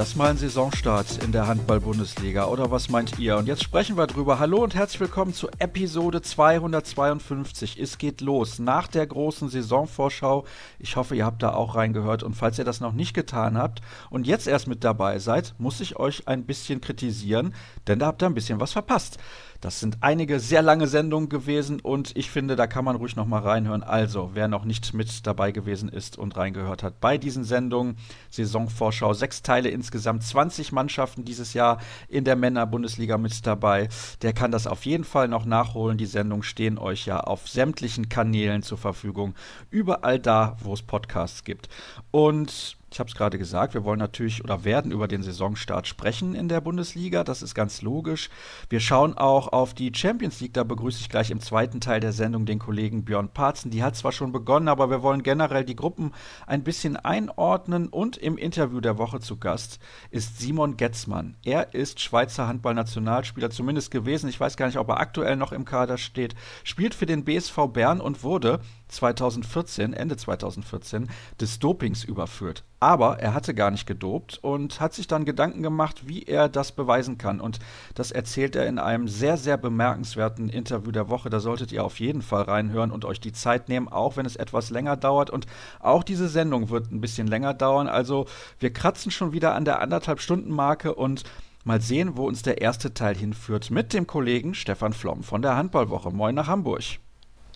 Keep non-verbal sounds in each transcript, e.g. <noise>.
Das mal ein Saisonstart in der Handball-Bundesliga oder was meint ihr? Und jetzt sprechen wir drüber. Hallo und herzlich willkommen zu Episode 252. Es geht los nach der großen Saisonvorschau. Ich hoffe, ihr habt da auch reingehört und falls ihr das noch nicht getan habt und jetzt erst mit dabei seid, muss ich euch ein bisschen kritisieren, denn da habt ihr ein bisschen was verpasst. Das sind einige sehr lange Sendungen gewesen und ich finde, da kann man ruhig noch mal reinhören. Also, wer noch nicht mit dabei gewesen ist und reingehört hat bei diesen Sendungen, Saisonvorschau, sechs Teile insgesamt, 20 Mannschaften dieses Jahr in der Männer-Bundesliga mit dabei, der kann das auf jeden Fall noch nachholen. Die Sendungen stehen euch ja auf sämtlichen Kanälen zur Verfügung, überall da, wo es Podcasts gibt. Und ich habe es gerade gesagt, wir wollen natürlich oder werden über den Saisonstart sprechen in der Bundesliga. Das ist ganz logisch. Wir schauen auch auf die Champions League. Da begrüße ich gleich im zweiten Teil der Sendung den Kollegen Björn Parzen. Die hat zwar schon begonnen, aber wir wollen generell die Gruppen ein bisschen einordnen. Und im Interview der Woche zu Gast ist Simon Getzmann. Er ist Schweizer Handballnationalspieler, zumindest gewesen. Ich weiß gar nicht, ob er aktuell noch im Kader steht. Spielt für den BSV Bern und wurde 2014, Ende 2014, des Dopings überführt. Aber er hatte gar nicht gedopt und hat sich dann Gedanken gemacht, wie er das beweisen kann. Und das erzählt er in einem sehr, sehr bemerkenswerten Interview der Woche. Da solltet ihr auf jeden Fall reinhören und euch die Zeit nehmen, auch wenn es etwas länger dauert. Und auch diese Sendung wird ein bisschen länger dauern. Also wir kratzen schon wieder an der anderthalb Stunden Marke und mal sehen, wo uns der erste Teil hinführt mit dem Kollegen Stefan Flom von der Handballwoche. Moin nach Hamburg.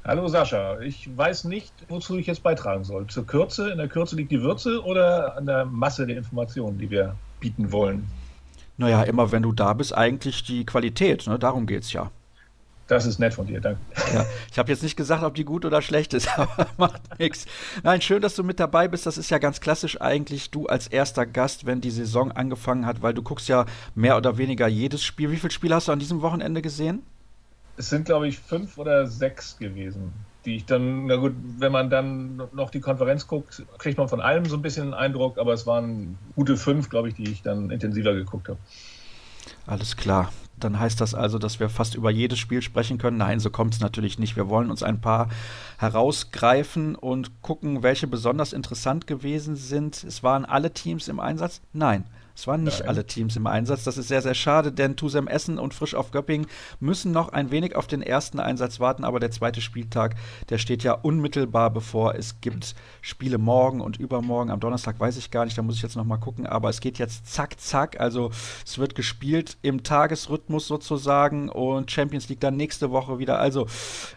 Hallo Sascha, ich weiß nicht, wozu ich jetzt beitragen soll. Zur Kürze, in der Kürze liegt die Würze oder an der Masse der Informationen, die wir bieten wollen? Naja, immer wenn du da bist, eigentlich die Qualität, ne? darum es ja. Das ist nett von dir, danke. Ja, ich habe jetzt nicht gesagt, ob die gut oder schlecht ist, <laughs> aber macht nichts. Nein, schön, dass du mit dabei bist. Das ist ja ganz klassisch eigentlich, du als erster Gast, wenn die Saison angefangen hat, weil du guckst ja mehr oder weniger jedes Spiel. Wie viele Spiele hast du an diesem Wochenende gesehen? Es sind, glaube ich, fünf oder sechs gewesen, die ich dann, na gut, wenn man dann noch die Konferenz guckt, kriegt man von allem so ein bisschen einen Eindruck, aber es waren gute fünf, glaube ich, die ich dann intensiver geguckt habe. Alles klar. Dann heißt das also, dass wir fast über jedes Spiel sprechen können. Nein, so kommt es natürlich nicht. Wir wollen uns ein paar herausgreifen und gucken, welche besonders interessant gewesen sind. Es waren alle Teams im Einsatz? Nein. Es waren nicht Nein. alle Teams im Einsatz. Das ist sehr, sehr schade, denn Tusem Essen und Frisch auf Göppingen müssen noch ein wenig auf den ersten Einsatz warten, aber der zweite Spieltag, der steht ja unmittelbar bevor. Es gibt Spiele morgen und übermorgen. Am Donnerstag weiß ich gar nicht, da muss ich jetzt noch mal gucken, aber es geht jetzt zack, zack. Also es wird gespielt im Tagesrhythmus sozusagen und Champions League dann nächste Woche wieder. Also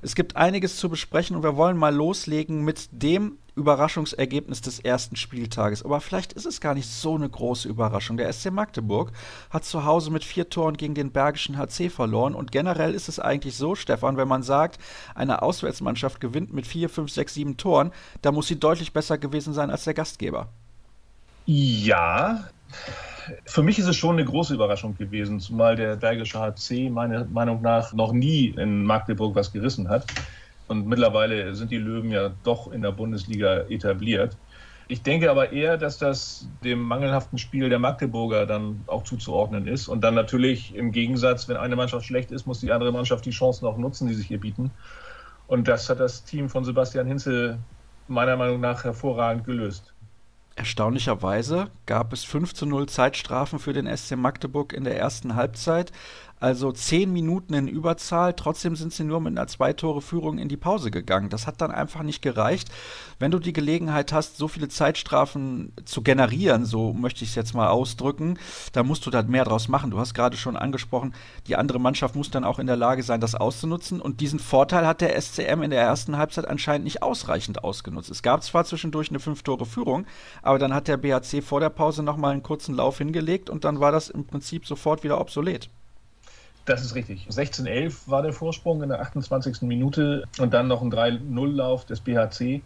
es gibt einiges zu besprechen und wir wollen mal loslegen mit dem Überraschungsergebnis des ersten Spieltages. Aber vielleicht ist es gar nicht so eine große Überraschung. Der SC Magdeburg hat zu Hause mit vier Toren gegen den Bergischen HC verloren. Und generell ist es eigentlich so, Stefan, wenn man sagt, eine Auswärtsmannschaft gewinnt mit vier, fünf, sechs, sieben Toren, da muss sie deutlich besser gewesen sein als der Gastgeber. Ja, für mich ist es schon eine große Überraschung gewesen, zumal der Bergische HC meiner Meinung nach noch nie in Magdeburg was gerissen hat. Und mittlerweile sind die Löwen ja doch in der Bundesliga etabliert. Ich denke aber eher, dass das dem mangelhaften Spiel der Magdeburger dann auch zuzuordnen ist. Und dann natürlich im Gegensatz, wenn eine Mannschaft schlecht ist, muss die andere Mannschaft die Chancen auch nutzen, die sich hier bieten. Und das hat das Team von Sebastian Hinze meiner Meinung nach hervorragend gelöst. Erstaunlicherweise gab es 5 zu 0 Zeitstrafen für den SC Magdeburg in der ersten Halbzeit also zehn Minuten in Überzahl. Trotzdem sind sie nur mit einer Zwei-Tore-Führung in die Pause gegangen. Das hat dann einfach nicht gereicht. Wenn du die Gelegenheit hast, so viele Zeitstrafen zu generieren, so möchte ich es jetzt mal ausdrücken, dann musst du da mehr draus machen. Du hast gerade schon angesprochen, die andere Mannschaft muss dann auch in der Lage sein, das auszunutzen. Und diesen Vorteil hat der SCM in der ersten Halbzeit anscheinend nicht ausreichend ausgenutzt. Es gab zwar zwischendurch eine Fünf-Tore-Führung, aber dann hat der BHC vor der Pause nochmal einen kurzen Lauf hingelegt und dann war das im Prinzip sofort wieder obsolet. Das ist richtig. 16-11 war der Vorsprung in der 28. Minute und dann noch ein 3-0-Lauf des BHC.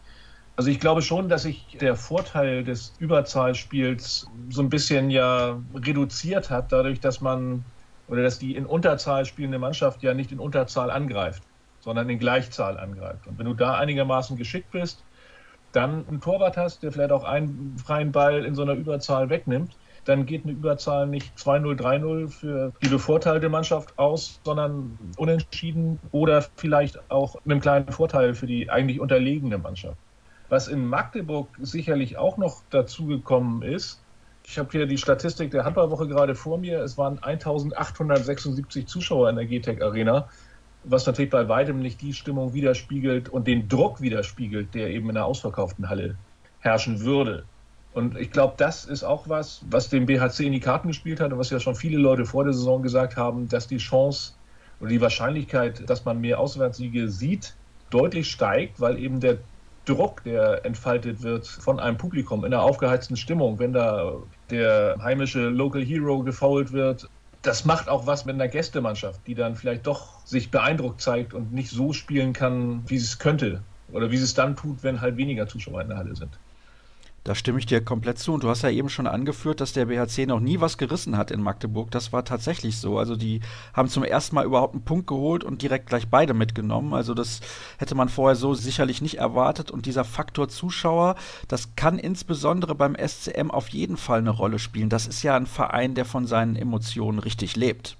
Also ich glaube schon, dass sich der Vorteil des Überzahlspiels so ein bisschen ja reduziert hat, dadurch, dass man oder dass die in Unterzahl spielende Mannschaft ja nicht in Unterzahl angreift. sondern in Gleichzahl angreift. Und wenn du da einigermaßen geschickt bist, dann einen Torwart hast, der vielleicht auch einen freien Ball in so einer Überzahl wegnimmt, dann geht eine Überzahl nicht 2-0, 3-0 für die bevorteilte Mannschaft aus, sondern unentschieden oder vielleicht auch mit einem kleinen Vorteil für die eigentlich unterlegene Mannschaft. Was in Magdeburg sicherlich auch noch dazugekommen ist, ich habe hier die Statistik der Handballwoche gerade vor mir. Es waren 1876 Zuschauer in der GTEC Arena, was natürlich bei weitem nicht die Stimmung widerspiegelt und den Druck widerspiegelt, der eben in der ausverkauften Halle herrschen würde. Und ich glaube, das ist auch was, was dem BHC in die Karten gespielt hat und was ja schon viele Leute vor der Saison gesagt haben, dass die Chance oder die Wahrscheinlichkeit, dass man mehr Auswärtssiege sieht, deutlich steigt, weil eben der Druck, der entfaltet wird von einem Publikum in einer aufgeheizten Stimmung, wenn da der heimische Local Hero gefoult wird. Das macht auch was mit einer Gästemannschaft, die dann vielleicht doch sich beeindruckt zeigt und nicht so spielen kann, wie sie es könnte. Oder wie sie es dann tut, wenn halt weniger Zuschauer in der Halle sind. Da stimme ich dir komplett zu. Und du hast ja eben schon angeführt, dass der BHC noch nie was gerissen hat in Magdeburg. Das war tatsächlich so. Also die haben zum ersten Mal überhaupt einen Punkt geholt und direkt gleich beide mitgenommen. Also das hätte man vorher so sicherlich nicht erwartet. Und dieser Faktor Zuschauer, das kann insbesondere beim SCM auf jeden Fall eine Rolle spielen. Das ist ja ein Verein, der von seinen Emotionen richtig lebt.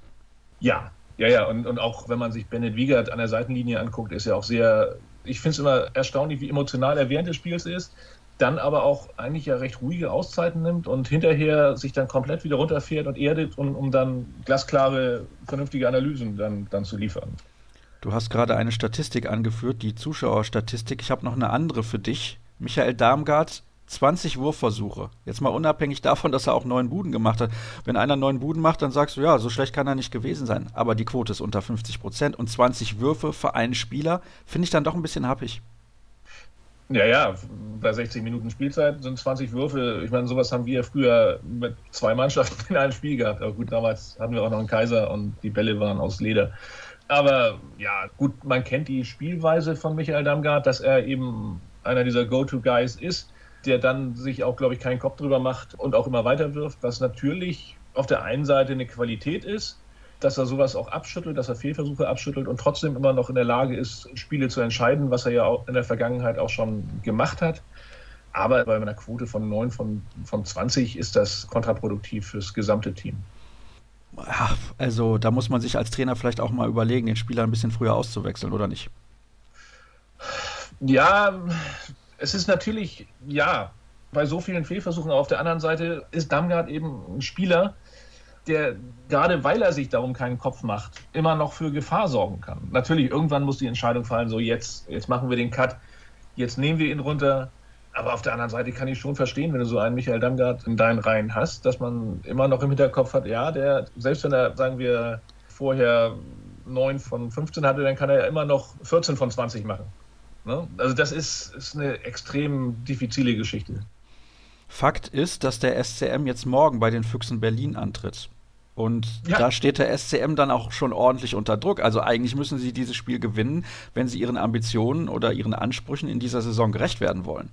Ja, ja, ja. Und, und auch wenn man sich Bennett Wiegert an der Seitenlinie anguckt, ist er auch sehr ich finde es immer erstaunlich, wie emotional er während des Spiels ist dann aber auch eigentlich ja recht ruhige Auszeiten nimmt und hinterher sich dann komplett wieder runterfährt und erdet, um, um dann glasklare, vernünftige Analysen dann, dann zu liefern. Du hast gerade eine Statistik angeführt, die Zuschauerstatistik. Ich habe noch eine andere für dich. Michael Darmgard 20 Wurfversuche. Jetzt mal unabhängig davon, dass er auch neun Buden gemacht hat. Wenn einer neun Buden macht, dann sagst du, ja, so schlecht kann er nicht gewesen sein. Aber die Quote ist unter 50 Prozent und 20 Würfe für einen Spieler finde ich dann doch ein bisschen happig. Ja, ja, bei 60 Minuten Spielzeit sind 20 Würfe. Ich meine, sowas haben wir früher mit zwei Mannschaften in einem Spiel gehabt. Aber gut, damals hatten wir auch noch einen Kaiser und die Bälle waren aus Leder. Aber ja, gut, man kennt die Spielweise von Michael Damgard, dass er eben einer dieser Go-To-Guys ist, der dann sich auch, glaube ich, keinen Kopf drüber macht und auch immer weiter wirft, was natürlich auf der einen Seite eine Qualität ist, dass er sowas auch abschüttelt, dass er Fehlversuche abschüttelt und trotzdem immer noch in der Lage ist, Spiele zu entscheiden, was er ja auch in der Vergangenheit auch schon gemacht hat. Aber bei einer Quote von 9 von, von 20 ist das kontraproduktiv fürs gesamte Team. Ja, also da muss man sich als Trainer vielleicht auch mal überlegen, den Spieler ein bisschen früher auszuwechseln, oder nicht? Ja, es ist natürlich, ja, bei so vielen Fehlversuchen. Auf der anderen Seite ist Damgard eben ein Spieler, der gerade weil er sich darum keinen Kopf macht, immer noch für Gefahr sorgen kann. Natürlich, irgendwann muss die Entscheidung fallen, so jetzt, jetzt machen wir den Cut, jetzt nehmen wir ihn runter. Aber auf der anderen Seite kann ich schon verstehen, wenn du so einen Michael Damgard in deinen Reihen hast, dass man immer noch im Hinterkopf hat, ja, der, selbst wenn er, sagen wir, vorher 9 von 15 hatte, dann kann er ja immer noch 14 von 20 machen. Ne? Also das ist, ist eine extrem diffizile Geschichte. Fakt ist, dass der SCM jetzt morgen bei den Füchsen Berlin antritt. Und ja. da steht der SCM dann auch schon ordentlich unter Druck. Also eigentlich müssen sie dieses Spiel gewinnen, wenn sie ihren Ambitionen oder ihren Ansprüchen in dieser Saison gerecht werden wollen.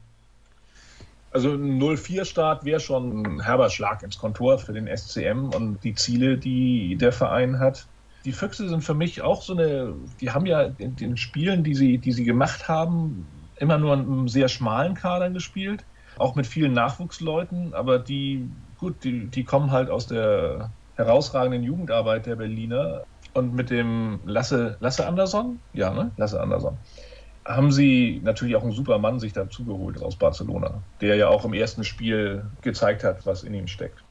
Also ein 0-4-Start wäre schon ein herber Schlag ins Kontor für den SCM und die Ziele, die der Verein hat. Die Füchse sind für mich auch so eine, die haben ja in den Spielen, die sie, die sie gemacht haben, immer nur in einem sehr schmalen Kader gespielt auch mit vielen Nachwuchsleuten, aber die, gut, die, die kommen halt aus der herausragenden Jugendarbeit der Berliner und mit dem Lasse, Lasse Anderson, ja, ne? Lasse Anderson, haben sie natürlich auch einen super Mann sich dazugeholt aus Barcelona, der ja auch im ersten Spiel gezeigt hat, was in ihm steckt.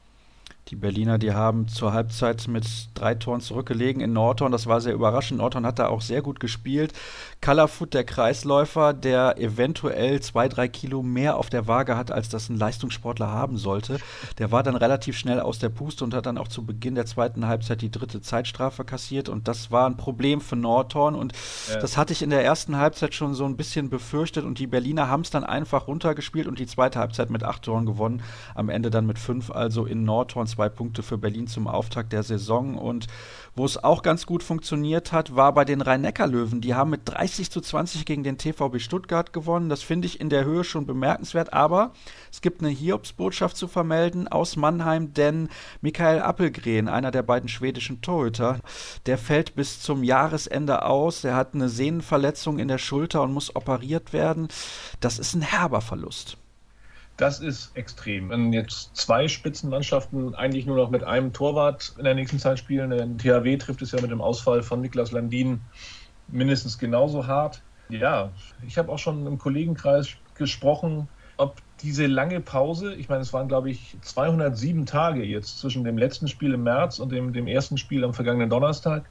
Die Berliner, die haben zur Halbzeit mit drei Toren zurückgelegen in Norton. Das war sehr überraschend. Norton hat da auch sehr gut gespielt. Colorfoot, der Kreisläufer, der eventuell zwei, drei Kilo mehr auf der Waage hat, als das ein Leistungssportler haben sollte, der war dann relativ schnell aus der Puste und hat dann auch zu Beginn der zweiten Halbzeit die dritte Zeitstrafe kassiert. Und das war ein Problem für Norton. Und ja. das hatte ich in der ersten Halbzeit schon so ein bisschen befürchtet. Und die Berliner haben es dann einfach runtergespielt und die zweite Halbzeit mit acht Toren gewonnen. Am Ende dann mit fünf, also in Nortons zwei Punkte für Berlin zum Auftakt der Saison. Und wo es auch ganz gut funktioniert hat, war bei den Rhein-Neckar-Löwen. Die haben mit 30 zu 20 gegen den TVB Stuttgart gewonnen. Das finde ich in der Höhe schon bemerkenswert. Aber es gibt eine Hiobsbotschaft zu vermelden aus Mannheim, denn Michael Appelgren, einer der beiden schwedischen Torhüter, der fällt bis zum Jahresende aus. Er hat eine Sehnenverletzung in der Schulter und muss operiert werden. Das ist ein herber Verlust. Das ist extrem. Wenn jetzt zwei Spitzenmannschaften eigentlich nur noch mit einem Torwart in der nächsten Zeit spielen, der THW trifft es ja mit dem Ausfall von Niklas Landin mindestens genauso hart. Ja, ich habe auch schon im Kollegenkreis gesprochen, ob diese lange Pause, ich meine, es waren, glaube ich, 207 Tage jetzt zwischen dem letzten Spiel im März und dem, dem ersten Spiel am vergangenen Donnerstag.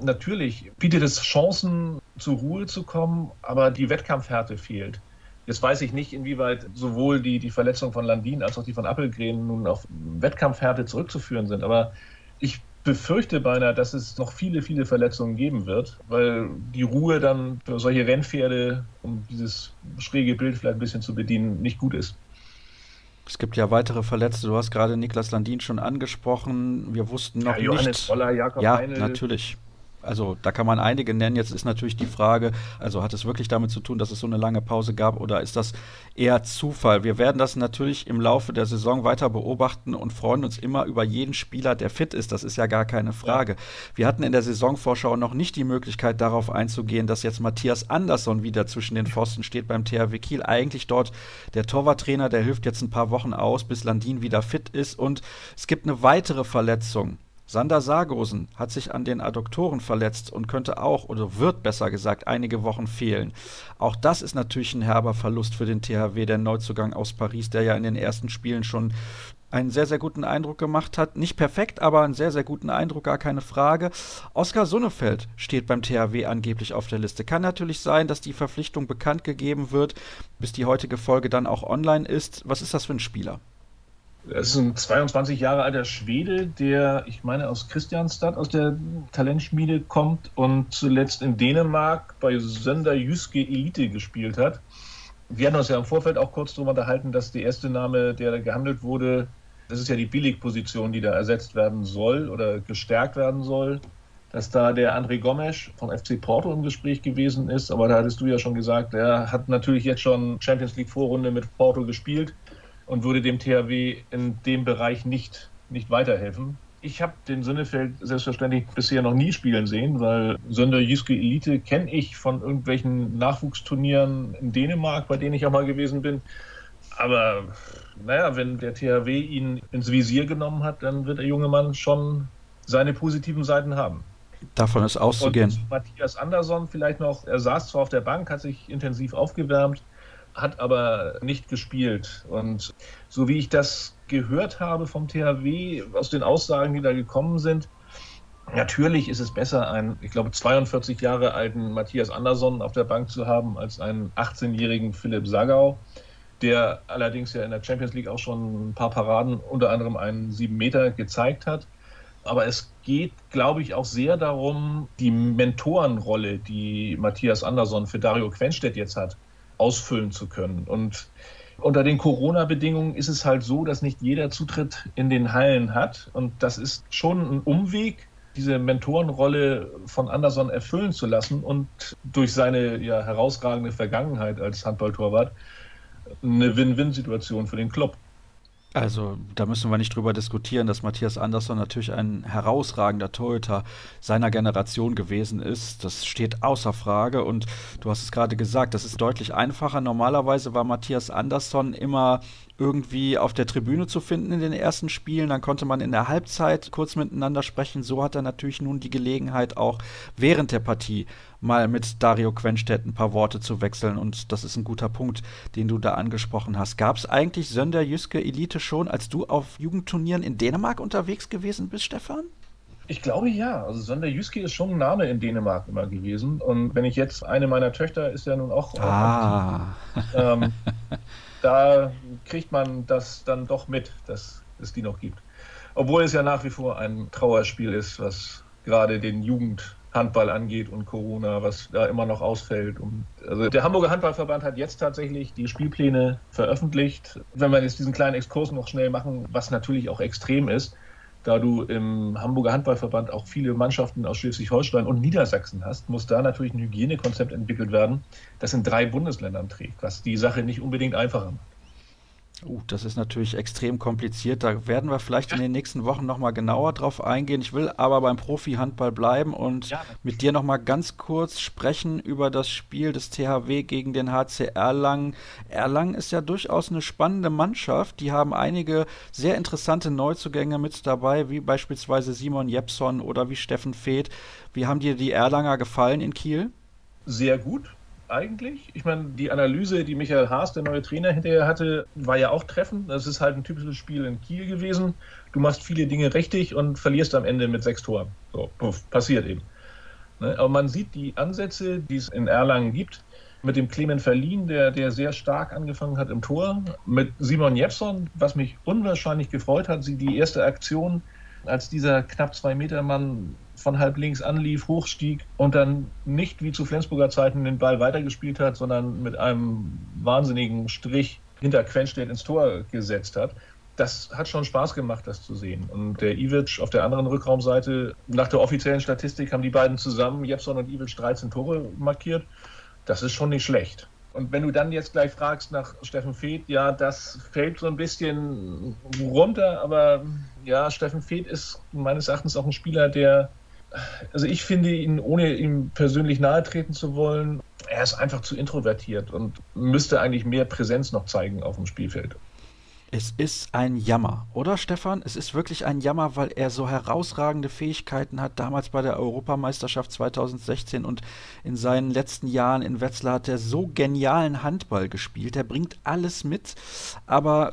Natürlich bietet es Chancen, zur Ruhe zu kommen, aber die Wettkampfhärte fehlt. Jetzt weiß ich nicht, inwieweit sowohl die, die Verletzung von Landin als auch die von Appelgren nun auf Wettkampfhärte zurückzuführen sind. Aber ich befürchte beinahe, dass es noch viele, viele Verletzungen geben wird, weil die Ruhe dann für solche Rennpferde, um dieses schräge Bild vielleicht ein bisschen zu bedienen, nicht gut ist. Es gibt ja weitere Verletzte. Du hast gerade Niklas Landin schon angesprochen. Wir wussten noch ja, Johannes nicht. Voller, Jakob ja, Heinl. natürlich. Also da kann man einige nennen. Jetzt ist natürlich die Frage, also hat es wirklich damit zu tun, dass es so eine lange Pause gab oder ist das eher Zufall? Wir werden das natürlich im Laufe der Saison weiter beobachten und freuen uns immer über jeden Spieler, der fit ist. Das ist ja gar keine Frage. Wir hatten in der Saisonvorschau noch nicht die Möglichkeit darauf einzugehen, dass jetzt Matthias Andersson wieder zwischen den Pfosten steht beim THW Kiel. Eigentlich dort der Torwarttrainer, der hilft jetzt ein paar Wochen aus, bis Landin wieder fit ist und es gibt eine weitere Verletzung Sander Sargosen hat sich an den Adduktoren verletzt und könnte auch, oder wird besser gesagt, einige Wochen fehlen. Auch das ist natürlich ein herber Verlust für den THW, der Neuzugang aus Paris, der ja in den ersten Spielen schon einen sehr, sehr guten Eindruck gemacht hat. Nicht perfekt, aber einen sehr, sehr guten Eindruck, gar keine Frage. Oskar Sonnefeld steht beim THW angeblich auf der Liste. Kann natürlich sein, dass die Verpflichtung bekannt gegeben wird, bis die heutige Folge dann auch online ist. Was ist das für ein Spieler? Das ist ein 22 Jahre alter Schwede, der, ich meine, aus Christianstad, aus der Talentschmiede kommt und zuletzt in Dänemark bei Sönder Jyske Elite gespielt hat. Wir hatten uns ja im Vorfeld auch kurz darüber unterhalten, dass der erste Name, der gehandelt wurde, das ist ja die Billigposition, die da ersetzt werden soll oder gestärkt werden soll, dass da der André Gomes von FC Porto im Gespräch gewesen ist. Aber da hattest du ja schon gesagt, er hat natürlich jetzt schon Champions League Vorrunde mit Porto gespielt und würde dem THW in dem Bereich nicht, nicht weiterhelfen. Ich habe den Sönnefeld selbstverständlich bisher noch nie spielen sehen, weil Sönder Jyske Elite kenne ich von irgendwelchen Nachwuchsturnieren in Dänemark, bei denen ich auch mal gewesen bin. Aber naja, wenn der THW ihn ins Visier genommen hat, dann wird der junge Mann schon seine positiven Seiten haben. Davon ist auszugehen. Und Matthias Andersson vielleicht noch, er saß zwar auf der Bank, hat sich intensiv aufgewärmt, hat aber nicht gespielt. Und so wie ich das gehört habe vom THW, aus den Aussagen, die da gekommen sind, natürlich ist es besser, einen, ich glaube, 42 Jahre alten Matthias Andersson auf der Bank zu haben, als einen 18-jährigen Philipp Sagau, der allerdings ja in der Champions League auch schon ein paar Paraden, unter anderem einen 7 Meter, gezeigt hat. Aber es geht, glaube ich, auch sehr darum, die Mentorenrolle, die Matthias Andersson für Dario Quenstedt jetzt hat, ausfüllen zu können. Und unter den Corona-Bedingungen ist es halt so, dass nicht jeder Zutritt in den Hallen hat. Und das ist schon ein Umweg, diese Mentorenrolle von Anderson erfüllen zu lassen und durch seine ja, herausragende Vergangenheit als Handballtorwart eine Win-Win-Situation für den Club. Also da müssen wir nicht drüber diskutieren, dass Matthias Andersson natürlich ein herausragender Torhüter seiner Generation gewesen ist. Das steht außer Frage und du hast es gerade gesagt, das ist deutlich einfacher. Normalerweise war Matthias Andersson immer irgendwie auf der Tribüne zu finden in den ersten Spielen. Dann konnte man in der Halbzeit kurz miteinander sprechen. So hat er natürlich nun die Gelegenheit, auch während der Partie mal mit Dario Quenstedt ein paar Worte zu wechseln. Und das ist ein guter Punkt, den du da angesprochen hast. Gab es eigentlich Sönder Jüske Elite schon, als du auf Jugendturnieren in Dänemark unterwegs gewesen bist, Stefan? Ich glaube ja. Also Sönder Jüske ist schon ein Name in Dänemark immer gewesen. Und wenn ich jetzt, eine meiner Töchter ist ja nun auch. Ah. Ähm, <laughs> da kriegt man das dann doch mit, dass es die noch gibt. Obwohl es ja nach wie vor ein Trauerspiel ist, was gerade den Jugend, Handball angeht und Corona, was da immer noch ausfällt. Und also der Hamburger Handballverband hat jetzt tatsächlich die Spielpläne veröffentlicht. Wenn wir jetzt diesen kleinen Exkurs noch schnell machen, was natürlich auch extrem ist, da du im Hamburger Handballverband auch viele Mannschaften aus Schleswig-Holstein und Niedersachsen hast, muss da natürlich ein Hygienekonzept entwickelt werden, das in drei Bundesländern trägt, was die Sache nicht unbedingt einfacher macht. Uh, das ist natürlich extrem kompliziert. Da werden wir vielleicht in den nächsten Wochen nochmal genauer drauf eingehen. Ich will aber beim Profi-Handball bleiben und ja. mit dir nochmal ganz kurz sprechen über das Spiel des THW gegen den HC Erlangen. Erlangen ist ja durchaus eine spannende Mannschaft. Die haben einige sehr interessante Neuzugänge mit dabei, wie beispielsweise Simon Jepson oder wie Steffen Feeth. Wie haben dir die Erlanger gefallen in Kiel? Sehr gut eigentlich. Ich meine, die Analyse, die Michael Haas, der neue Trainer, hinterher hatte, war ja auch treffend. Das ist halt ein typisches Spiel in Kiel gewesen. Du machst viele Dinge richtig und verlierst am Ende mit sechs Toren. So, puff, passiert eben. Ne? Aber man sieht die Ansätze, die es in Erlangen gibt. Mit dem Clement Verlin, der, der sehr stark angefangen hat im Tor. Mit Simon Jepson, was mich unwahrscheinlich gefreut hat, sie die erste Aktion, als dieser knapp zwei Meter Mann von halb links anlief, hochstieg und dann nicht wie zu Flensburger Zeiten den Ball weitergespielt hat, sondern mit einem wahnsinnigen Strich hinter Quenstedt ins Tor gesetzt hat. Das hat schon Spaß gemacht, das zu sehen. Und der Ivic auf der anderen Rückraumseite, nach der offiziellen Statistik haben die beiden zusammen, Jepson und Ivic, 13 Tore markiert. Das ist schon nicht schlecht. Und wenn du dann jetzt gleich fragst nach Steffen Feeth, ja, das fällt so ein bisschen runter, aber ja, Steffen Feeth ist meines Erachtens auch ein Spieler, der also ich finde ihn, ohne ihm persönlich nahe treten zu wollen, er ist einfach zu introvertiert und müsste eigentlich mehr Präsenz noch zeigen auf dem Spielfeld. Es ist ein Jammer, oder Stefan? Es ist wirklich ein Jammer, weil er so herausragende Fähigkeiten hat. Damals bei der Europameisterschaft 2016 und in seinen letzten Jahren in Wetzlar hat er so genialen Handball gespielt. Er bringt alles mit, aber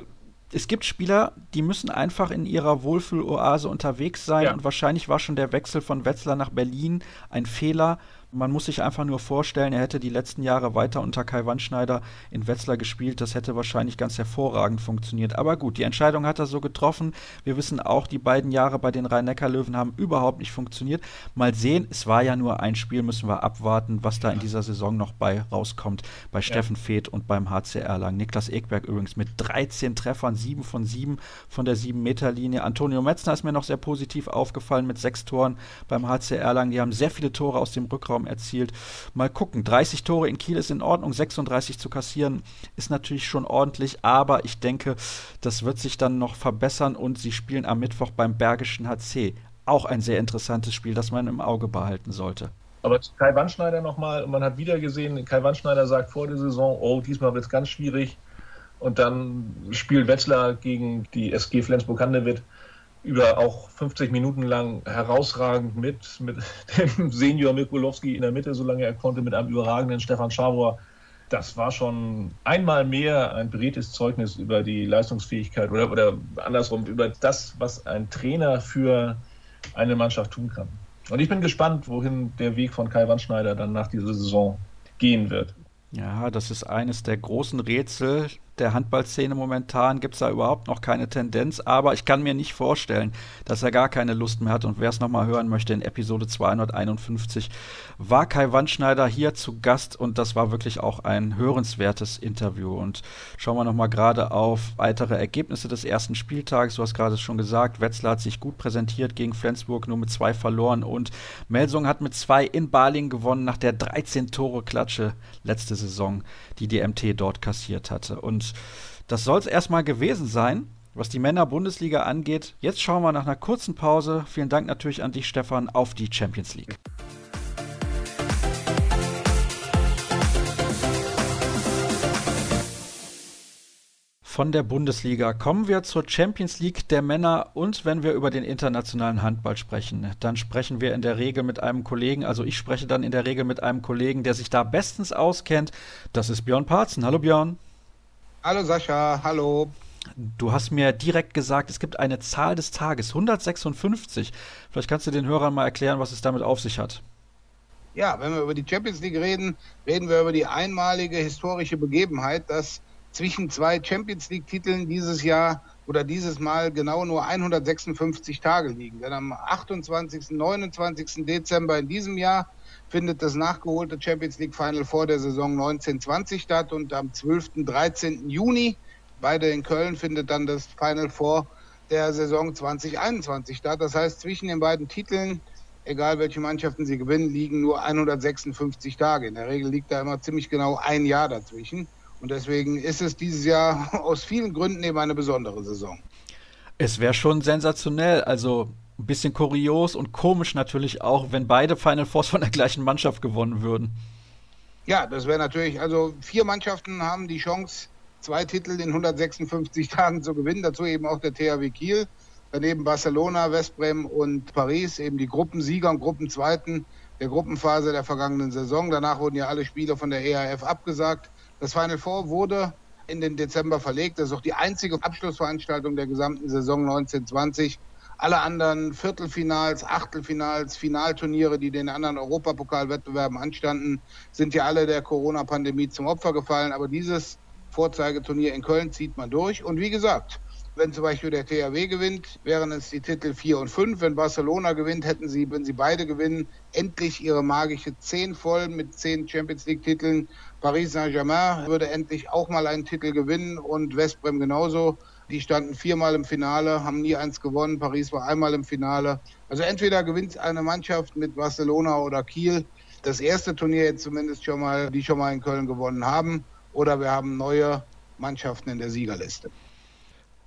es gibt Spieler, die müssen einfach in ihrer Wohlfühloase unterwegs sein ja. und wahrscheinlich war schon der Wechsel von Wetzlar nach Berlin ein Fehler, man muss sich einfach nur vorstellen, er hätte die letzten Jahre weiter unter Kai Wandschneider in Wetzlar gespielt. Das hätte wahrscheinlich ganz hervorragend funktioniert. Aber gut, die Entscheidung hat er so getroffen. Wir wissen auch, die beiden Jahre bei den Rhein-Neckar-Löwen haben überhaupt nicht funktioniert. Mal sehen, es war ja nur ein Spiel, müssen wir abwarten, was da in dieser Saison noch bei rauskommt. Bei ja. Steffen Feeth und beim HC Erlangen. Niklas Ekberg übrigens mit 13 Treffern, 7 von 7 von der 7-Meter-Linie. Antonio Metzner ist mir noch sehr positiv aufgefallen mit 6 Toren beim HC Erlangen. Die haben sehr viele Tore aus dem Rückraum Rückraum erzielt. Mal gucken, 30 Tore in Kiel ist in Ordnung, 36 zu kassieren ist natürlich schon ordentlich, aber ich denke, das wird sich dann noch verbessern und sie spielen am Mittwoch beim Bergischen HC. Auch ein sehr interessantes Spiel, das man im Auge behalten sollte. Aber Kai Wandschneider nochmal, man hat wieder gesehen, Kai Wandschneider sagt vor der Saison, oh, diesmal wird es ganz schwierig. Und dann spielt Wetzlar gegen die SG Flensburg-Handewitt über auch 50 Minuten lang herausragend mit, mit <laughs> dem Senior Mikulowski in der Mitte, solange er konnte, mit einem überragenden Stefan Schawor. Das war schon einmal mehr ein beredtes Zeugnis über die Leistungsfähigkeit oder, oder andersrum über das, was ein Trainer für eine Mannschaft tun kann. Und ich bin gespannt, wohin der Weg von Kai Wandschneider dann nach dieser Saison gehen wird. Ja, das ist eines der großen Rätsel der Handballszene momentan gibt es da überhaupt noch keine Tendenz, aber ich kann mir nicht vorstellen, dass er gar keine Lust mehr hat. Und wer es nochmal hören möchte, in Episode 251 war Kai Wandschneider hier zu Gast und das war wirklich auch ein hörenswertes Interview. Und schauen wir nochmal gerade auf weitere Ergebnisse des ersten Spieltags. Du hast gerade schon gesagt, Wetzlar hat sich gut präsentiert gegen Flensburg, nur mit zwei verloren und Melsung hat mit zwei in Baling gewonnen nach der 13-Tore-Klatsche letzte Saison, die die MT dort kassiert hatte. Und das soll es erstmal gewesen sein, was die Männer-Bundesliga angeht. Jetzt schauen wir nach einer kurzen Pause. Vielen Dank natürlich an dich, Stefan, auf die Champions League. Von der Bundesliga kommen wir zur Champions League der Männer und wenn wir über den internationalen Handball sprechen, dann sprechen wir in der Regel mit einem Kollegen, also ich spreche dann in der Regel mit einem Kollegen, der sich da bestens auskennt. Das ist Björn Parzen. Hallo Björn. Hallo Sascha, hallo. Du hast mir direkt gesagt, es gibt eine Zahl des Tages, 156. Vielleicht kannst du den Hörern mal erklären, was es damit auf sich hat. Ja, wenn wir über die Champions League reden, reden wir über die einmalige historische Begebenheit, dass zwischen zwei Champions League-Titeln dieses Jahr oder dieses Mal genau nur 156 Tage liegen. Denn am 28. 29. Dezember in diesem Jahr findet das nachgeholte Champions League Final vor der Saison 1920 statt und am 12. 13. Juni, beide in Köln, findet dann das Final vor der Saison 2021 statt. Das heißt, zwischen den beiden Titeln, egal welche Mannschaften sie gewinnen, liegen nur 156 Tage. In der Regel liegt da immer ziemlich genau ein Jahr dazwischen. Und deswegen ist es dieses Jahr <laughs> aus vielen Gründen eben eine besondere Saison. Es wäre schon sensationell, also ein bisschen kurios und komisch natürlich auch, wenn beide Final Fours von der gleichen Mannschaft gewonnen würden. Ja, das wäre natürlich, also vier Mannschaften haben die Chance, zwei Titel in 156 <laughs> Tagen zu gewinnen, dazu eben auch der THW Kiel, daneben Barcelona, Westbrem und Paris, eben die Gruppensieger und Gruppenzweiten der Gruppenphase der vergangenen Saison. Danach wurden ja alle Spiele von der EAF abgesagt. Das Final Four wurde in den Dezember verlegt. Das ist auch die einzige Abschlussveranstaltung der gesamten Saison 1920. Alle anderen Viertelfinals, Achtelfinals, Finalturniere, die den anderen Europapokalwettbewerben anstanden, sind ja alle der Corona-Pandemie zum Opfer gefallen. Aber dieses Vorzeigeturnier in Köln zieht man durch. Und wie gesagt, wenn zum Beispiel der THW gewinnt, wären es die Titel 4 und 5. Wenn Barcelona gewinnt, hätten sie, wenn sie beide gewinnen, endlich ihre magische 10 voll mit 10 Champions League-Titeln. Paris Saint-Germain würde endlich auch mal einen Titel gewinnen und Westbrem genauso. Die standen viermal im Finale, haben nie eins gewonnen. Paris war einmal im Finale. Also entweder gewinnt eine Mannschaft mit Barcelona oder Kiel. Das erste Turnier jetzt zumindest schon mal, die schon mal in Köln gewonnen haben. Oder wir haben neue Mannschaften in der Siegerliste.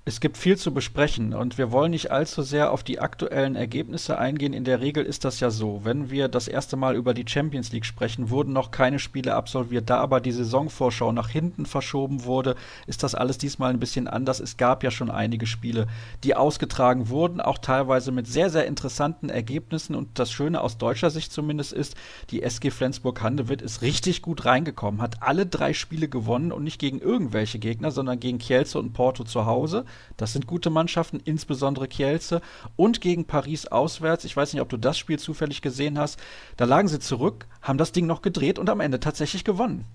Es gibt viel zu besprechen und wir wollen nicht allzu sehr auf die aktuellen Ergebnisse eingehen. In der Regel ist das ja so. Wenn wir das erste Mal über die Champions League sprechen, wurden noch keine Spiele absolviert. Da aber die Saisonvorschau nach hinten verschoben wurde, ist das alles diesmal ein bisschen anders. Es gab ja schon einige Spiele, die ausgetragen wurden, auch teilweise mit sehr, sehr interessanten Ergebnissen. Und das Schöne aus deutscher Sicht zumindest ist, die SG Flensburg-Handewitt ist richtig gut reingekommen, hat alle drei Spiele gewonnen und nicht gegen irgendwelche Gegner, sondern gegen Kielce und Porto zu Hause. Das sind gute Mannschaften, insbesondere Kielce. Und gegen Paris auswärts, ich weiß nicht, ob du das Spiel zufällig gesehen hast, da lagen sie zurück, haben das Ding noch gedreht und am Ende tatsächlich gewonnen.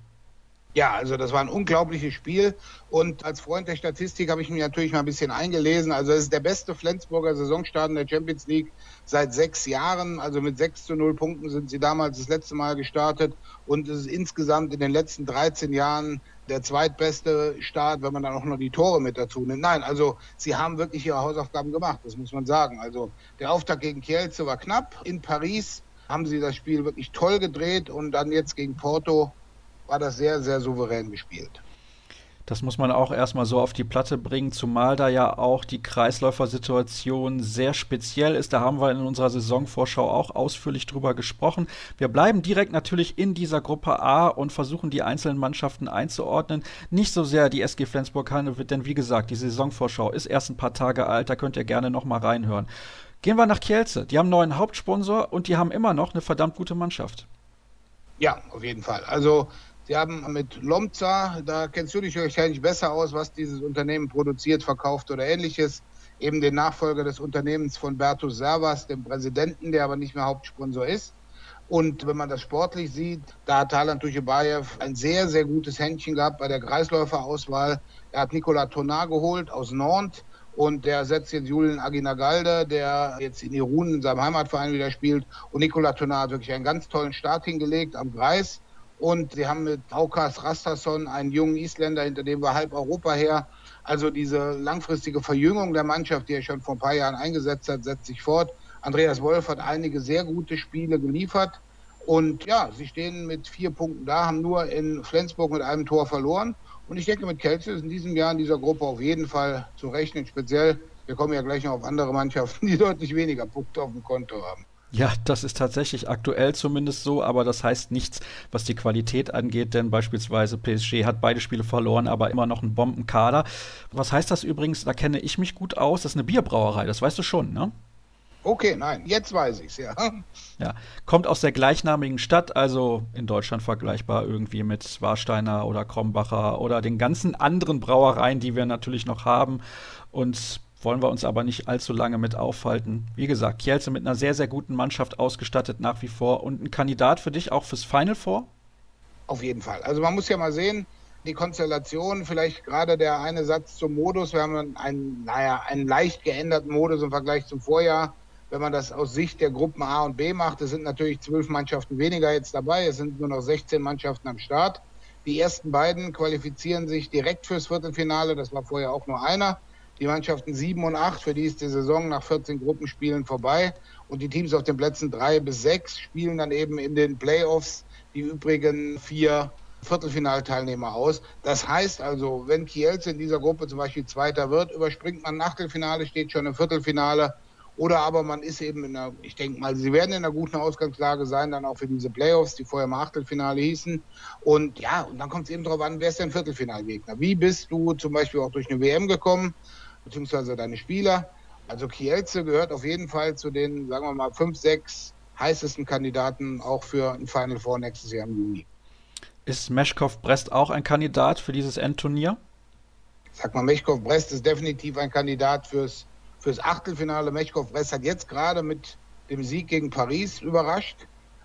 Ja, also das war ein unglaubliches Spiel. Und als Freund der Statistik habe ich mich natürlich mal ein bisschen eingelesen. Also es ist der beste Flensburger Saisonstart in der Champions League seit sechs Jahren. Also mit sechs zu null Punkten sind sie damals das letzte Mal gestartet. Und es ist insgesamt in den letzten 13 Jahren der zweitbeste Start, wenn man dann auch noch die Tore mit dazu nimmt. Nein, also sie haben wirklich ihre Hausaufgaben gemacht, das muss man sagen. Also der Auftakt gegen Kielce war knapp. In Paris haben sie das Spiel wirklich toll gedreht und dann jetzt gegen Porto war das sehr, sehr souverän gespielt. Das muss man auch erstmal so auf die Platte bringen, zumal da ja auch die Kreisläufersituation sehr speziell ist. Da haben wir in unserer Saisonvorschau auch ausführlich drüber gesprochen. Wir bleiben direkt natürlich in dieser Gruppe A und versuchen die einzelnen Mannschaften einzuordnen. Nicht so sehr die SG Flensburg-Handewitt, denn wie gesagt, die Saisonvorschau ist erst ein paar Tage alt, da könnt ihr gerne nochmal reinhören. Gehen wir nach Kielce. Die haben einen neuen Hauptsponsor und die haben immer noch eine verdammt gute Mannschaft. Ja, auf jeden Fall. Also Sie haben mit Lomza, da kennst du dich wahrscheinlich besser aus, was dieses Unternehmen produziert, verkauft oder ähnliches, eben den Nachfolger des Unternehmens von Bertus Servas, dem Präsidenten, der aber nicht mehr Hauptsponsor ist. Und wenn man das sportlich sieht, da hat Talan Tuchebayev ein sehr, sehr gutes Händchen gehabt bei der Kreisläuferauswahl. Er hat Nicolas Tonar geholt aus Nantes und der setzt jetzt Julian Aginagalde, der jetzt in Irun in seinem Heimatverein wieder spielt. Und Nicolas Tonar hat wirklich einen ganz tollen Start hingelegt am Kreis. Und sie haben mit Aukas Rastason einen jungen Isländer, hinter dem war halb Europa her. Also diese langfristige Verjüngung der Mannschaft, die er schon vor ein paar Jahren eingesetzt hat, setzt sich fort. Andreas Wolf hat einige sehr gute Spiele geliefert. Und ja, sie stehen mit vier Punkten da, haben nur in Flensburg mit einem Tor verloren. Und ich denke, mit Kelze ist in diesem Jahr in dieser Gruppe auf jeden Fall zu rechnen. Speziell, wir kommen ja gleich noch auf andere Mannschaften, die <laughs> deutlich weniger Punkte auf dem Konto haben. Ja, das ist tatsächlich aktuell zumindest so, aber das heißt nichts, was die Qualität angeht, denn beispielsweise PSG hat beide Spiele verloren, aber immer noch einen Bombenkader. Was heißt das übrigens? Da kenne ich mich gut aus. Das ist eine Bierbrauerei, das weißt du schon, ne? Okay, nein, jetzt weiß ich's, ja. Ja, kommt aus der gleichnamigen Stadt, also in Deutschland vergleichbar irgendwie mit Warsteiner oder Krombacher oder den ganzen anderen Brauereien, die wir natürlich noch haben. Und wollen wir uns aber nicht allzu lange mit aufhalten. Wie gesagt, Kielce mit einer sehr, sehr guten Mannschaft ausgestattet nach wie vor und ein Kandidat für dich auch fürs Final Four? Auf jeden Fall. Also man muss ja mal sehen, die Konstellation, vielleicht gerade der eine Satz zum Modus. Wir haben einen, naja, einen leicht geänderten Modus im Vergleich zum Vorjahr. Wenn man das aus Sicht der Gruppen A und B macht, es sind natürlich zwölf Mannschaften weniger jetzt dabei. Es sind nur noch 16 Mannschaften am Start. Die ersten beiden qualifizieren sich direkt fürs Viertelfinale. Das war vorher auch nur einer. Die Mannschaften 7 und 8, für die ist die Saison nach 14 Gruppenspielen vorbei. Und die Teams auf den Plätzen 3 bis 6 spielen dann eben in den Playoffs die übrigen vier Viertelfinalteilnehmer aus. Das heißt also, wenn Kielce in dieser Gruppe zum Beispiel Zweiter wird, überspringt man ein Achtelfinale, steht schon im Viertelfinale. Oder aber man ist eben in einer, ich denke mal, sie werden in einer guten Ausgangslage sein, dann auch für diese Playoffs, die vorher mal Achtelfinale hießen. Und ja, und dann kommt es eben darauf an, wer ist dein Viertelfinalgegner? Wie bist du zum Beispiel auch durch eine WM gekommen, beziehungsweise deine Spieler? Also Kielce gehört auf jeden Fall zu den, sagen wir mal, fünf, sechs heißesten Kandidaten auch für ein Final Four nächstes Jahr im Juni. Ist Meschkow Brest auch ein Kandidat für dieses Endturnier? Sag mal, Meschkow Brest ist definitiv ein Kandidat fürs, fürs Achtelfinale. Meschkow Brest hat jetzt gerade mit dem Sieg gegen Paris überrascht.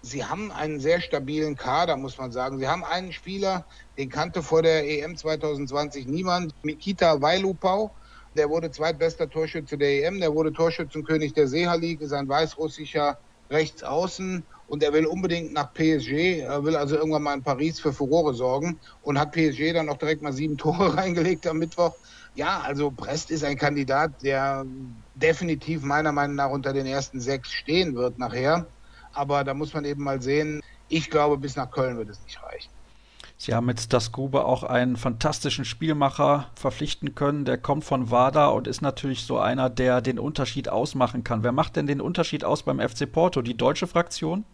Sie haben einen sehr stabilen Kader, muss man sagen. Sie haben einen Spieler, den kannte vor der EM 2020 niemand, Mikita Weilupau. Der wurde zweitbester Torschütze der EM, der wurde Torschützenkönig der Seha League, ist ein weißrussischer rechts außen und er will unbedingt nach PSG, er will also irgendwann mal in Paris für Furore sorgen und hat PSG dann noch direkt mal sieben <laughs> Tore reingelegt am Mittwoch. Ja, also Brest ist ein Kandidat, der definitiv meiner Meinung nach unter den ersten sechs stehen wird nachher. Aber da muss man eben mal sehen, ich glaube, bis nach Köln wird es nicht reichen. Sie haben mit Dasgube auch einen fantastischen Spielmacher verpflichten können. Der kommt von WADA und ist natürlich so einer, der den Unterschied ausmachen kann. Wer macht denn den Unterschied aus beim FC Porto? Die deutsche Fraktion?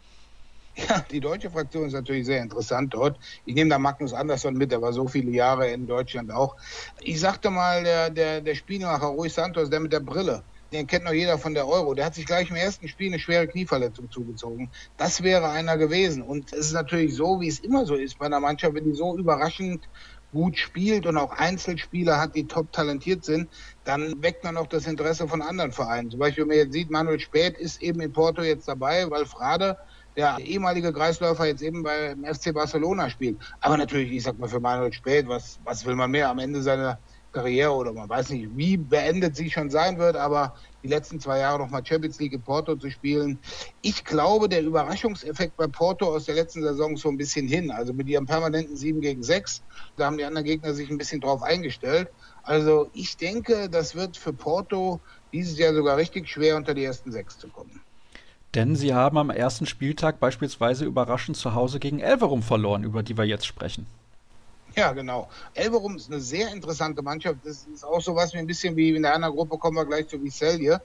Ja, die deutsche Fraktion ist natürlich sehr interessant dort. Ich nehme da Magnus Andersson mit, der war so viele Jahre in Deutschland auch. Ich sagte mal, der, der, der Spielmacher Rui Santos, der mit der Brille, den kennt noch jeder von der Euro. Der hat sich gleich im ersten Spiel eine schwere Knieverletzung zugezogen. Das wäre einer gewesen. Und es ist natürlich so, wie es immer so ist bei einer Mannschaft, wenn die so überraschend gut spielt und auch Einzelspieler hat, die top talentiert sind, dann weckt man auch das Interesse von anderen Vereinen. Zum Beispiel, wenn man jetzt sieht, Manuel Späth ist eben in Porto jetzt dabei, weil Frade der ehemalige Kreisläufer jetzt eben beim FC Barcelona spielt. Aber natürlich, ich sag mal, für Manuel Späth, was, was will man mehr am Ende seiner Karriere oder man weiß nicht, wie beendet sie schon sein wird, aber die letzten zwei Jahre nochmal Champions League in Porto zu spielen. Ich glaube, der Überraschungseffekt bei Porto aus der letzten Saison ist so ein bisschen hin. Also mit ihrem permanenten 7 gegen 6, da haben die anderen Gegner sich ein bisschen drauf eingestellt. Also ich denke, das wird für Porto dieses Jahr sogar richtig schwer unter die ersten sechs zu kommen. Denn sie haben am ersten Spieltag beispielsweise überraschend zu Hause gegen Elverum verloren, über die wir jetzt sprechen. Ja, genau. Elverum ist eine sehr interessante Mannschaft. Das ist auch so was wie ein bisschen wie in der anderen Gruppe, kommen wir gleich zu Vicelje.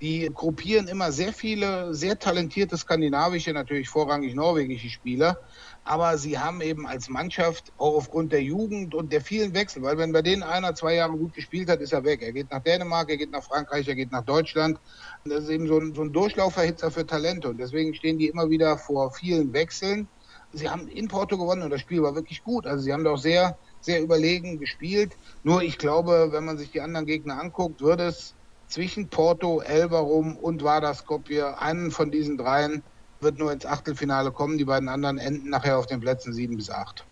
Die gruppieren immer sehr viele, sehr talentierte skandinavische, natürlich vorrangig norwegische Spieler. Aber sie haben eben als Mannschaft auch aufgrund der Jugend und der vielen Wechsel, weil wenn bei denen einer zwei Jahre gut gespielt hat, ist er weg. Er geht nach Dänemark, er geht nach Frankreich, er geht nach Deutschland. Das ist eben so ein, so ein Durchlauferhitzer für Talente. Und deswegen stehen die immer wieder vor vielen Wechseln sie haben in Porto gewonnen und das Spiel war wirklich gut. Also sie haben doch sehr, sehr überlegen gespielt. Nur ich glaube, wenn man sich die anderen Gegner anguckt, würde es zwischen Porto, Elverum und Vardar Skopje, einen von diesen dreien wird nur ins Achtelfinale kommen. Die beiden anderen enden nachher auf den Plätzen sieben bis acht.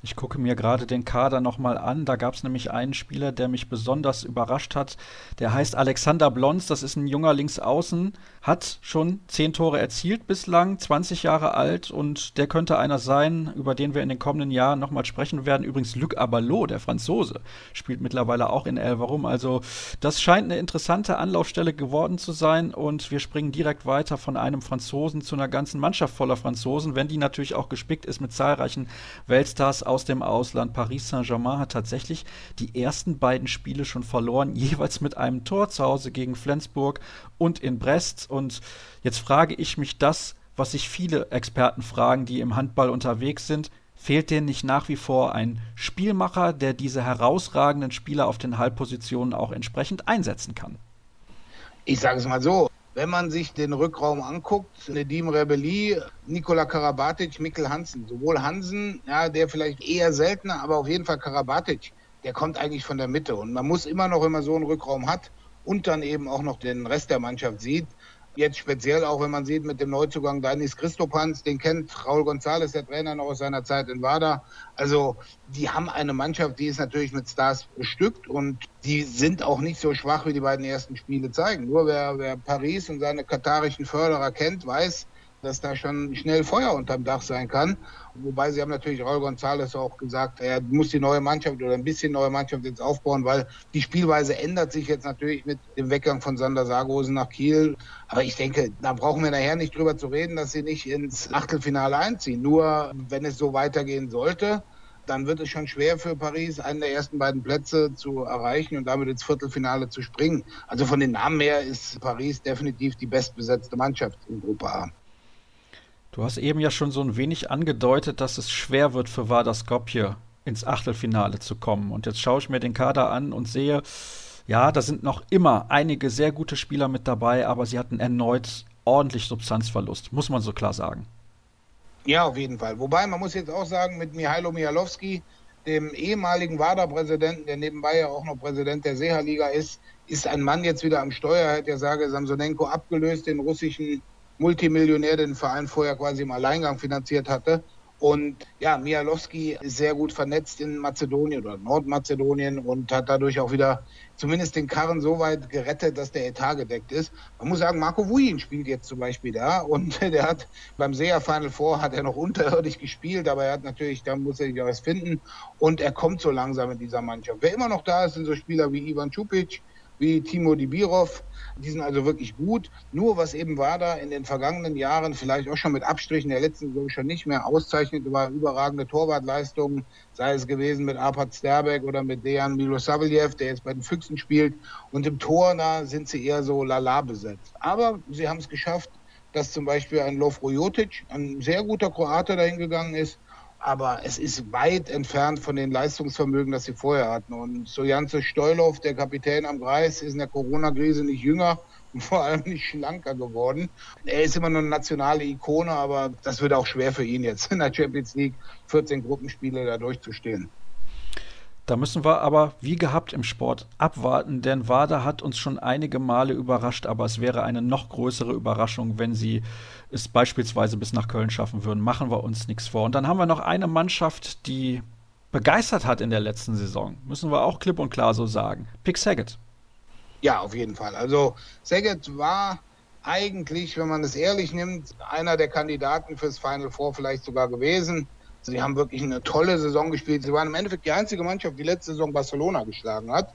Ich gucke mir gerade den Kader nochmal an. Da gab es nämlich einen Spieler, der mich besonders überrascht hat. Der heißt Alexander Blons. Das ist ein junger Linksaußen. Hat schon zehn Tore erzielt bislang, 20 Jahre alt. Und der könnte einer sein, über den wir in den kommenden Jahren nochmal sprechen werden. Übrigens Luc Abalot, der Franzose, spielt mittlerweile auch in Elverum. Also das scheint eine interessante Anlaufstelle geworden zu sein. Und wir springen direkt weiter von einem Franzosen zu einer ganzen Mannschaft voller Franzosen, wenn die natürlich auch gespickt ist mit zahlreichen Weltstars aus dem Ausland. Paris Saint-Germain hat tatsächlich die ersten beiden Spiele schon verloren, <laughs> jeweils mit einem Tor zu Hause gegen Flensburg und in Brest. Und jetzt frage ich mich das, was sich viele Experten fragen, die im Handball unterwegs sind. Fehlt denen nicht nach wie vor ein Spielmacher, der diese herausragenden Spieler auf den Halbpositionen auch entsprechend einsetzen kann? Ich sage es mal so, wenn man sich den Rückraum anguckt, Nedim Rebelli, Nikola Karabatic, Mikkel Hansen, sowohl Hansen, ja, der vielleicht eher seltener, aber auf jeden Fall Karabatic, der kommt eigentlich von der Mitte. Und man muss immer noch, wenn man so einen Rückraum hat und dann eben auch noch den Rest der Mannschaft sieht, Jetzt speziell auch, wenn man sieht, mit dem Neuzugang Danis Christopans, den kennt Raul González, der Trainer noch aus seiner Zeit in WADA. Also die haben eine Mannschaft, die ist natürlich mit Stars bestückt und die sind auch nicht so schwach, wie die beiden ersten Spiele zeigen. Nur wer, wer Paris und seine katarischen Förderer kennt, weiß, dass da schon schnell Feuer unterm Dach sein kann. Wobei sie haben natürlich Raul González auch gesagt, er muss die neue Mannschaft oder ein bisschen neue Mannschaft jetzt aufbauen, weil die Spielweise ändert sich jetzt natürlich mit dem Weggang von Sander Sargosen nach Kiel. Aber ich denke, da brauchen wir nachher nicht drüber zu reden, dass sie nicht ins Achtelfinale einziehen. Nur wenn es so weitergehen sollte, dann wird es schon schwer für Paris, einen der ersten beiden Plätze zu erreichen und damit ins Viertelfinale zu springen. Also von den Namen her ist Paris definitiv die bestbesetzte Mannschaft in Gruppe A. Du hast eben ja schon so ein wenig angedeutet, dass es schwer wird für Vardar Skopje ins Achtelfinale zu kommen. Und jetzt schaue ich mir den Kader an und sehe, ja, da sind noch immer einige sehr gute Spieler mit dabei, aber sie hatten erneut ordentlich Substanzverlust, muss man so klar sagen. Ja, auf jeden Fall. Wobei, man muss jetzt auch sagen, mit Mihailo Mihalowski, dem ehemaligen WADA-Präsidenten, der nebenbei ja auch noch Präsident der Seha-Liga ist, ist ein Mann jetzt wieder am Steuer, hat der Sage Samsonenko abgelöst, den russischen Multimillionär den Verein vorher quasi im Alleingang finanziert hatte. Und ja, Mialowski ist sehr gut vernetzt in Mazedonien oder Nordmazedonien und hat dadurch auch wieder zumindest den Karren so weit gerettet, dass der Etat gedeckt ist. Man muss sagen, Marco Wuin spielt jetzt zum Beispiel da und <laughs> der hat beim SEA Final Four hat er noch unterirdisch gespielt, aber er hat natürlich, da muss er sich was finden und er kommt so langsam in dieser Mannschaft. Wer immer noch da ist, sind so Spieler wie Ivan Čupic, wie Timo Dibirov. Die sind also wirklich gut. Nur was eben war da in den vergangenen Jahren, vielleicht auch schon mit Abstrichen der letzten Saison schon nicht mehr auszeichnet, war überragende Torwartleistungen, sei es gewesen mit Arpad Sterbeck oder mit Dejan Milosavljev, der jetzt bei den Füchsen spielt. Und im Tor, da sind sie eher so lala besetzt. Aber sie haben es geschafft, dass zum Beispiel ein Lovro Jotic, ein sehr guter Kroate, dahin gegangen ist aber es ist weit entfernt von den Leistungsvermögen, das sie vorher hatten. Und so Janze Steulhoff, der Kapitän am Kreis, ist in der Corona-Krise nicht jünger und <laughs> vor allem nicht schlanker geworden. Er ist immer noch eine nationale Ikone, aber das wird auch schwer für ihn jetzt in der Champions League 14 Gruppenspiele da durchzustehen. Da müssen wir aber wie gehabt im Sport abwarten, denn Wada hat uns schon einige Male überrascht, aber es wäre eine noch größere Überraschung, wenn sie es beispielsweise bis nach Köln schaffen würden. Machen wir uns nichts vor. Und dann haben wir noch eine Mannschaft, die begeistert hat in der letzten Saison. Müssen wir auch klipp und klar so sagen. Pick Saget. Ja, auf jeden Fall. Also Saget war eigentlich, wenn man es ehrlich nimmt, einer der Kandidaten fürs Final Four vielleicht sogar gewesen. Sie haben wirklich eine tolle Saison gespielt. Sie waren im Endeffekt die einzige Mannschaft, die letzte Saison Barcelona geschlagen hat.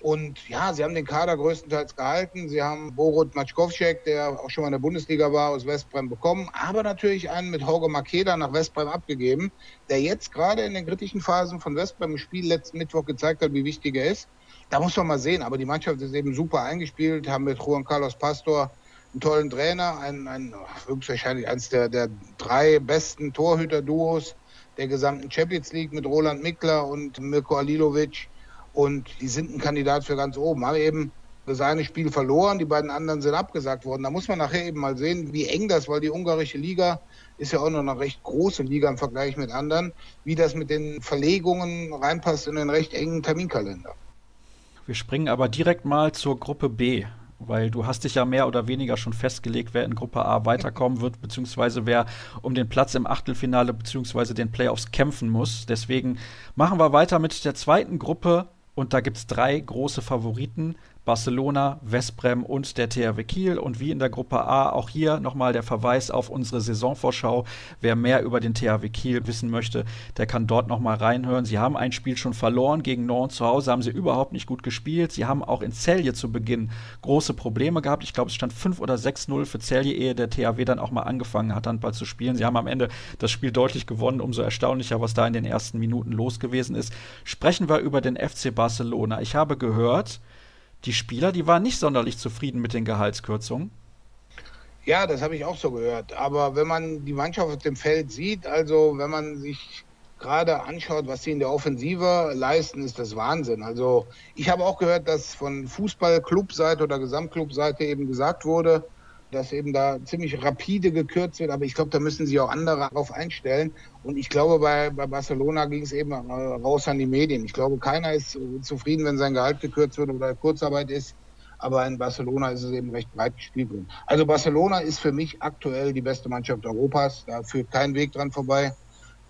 Und ja, sie haben den Kader größtenteils gehalten. Sie haben Borut Matschkowschek, der auch schon mal in der Bundesliga war, aus Westbrem bekommen, aber natürlich einen mit Jorge Makeda nach Westbrem abgegeben, der jetzt gerade in den kritischen Phasen von Westbrem im Spiel letzten Mittwoch gezeigt hat, wie wichtig er ist. Da muss man mal sehen. Aber die Mannschaft ist eben super eingespielt, haben mit Juan Carlos Pastor einen tollen Trainer, ein, ein höchstwahrscheinlich eines der, der drei besten Torhüter-Duos der gesamten Champions League mit Roland Mickler und Mirko Alilovic. Und die sind ein Kandidat für ganz oben. Haben eben das eine Spiel verloren, die beiden anderen sind abgesagt worden. Da muss man nachher eben mal sehen, wie eng das, weil die ungarische Liga ist ja auch noch eine recht große Liga im Vergleich mit anderen, wie das mit den Verlegungen reinpasst in den recht engen Terminkalender. Wir springen aber direkt mal zur Gruppe B weil du hast dich ja mehr oder weniger schon festgelegt, wer in Gruppe A weiterkommen wird, beziehungsweise wer um den Platz im Achtelfinale beziehungsweise den Playoffs kämpfen muss. Deswegen machen wir weiter mit der zweiten Gruppe und da gibt es drei große Favoriten. Barcelona, Westbrem und der THW Kiel. Und wie in der Gruppe A auch hier nochmal der Verweis auf unsere Saisonvorschau. Wer mehr über den THW Kiel wissen möchte, der kann dort nochmal reinhören. Sie haben ein Spiel schon verloren gegen Norden zu Hause, haben sie überhaupt nicht gut gespielt. Sie haben auch in Celje zu Beginn große Probleme gehabt. Ich glaube, es stand 5 oder 6-0 für Celje, ehe der THW dann auch mal angefangen hat, Handball zu spielen. Sie haben am Ende das Spiel deutlich gewonnen. Umso erstaunlicher, was da in den ersten Minuten los gewesen ist. Sprechen wir über den FC Barcelona. Ich habe gehört, die Spieler, die waren nicht sonderlich zufrieden mit den Gehaltskürzungen. Ja, das habe ich auch so gehört. Aber wenn man die Mannschaft auf dem Feld sieht, also wenn man sich gerade anschaut, was sie in der Offensive leisten, ist das Wahnsinn. Also ich habe auch gehört, dass von Fußballclubseite oder Gesamtclubseite eben gesagt wurde, dass eben da ziemlich rapide gekürzt wird, aber ich glaube, da müssen sich auch andere darauf einstellen. Und ich glaube, bei, bei Barcelona ging es eben raus an die Medien. Ich glaube, keiner ist zufrieden, wenn sein Gehalt gekürzt wird oder Kurzarbeit ist. aber in Barcelona ist es eben recht breit gespielt worden. Also Barcelona ist für mich aktuell die beste Mannschaft Europas, da führt kein Weg dran vorbei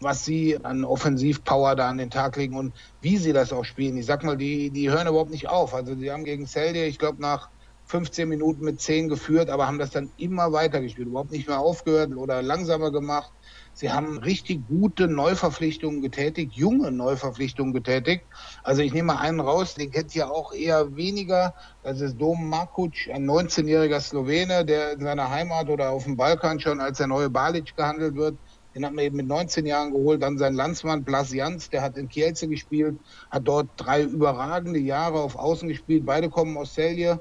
was sie an Offensivpower da an den Tag legen und wie sie das auch spielen. Ich sag mal, die, die hören überhaupt nicht auf. Also die haben gegen Celje, ich glaube, nach 15 Minuten mit 10 geführt, aber haben das dann immer weitergespielt, überhaupt nicht mehr aufgehört oder langsamer gemacht. Sie haben richtig gute Neuverpflichtungen getätigt, junge Neuverpflichtungen getätigt. Also ich nehme mal einen raus, den kennt ihr auch eher weniger. Das ist Dom Markuc, ein 19-jähriger Slowene, der in seiner Heimat oder auf dem Balkan schon als der neue Balic gehandelt wird. Den hat man eben mit 19 Jahren geholt. Dann sein Landsmann Blas Jans, der hat in Kielce gespielt, hat dort drei überragende Jahre auf Außen gespielt. Beide kommen aus Celje.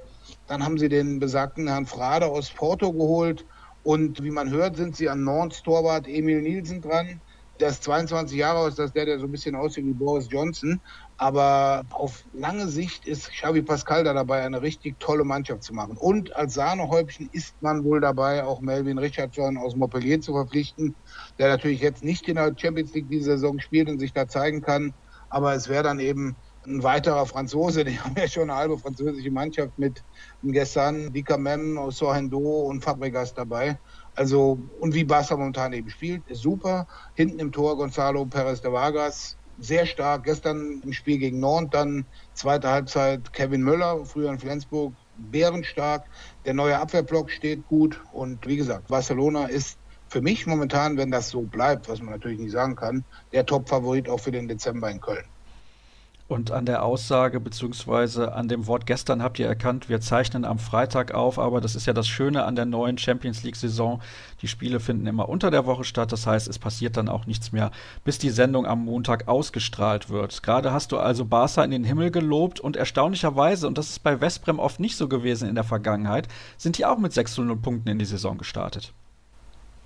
Dann haben sie den besagten Herrn Frade aus Porto geholt. Und wie man hört, sind sie an Nantes Torwart Emil Nielsen dran. Der ist 22 Jahre alt, das ist der, der so ein bisschen aussieht wie Boris Johnson. Aber auf lange Sicht ist Xavi Pascal da dabei, eine richtig tolle Mannschaft zu machen. Und als Sahnehäubchen ist man wohl dabei, auch Melvin Richardson aus Montpellier zu verpflichten, der natürlich jetzt nicht in der Champions League diese Saison spielt und sich da zeigen kann. Aber es wäre dann eben ein weiterer Franzose, die <laughs> haben ja schon eine halbe französische Mannschaft mit Gessan, Dikamem, Sorhendo und Fabregas dabei. Also, und wie Barca momentan eben spielt, ist super. Hinten im Tor Gonzalo Perez de Vargas, sehr stark. Gestern im Spiel gegen Nantes, dann zweite Halbzeit Kevin Möller, früher in Flensburg, bärenstark. Der neue Abwehrblock steht gut. Und wie gesagt, Barcelona ist für mich momentan, wenn das so bleibt, was man natürlich nicht sagen kann, der Top-Favorit auch für den Dezember in Köln. Und an der Aussage beziehungsweise an dem Wort gestern habt ihr erkannt, wir zeichnen am Freitag auf, aber das ist ja das Schöne an der neuen Champions League-Saison. Die Spiele finden immer unter der Woche statt, das heißt, es passiert dann auch nichts mehr, bis die Sendung am Montag ausgestrahlt wird. Gerade hast du also Barca in den Himmel gelobt und erstaunlicherweise, und das ist bei Westbrem oft nicht so gewesen in der Vergangenheit, sind die auch mit 600 Punkten in die Saison gestartet.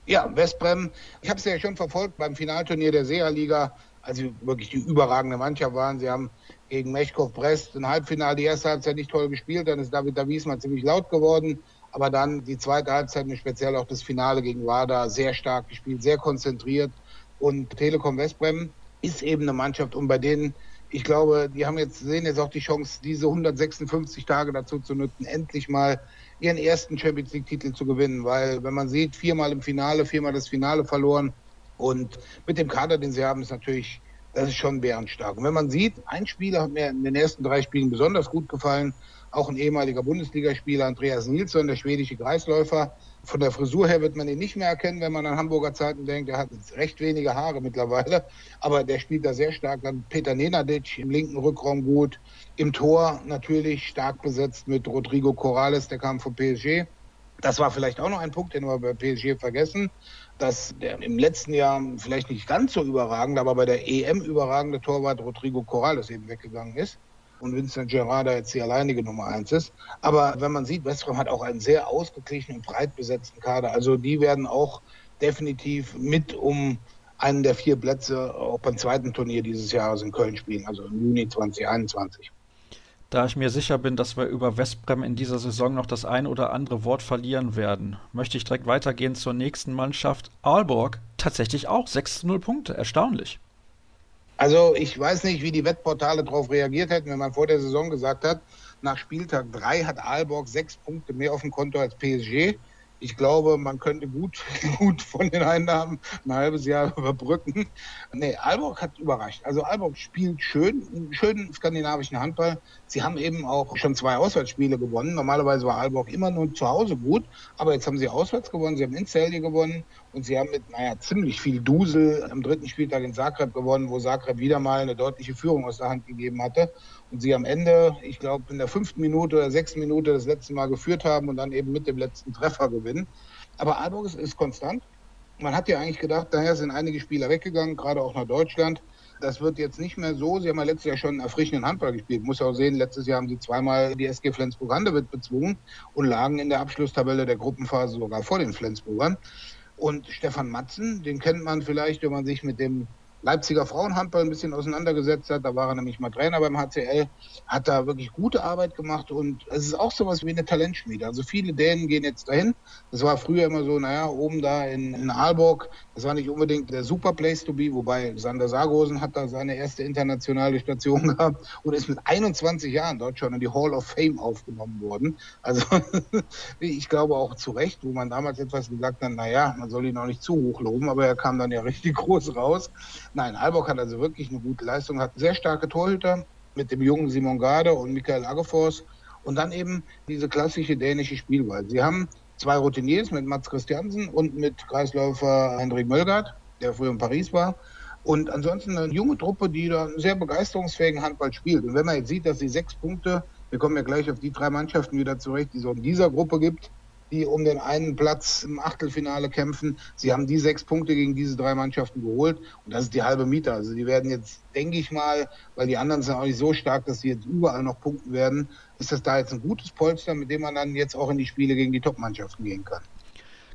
Ja, Westbrem, ich habe es ja schon verfolgt beim Finalturnier der SEA-Liga als sie wirklich die überragende Mannschaft waren. Sie haben gegen Mechkov Brest ein Halbfinale, die erste Halbzeit nicht toll gespielt, dann ist David Davies mal ziemlich laut geworden, aber dann die zweite Halbzeit und speziell auch das Finale gegen Wada sehr stark gespielt, sehr konzentriert. Und Telekom Westbrem ist eben eine Mannschaft und bei denen ich glaube, die haben jetzt, sehen jetzt auch die Chance, diese 156 Tage dazu zu nutzen, endlich mal ihren ersten Champions League Titel zu gewinnen, weil wenn man sieht, viermal im Finale, viermal das Finale verloren, und mit dem Kader, den sie haben, ist natürlich, das ist schon bärenstark. Und wenn man sieht, ein Spieler hat mir in den ersten drei Spielen besonders gut gefallen, auch ein ehemaliger Bundesligaspieler, Andreas Nilsson, der schwedische Kreisläufer. Von der Frisur her wird man ihn nicht mehr erkennen, wenn man an Hamburger Zeiten denkt. Er hat recht wenige Haare mittlerweile, aber der spielt da sehr stark. Dann Peter Nenadic im linken Rückraum gut. Im Tor natürlich stark besetzt mit Rodrigo Corrales, der kam von PSG. Das war vielleicht auch noch ein Punkt, den wir bei PSG vergessen dass der im letzten Jahr vielleicht nicht ganz so überragend, aber bei der EM überragende Torwart Rodrigo Corrales eben weggegangen ist und Vincent Gerard jetzt die alleinige Nummer eins ist. Aber wenn man sieht, West hat auch einen sehr ausgeglichenen und breit besetzten Kader. Also die werden auch definitiv mit um einen der vier Plätze auch beim zweiten Turnier dieses Jahres in Köln spielen, also im Juni 2021. Da ich mir sicher bin, dass wir über Westbrem in dieser Saison noch das ein oder andere Wort verlieren werden, möchte ich direkt weitergehen zur nächsten Mannschaft. Aalborg tatsächlich auch 6 0 Punkte. Erstaunlich. Also ich weiß nicht, wie die Wettportale darauf reagiert hätten, wenn man vor der Saison gesagt hat, nach Spieltag 3 hat Aalborg sechs Punkte mehr auf dem Konto als PSG ich glaube, man könnte gut, <laughs> gut von den Einnahmen ein halbes Jahr <laughs> überbrücken. Nee, Aalborg hat überrascht. Also Aalborg spielt schön, schönen skandinavischen Handball. Sie haben eben auch schon zwei Auswärtsspiele gewonnen. Normalerweise war Aalborg immer nur zu Hause gut, aber jetzt haben sie auswärts gewonnen, sie haben in Celje gewonnen und sie haben mit, naja, ziemlich viel Dusel am dritten Spieltag in Zagreb gewonnen, wo Zagreb wieder mal eine deutliche Führung aus der Hand gegeben hatte und sie am Ende, ich glaube, in der fünften Minute oder sechsten Minute das letzte Mal geführt haben und dann eben mit dem letzten Treffer gewinnen. Aber Aalborg ist, ist konstant. Man hat ja eigentlich gedacht, daher sind einige Spieler weggegangen, gerade auch nach Deutschland. Das wird jetzt nicht mehr so. Sie haben ja letztes Jahr schon einen erfrischenden Handball gespielt. Muss auch sehen, letztes Jahr haben sie zweimal die SG Flensburg-Handewitt bezwungen und lagen in der Abschlusstabelle der Gruppenphase sogar vor den Flensburgern. Und Stefan Matzen, den kennt man vielleicht, wenn man sich mit dem Leipziger Frauenhandball ein bisschen auseinandergesetzt hat. Da war er nämlich mal Trainer beim HCL, hat da wirklich gute Arbeit gemacht und es ist auch sowas wie eine Talentschmiede. Also viele Dänen gehen jetzt dahin. Das war früher immer so, naja, oben da in, in Aalborg, das war nicht unbedingt der super Place to be, wobei Sander Sargosen hat da seine erste internationale Station <laughs> gehabt und ist mit 21 Jahren dort schon in die Hall of Fame aufgenommen worden. Also <laughs> ich glaube auch zu Recht, wo man damals etwas gesagt hat, naja, man soll ihn auch nicht zu hoch loben, aber er kam dann ja <laughs> richtig groß raus. Nein, Aalborg hat also wirklich eine gute Leistung, hat sehr starke Torhüter mit dem jungen Simon Garde und Michael Agefors und dann eben diese klassische dänische Spielweise. Sie haben zwei Routiniers mit Mats Christiansen und mit Kreisläufer Hendrik Möllgard, der früher in Paris war. Und ansonsten eine junge Truppe, die da einen sehr begeisterungsfähigen Handball spielt. Und wenn man jetzt sieht, dass sie sechs Punkte, wir kommen ja gleich auf die drei Mannschaften wieder zurecht, die es in dieser Gruppe gibt, die um den einen Platz im Achtelfinale kämpfen. Sie haben die sechs Punkte gegen diese drei Mannschaften geholt und das ist die halbe Miete. Also die werden jetzt, denke ich mal, weil die anderen sind auch nicht so stark, dass sie jetzt überall noch punkten werden, ist das da jetzt ein gutes Polster, mit dem man dann jetzt auch in die Spiele gegen die Top-Mannschaften gehen kann.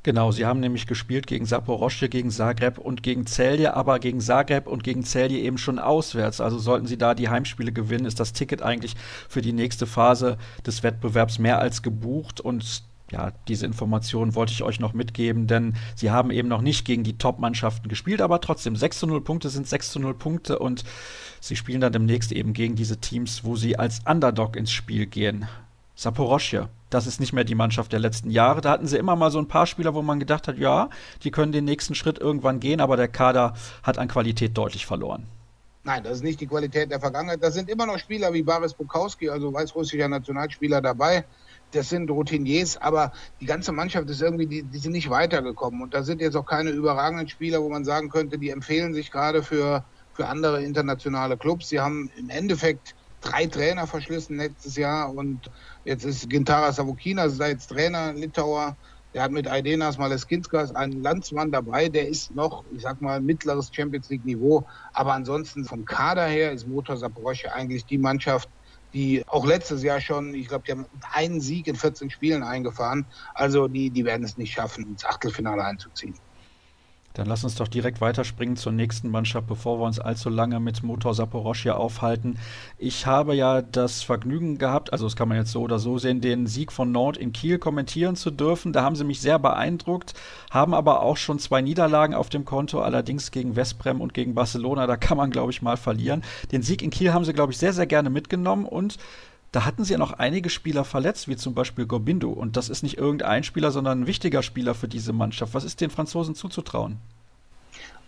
Genau, sie haben nämlich gespielt gegen Saporosche, gegen Zagreb und gegen Celje, aber gegen Zagreb und gegen Celje eben schon auswärts. Also sollten sie da die Heimspiele gewinnen, ist das Ticket eigentlich für die nächste Phase des Wettbewerbs mehr als gebucht und ja, diese Information wollte ich euch noch mitgeben, denn sie haben eben noch nicht gegen die Top-Mannschaften gespielt, aber trotzdem 6 zu 0 Punkte sind 6 zu 0 Punkte und sie spielen dann demnächst eben gegen diese Teams, wo sie als Underdog ins Spiel gehen. Saporoschje, das ist nicht mehr die Mannschaft der letzten Jahre. Da hatten sie immer mal so ein paar Spieler, wo man gedacht hat, ja, die können den nächsten Schritt irgendwann gehen, aber der Kader hat an Qualität deutlich verloren. Nein, das ist nicht die Qualität der Vergangenheit. Da sind immer noch Spieler wie Boris Bukowski, also weißrussischer Nationalspieler dabei das sind Routiniers, aber die ganze Mannschaft ist irgendwie, die, die sind nicht weitergekommen. Und da sind jetzt auch keine überragenden Spieler, wo man sagen könnte, die empfehlen sich gerade für, für andere internationale Clubs. Sie haben im Endeffekt drei Trainer verschlissen letztes Jahr und jetzt ist Gintara Savukina, ist jetzt Trainer, Litauer. Der hat mit Aidenas Maleskinskas einen Landsmann dabei, der ist noch, ich sag mal, mittleres Champions League Niveau. Aber ansonsten vom Kader her ist Motor Saporosche eigentlich die Mannschaft, die auch letztes Jahr schon, ich glaube, die haben einen Sieg in 14 Spielen eingefahren. Also die, die werden es nicht schaffen, ins Achtelfinale einzuziehen. Dann lass uns doch direkt weiterspringen zur nächsten Mannschaft, bevor wir uns allzu lange mit Motor Saporoschja aufhalten. Ich habe ja das Vergnügen gehabt, also das kann man jetzt so oder so sehen, den Sieg von Nord in Kiel kommentieren zu dürfen. Da haben sie mich sehr beeindruckt, haben aber auch schon zwei Niederlagen auf dem Konto, allerdings gegen Westbrem und gegen Barcelona. Da kann man, glaube ich, mal verlieren. Den Sieg in Kiel haben sie, glaube ich, sehr, sehr gerne mitgenommen und da hatten sie ja noch einige Spieler verletzt, wie zum Beispiel Gobindo. Und das ist nicht irgendein Spieler, sondern ein wichtiger Spieler für diese Mannschaft. Was ist den Franzosen zuzutrauen?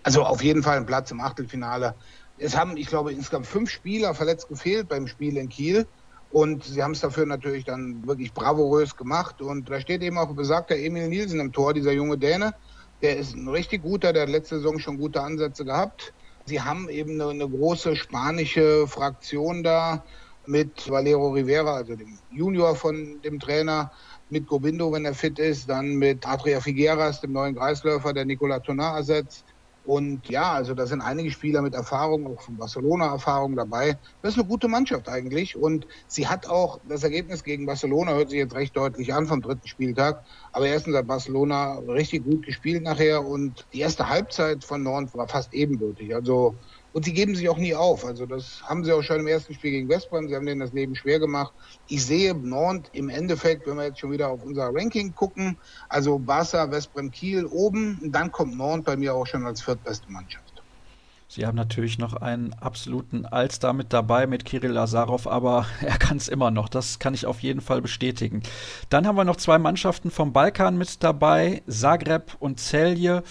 Also auf jeden Fall ein Platz im Achtelfinale. Es haben, ich glaube, insgesamt fünf Spieler verletzt gefehlt beim Spiel in Kiel. Und sie haben es dafür natürlich dann wirklich bravourös gemacht. Und da steht eben auch besagter Emil Nielsen im Tor, dieser junge Däne. Der ist ein richtig guter, der hat letzte Saison schon gute Ansätze gehabt. Sie haben eben eine, eine große spanische Fraktion da mit Valero Rivera, also dem Junior von dem Trainer, mit Gobindo, wenn er fit ist, dann mit Adria Figueras, dem neuen Kreisläufer, der Nicola Tonar ersetzt. Und ja, also da sind einige Spieler mit Erfahrung, auch von Barcelona Erfahrung dabei. Das ist eine gute Mannschaft eigentlich. Und sie hat auch das Ergebnis gegen Barcelona, hört sich jetzt recht deutlich an vom dritten Spieltag. Aber erstens hat Barcelona richtig gut gespielt nachher und die erste Halbzeit von Nord war fast ebenbürtig. Also und sie geben sich auch nie auf. Also das haben sie auch schon im ersten Spiel gegen Westbrem. Sie haben denen das Leben schwer gemacht. Ich sehe Nord im Endeffekt, wenn wir jetzt schon wieder auf unser Ranking gucken, also Barca, Westbrem, Kiel oben. Und dann kommt Nord bei mir auch schon als viertbeste Mannschaft. Sie haben natürlich noch einen absoluten Allstar mit dabei mit Kirill Lazarov, aber <laughs> er kann es immer noch. Das kann ich auf jeden Fall bestätigen. Dann haben wir noch zwei Mannschaften vom Balkan mit dabei, Zagreb und Celje.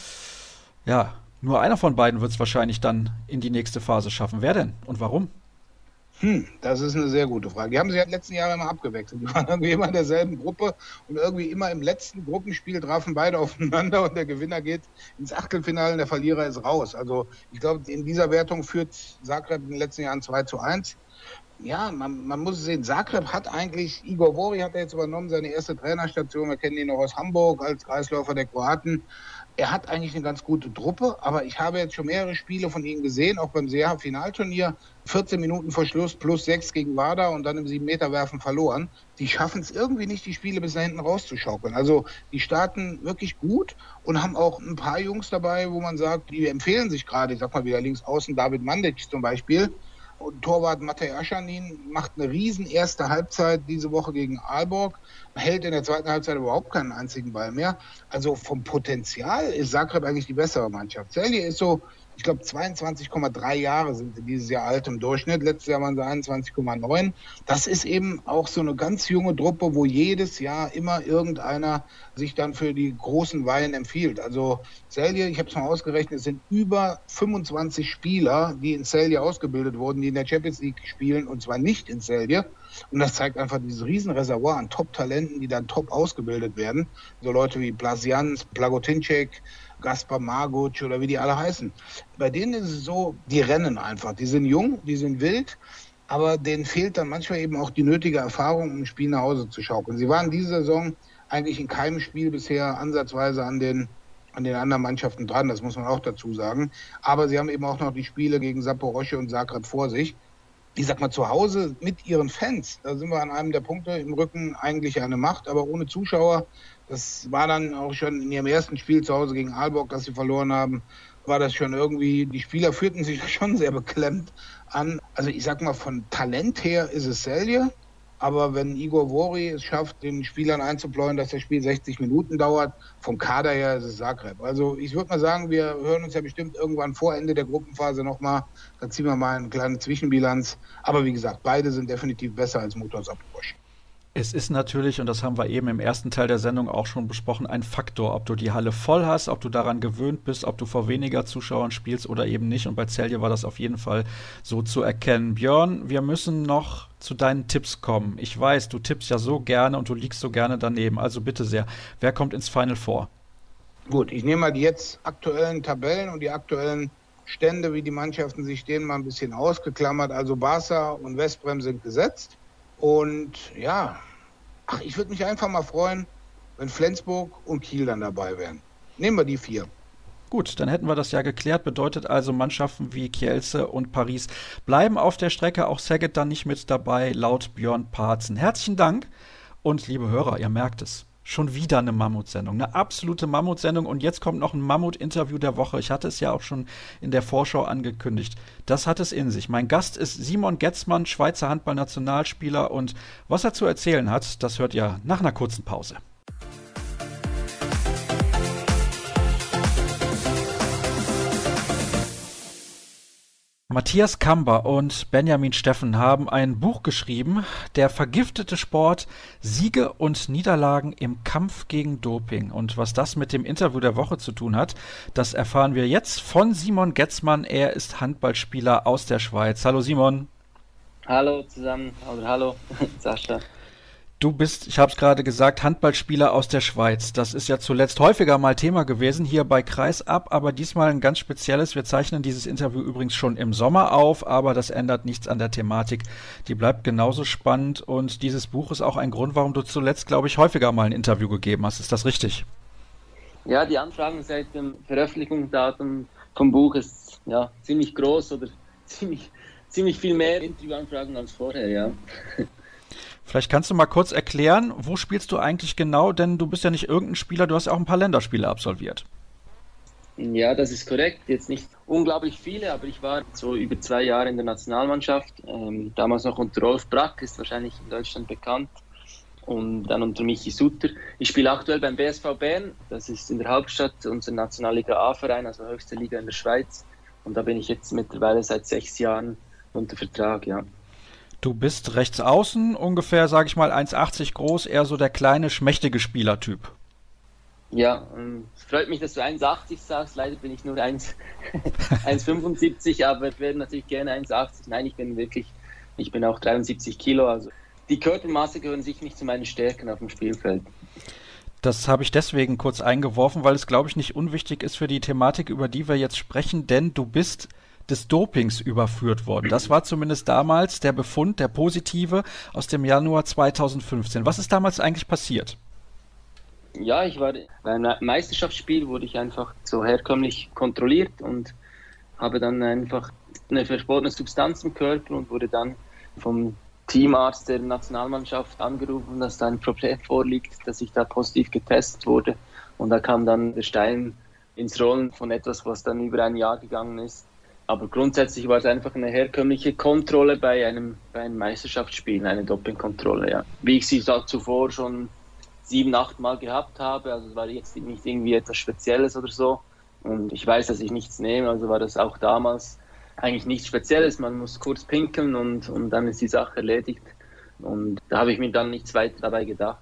Ja, nur einer von beiden wird es wahrscheinlich dann in die nächste Phase schaffen. Wer denn und warum? Hm, das ist eine sehr gute Frage. Die haben sich ja letzten Jahre immer abgewechselt. Die waren irgendwie immer in derselben Gruppe und irgendwie immer im letzten Gruppenspiel trafen beide aufeinander und der Gewinner geht ins Achtelfinale und der Verlierer ist raus. Also ich glaube, in dieser Wertung führt Zagreb in den letzten Jahren 2 zu 1. ja, man, man muss sehen, Zagreb hat eigentlich, Igor Vori hat er jetzt übernommen, seine erste Trainerstation, wir kennen ihn noch aus Hamburg als Kreisläufer der Kroaten. Er hat eigentlich eine ganz gute Truppe, aber ich habe jetzt schon mehrere Spiele von ihm gesehen, auch beim SEA-Finalturnier. 14 Minuten vor Schluss plus 6 gegen WADA und dann im 7-Meter-Werfen verloren. Die schaffen es irgendwie nicht, die Spiele bis da hinten rauszuschaukeln. Also die starten wirklich gut und haben auch ein paar Jungs dabei, wo man sagt, die empfehlen sich gerade. Ich sag mal wieder links außen David Mandic zum Beispiel und Torwart Matej Aschanin macht eine riesen erste Halbzeit diese Woche gegen Aalborg, hält in der zweiten Halbzeit überhaupt keinen einzigen Ball mehr. Also vom Potenzial ist Zagreb eigentlich die bessere Mannschaft. Celje ist so ich glaube 22,3 Jahre sind sie dieses Jahr alt im Durchschnitt. Letztes Jahr waren sie 21,9. Das ist eben auch so eine ganz junge Truppe, wo jedes Jahr immer irgendeiner sich dann für die großen Weihen empfiehlt. Also Celje, ich habe es mal ausgerechnet, es sind über 25 Spieler, die in Celje ausgebildet wurden, die in der Champions League spielen und zwar nicht in Celje. Und das zeigt einfach dieses Riesenreservoir an Top-Talenten, die dann top ausgebildet werden. So Leute wie Blasians, Plagotinček, Gaspar Marguc oder wie die alle heißen. Bei denen ist es so, die rennen einfach. Die sind jung, die sind wild, aber denen fehlt dann manchmal eben auch die nötige Erfahrung, um ein Spiel nach Hause zu schaukeln. Sie waren diese Saison eigentlich in keinem Spiel bisher ansatzweise an den an den anderen Mannschaften dran, das muss man auch dazu sagen. Aber sie haben eben auch noch die Spiele gegen Saporosche und Zagreb vor sich. Ich sag mal, zu Hause mit ihren Fans, da sind wir an einem der Punkte im Rücken eigentlich eine Macht, aber ohne Zuschauer das war dann auch schon in ihrem ersten Spiel zu Hause gegen Aalborg, dass sie verloren haben, war das schon irgendwie, die Spieler führten sich <laughs> schon sehr beklemmt an. Also ich sag mal, von Talent her ist es Selje, aber wenn Igor Vori es schafft, den Spielern einzupläuen, dass das Spiel 60 Minuten dauert, vom Kader her ist es Zagreb. Also ich würde mal sagen, wir hören uns ja bestimmt irgendwann vor Ende der Gruppenphase nochmal. Da ziehen wir mal eine kleine Zwischenbilanz. Aber wie gesagt, beide sind definitiv besser als Motors Saporos. Es ist natürlich, und das haben wir eben im ersten Teil der Sendung auch schon besprochen, ein Faktor, ob du die Halle voll hast, ob du daran gewöhnt bist, ob du vor weniger Zuschauern spielst oder eben nicht. Und bei Celje war das auf jeden Fall so zu erkennen. Björn, wir müssen noch zu deinen Tipps kommen. Ich weiß, du tippst ja so gerne und du liegst so gerne daneben. Also bitte sehr, wer kommt ins Final Four? Gut, ich nehme mal die jetzt aktuellen Tabellen und die aktuellen Stände, wie die Mannschaften sich stehen, mal ein bisschen ausgeklammert. Also Barca und Westbrem sind gesetzt. Und ja, ach, ich würde mich einfach mal freuen, wenn Flensburg und Kiel dann dabei wären. Nehmen wir die vier. Gut, dann hätten wir das ja geklärt. Bedeutet also, Mannschaften wie Kielce und Paris bleiben auf der Strecke. Auch Saget dann nicht mit dabei, laut Björn Parzen. Herzlichen Dank und liebe Hörer, ihr merkt es. Schon wieder eine Mammutsendung, eine absolute Mammutsendung. Und jetzt kommt noch ein Mammut-Interview der Woche. Ich hatte es ja auch schon in der Vorschau angekündigt. Das hat es in sich. Mein Gast ist Simon Getzmann, Schweizer Handballnationalspieler. Und was er zu erzählen hat, das hört ihr nach einer kurzen Pause. Matthias Kamber und Benjamin Steffen haben ein Buch geschrieben, Der vergiftete Sport, Siege und Niederlagen im Kampf gegen Doping. Und was das mit dem Interview der Woche zu tun hat, das erfahren wir jetzt von Simon Getzmann. Er ist Handballspieler aus der Schweiz. Hallo Simon. Hallo zusammen, oder hallo <laughs> Sascha. Du bist, ich habe es gerade gesagt, Handballspieler aus der Schweiz. Das ist ja zuletzt häufiger mal Thema gewesen hier bei Kreisab, aber diesmal ein ganz spezielles. Wir zeichnen dieses Interview übrigens schon im Sommer auf, aber das ändert nichts an der Thematik. Die bleibt genauso spannend und dieses Buch ist auch ein Grund, warum du zuletzt, glaube ich, häufiger mal ein Interview gegeben hast. Ist das richtig? Ja, die Anfragen seit dem Veröffentlichungsdatum vom Buch ist ja ziemlich groß oder <laughs> ziemlich, ziemlich viel mehr Interviewanfragen als vorher, ja. Vielleicht kannst du mal kurz erklären, wo spielst du eigentlich genau? Denn du bist ja nicht irgendein Spieler, du hast ja auch ein paar Länderspiele absolviert. Ja, das ist korrekt. Jetzt nicht unglaublich viele, aber ich war so über zwei Jahre in der Nationalmannschaft. Ähm, damals noch unter Rolf Brack, ist wahrscheinlich in Deutschland bekannt. Und dann unter Michi Sutter. Ich spiele aktuell beim BSV Bern. Das ist in der Hauptstadt unser Nationalliga A-Verein, also höchste Liga in der Schweiz. Und da bin ich jetzt mittlerweile seit sechs Jahren unter Vertrag, ja. Du bist rechts außen, ungefähr, sage ich mal, 1,80 groß, eher so der kleine, schmächtige Spielertyp. Ja, ähm, es freut mich, dass du 1,80 sagst. Leider bin ich nur 1,75, <laughs> aber ich wäre natürlich gerne 1,80. Nein, ich bin wirklich, ich bin auch 73 Kilo. Also die Körpermaße gehören sich nicht zu meinen Stärken auf dem Spielfeld. Das habe ich deswegen kurz eingeworfen, weil es, glaube ich, nicht unwichtig ist für die Thematik, über die wir jetzt sprechen, denn du bist des Dopings überführt worden. Das war zumindest damals der Befund, der positive aus dem Januar 2015. Was ist damals eigentlich passiert? Ja, ich war bei einem Meisterschaftsspiel, wurde ich einfach so herkömmlich kontrolliert und habe dann einfach eine verbotene Substanz im Körper und wurde dann vom Teamarzt der Nationalmannschaft angerufen, dass da ein Problem vorliegt, dass ich da positiv getestet wurde. Und da kam dann der Stein ins Rollen von etwas, was dann über ein Jahr gegangen ist. Aber grundsätzlich war es einfach eine herkömmliche Kontrolle bei einem, bei einem Meisterschaftsspiel, eine Dopingkontrolle, ja. Wie ich sie da zuvor schon sieben, acht Mal gehabt habe. Also es war jetzt nicht irgendwie etwas Spezielles oder so. Und ich weiß, dass ich nichts nehme, also war das auch damals eigentlich nichts Spezielles. Man muss kurz pinkeln und, und dann ist die Sache erledigt. Und da habe ich mir dann nichts weiter dabei gedacht.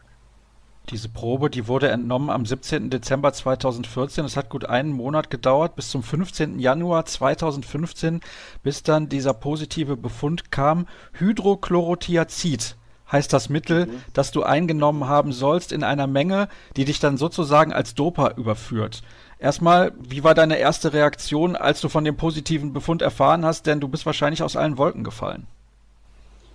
Diese Probe, die wurde entnommen am 17. Dezember 2014. Es hat gut einen Monat gedauert, bis zum 15. Januar 2015, bis dann dieser positive Befund kam. Hydrochlorothiazid heißt das Mittel, mhm. das du eingenommen haben sollst in einer Menge, die dich dann sozusagen als Doper überführt. Erstmal, wie war deine erste Reaktion, als du von dem positiven Befund erfahren hast? Denn du bist wahrscheinlich aus allen Wolken gefallen.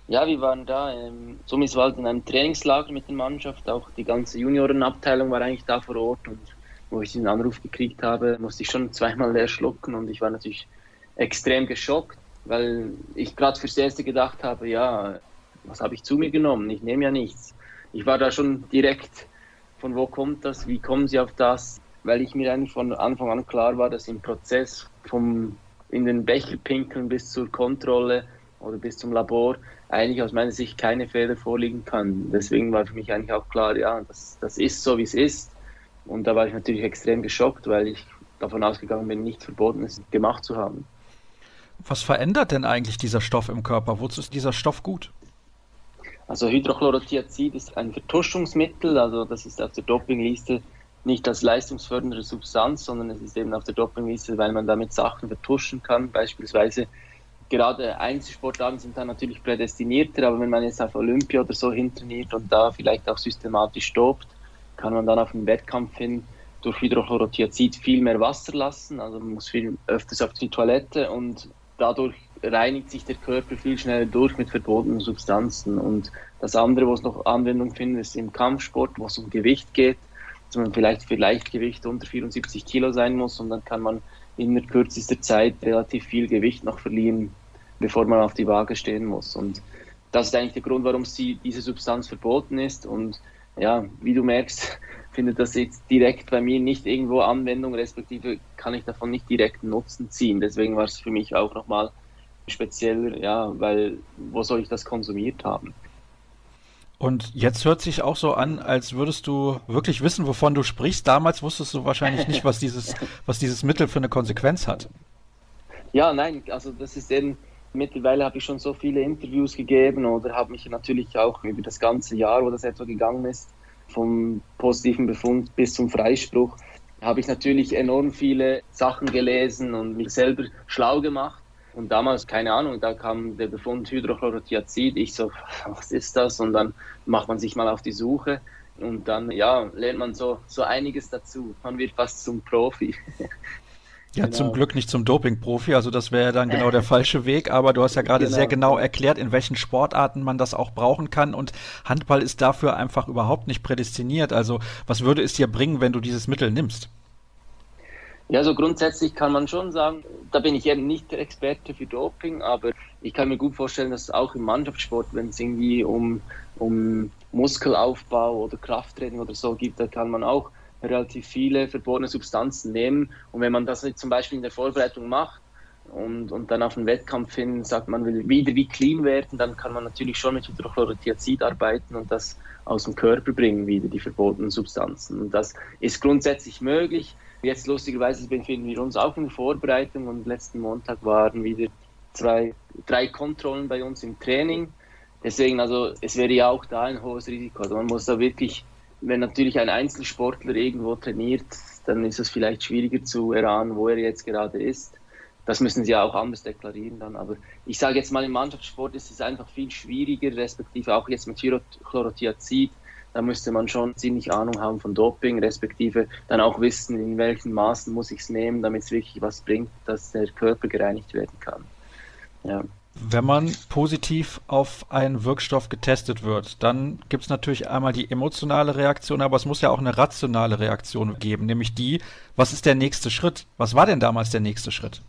Ja, wir waren da im Summiswald in einem Trainingslager mit der Mannschaft. Auch die ganze Juniorenabteilung war eigentlich da vor Ort. Und wo ich den Anruf gekriegt habe, musste ich schon zweimal leer schlucken. Und ich war natürlich extrem geschockt, weil ich gerade fürs Erste gedacht habe, ja, was habe ich zu mir genommen? Ich nehme ja nichts. Ich war da schon direkt, von wo kommt das? Wie kommen Sie auf das? Weil ich mir eigentlich von Anfang an klar war, dass im Prozess vom in den Becher pinkeln bis zur Kontrolle oder bis zum Labor eigentlich aus meiner Sicht keine Fehler vorliegen kann. Deswegen war für mich eigentlich auch klar, ja, das, das ist so, wie es ist. Und da war ich natürlich extrem geschockt, weil ich davon ausgegangen bin, nichts Verbotenes gemacht zu haben. Was verändert denn eigentlich dieser Stoff im Körper? Wozu ist dieser Stoff gut? Also Hydrochlorothiazid ist ein Vertuschungsmittel, also das ist auf der Dopingliste nicht als leistungsfördernde Substanz, sondern es ist eben auf der Dopingliste, weil man damit Sachen vertuschen kann, beispielsweise gerade Einzelsportarten sind da natürlich prädestinierter, aber wenn man jetzt auf Olympia oder so hintrainiert und da vielleicht auch systematisch dopt, kann man dann auf den Wettkampf hin durch Hydrochlorothiazid viel mehr Wasser lassen, also man muss viel öfters auf die Toilette und dadurch reinigt sich der Körper viel schneller durch mit verbotenen Substanzen. Und das andere, wo es noch Anwendung findet, ist im Kampfsport, wo es um Gewicht geht, dass man vielleicht für Leichtgewicht unter 74 Kilo sein muss und dann kann man in kürzester Zeit relativ viel Gewicht noch verlieren, bevor man auf die Waage stehen muss. Und das ist eigentlich der Grund, warum sie, diese Substanz verboten ist. Und ja, wie du merkst, <laughs> findet das jetzt direkt bei mir nicht irgendwo Anwendung, respektive kann ich davon nicht direkt Nutzen ziehen. Deswegen war es für mich auch nochmal speziell, ja, weil wo soll ich das konsumiert haben? Und jetzt hört sich auch so an, als würdest du wirklich wissen, wovon du sprichst. Damals wusstest du wahrscheinlich nicht, was dieses, <laughs> was dieses Mittel für eine Konsequenz hat. Ja, nein, also das ist eben, mittlerweile habe ich schon so viele Interviews gegeben oder habe mich natürlich auch über das ganze Jahr, wo das etwa gegangen ist, vom positiven Befund bis zum Freispruch, habe ich natürlich enorm viele Sachen gelesen und mich selber schlau gemacht. Und damals, keine Ahnung, da kam der Befund Hydrochlorothiazid. Ich so, <laughs> was ist das? Und dann macht man sich mal auf die Suche. Und dann, ja, lernt man so, so einiges dazu. Man wird fast zum Profi. Ja, genau. zum Glück nicht zum Doping-Profi, also das wäre dann genau der <laughs> falsche Weg, aber du hast ja gerade genau. sehr genau erklärt, in welchen Sportarten man das auch brauchen kann und Handball ist dafür einfach überhaupt nicht prädestiniert. Also was würde es dir bringen, wenn du dieses Mittel nimmst? Ja, so grundsätzlich kann man schon sagen, da bin ich eben nicht der Experte für Doping, aber ich kann mir gut vorstellen, dass auch im Mannschaftssport, wenn es irgendwie um, um Muskelaufbau oder Krafttraining oder so gibt, da kann man auch relativ viele verbotene Substanzen nehmen. Und wenn man das zum Beispiel in der Vorbereitung macht und, und dann auf den Wettkampf hin sagt, man will wieder wie clean werden, dann kann man natürlich schon mit Hydrochlorothiazid arbeiten und das aus dem Körper bringen, wieder die verbotenen Substanzen. Und das ist grundsätzlich möglich. Jetzt lustigerweise befinden wir uns auch in Vorbereitung und letzten Montag waren wieder zwei, drei Kontrollen bei uns im Training. Deswegen, also es wäre ja auch da ein hohes Risiko. Also man muss da wirklich, wenn natürlich ein Einzelsportler irgendwo trainiert, dann ist es vielleicht schwieriger zu erahnen, wo er jetzt gerade ist. Das müssen sie ja auch anders deklarieren dann. Aber ich sage jetzt mal, im Mannschaftssport ist es einfach viel schwieriger, respektive auch jetzt mit Chlorothiazid da müsste man schon ziemlich Ahnung haben von Doping, respektive dann auch wissen, in welchen Maßen muss ich es nehmen, damit es wirklich was bringt, dass der Körper gereinigt werden kann. Ja. Wenn man positiv auf einen Wirkstoff getestet wird, dann gibt es natürlich einmal die emotionale Reaktion, aber es muss ja auch eine rationale Reaktion geben, nämlich die, was ist der nächste Schritt? Was war denn damals der nächste Schritt?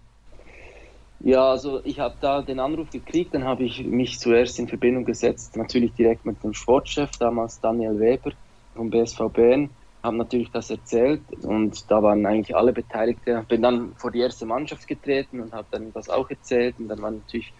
Ja, also ich habe da den Anruf gekriegt, dann habe ich mich zuerst in Verbindung gesetzt, natürlich direkt mit dem Sportchef, damals Daniel Weber vom BSV Bern, habe natürlich das erzählt und da waren eigentlich alle Beteiligte. Bin dann vor die erste Mannschaft getreten und habe dann das auch erzählt und dann waren natürlich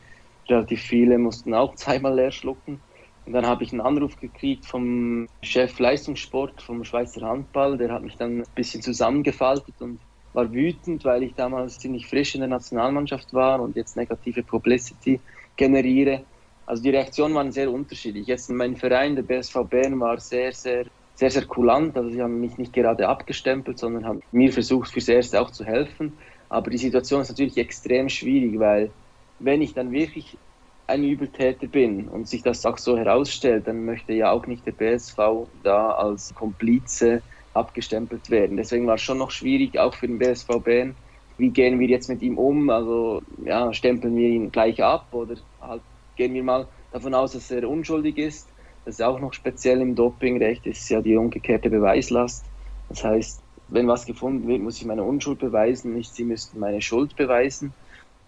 relativ viele, mussten auch <laughs> zweimal leer schlucken. Und dann habe ich einen Anruf gekriegt vom Chef Leistungssport vom Schweizer Handball, der hat mich dann ein bisschen zusammengefaltet und war wütend, weil ich damals ziemlich frisch in der Nationalmannschaft war und jetzt negative Publicity generiere. Also die Reaktionen waren sehr unterschiedlich. Jetzt mein Verein, der BSV Bern, war sehr, sehr, sehr, sehr kulant. Also sie haben mich nicht gerade abgestempelt, sondern haben mir versucht, fürs Erste auch zu helfen. Aber die Situation ist natürlich extrem schwierig, weil wenn ich dann wirklich ein Übeltäter bin und sich das auch so herausstellt, dann möchte ja auch nicht der BSV da als Komplize abgestempelt werden. Deswegen war es schon noch schwierig, auch für den BSV Bern. Wie gehen wir jetzt mit ihm um? Also ja, stempeln wir ihn gleich ab oder halt gehen wir mal davon aus, dass er unschuldig ist. Das ist auch noch speziell im Dopingrecht, das ist ja die umgekehrte Beweislast. Das heißt, wenn was gefunden wird, muss ich meine Unschuld beweisen, nicht sie müssten meine Schuld beweisen.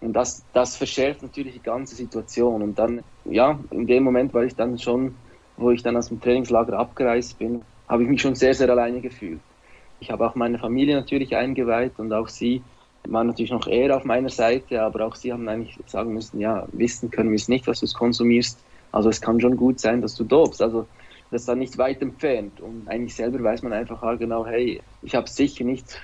Und das, das verschärft natürlich die ganze Situation. Und dann, ja, in dem Moment war ich dann schon, wo ich dann aus dem Trainingslager abgereist bin, habe ich mich schon sehr, sehr alleine gefühlt. Ich habe auch meine Familie natürlich eingeweiht und auch sie waren natürlich noch eher auf meiner Seite, aber auch sie haben eigentlich sagen müssen, ja, wissen können wir es nicht, was du konsumierst. Also es kann schon gut sein, dass du dopst. Also das ist dann nicht weit entfernt. Und eigentlich selber weiß man einfach genau, hey, ich habe sicher nicht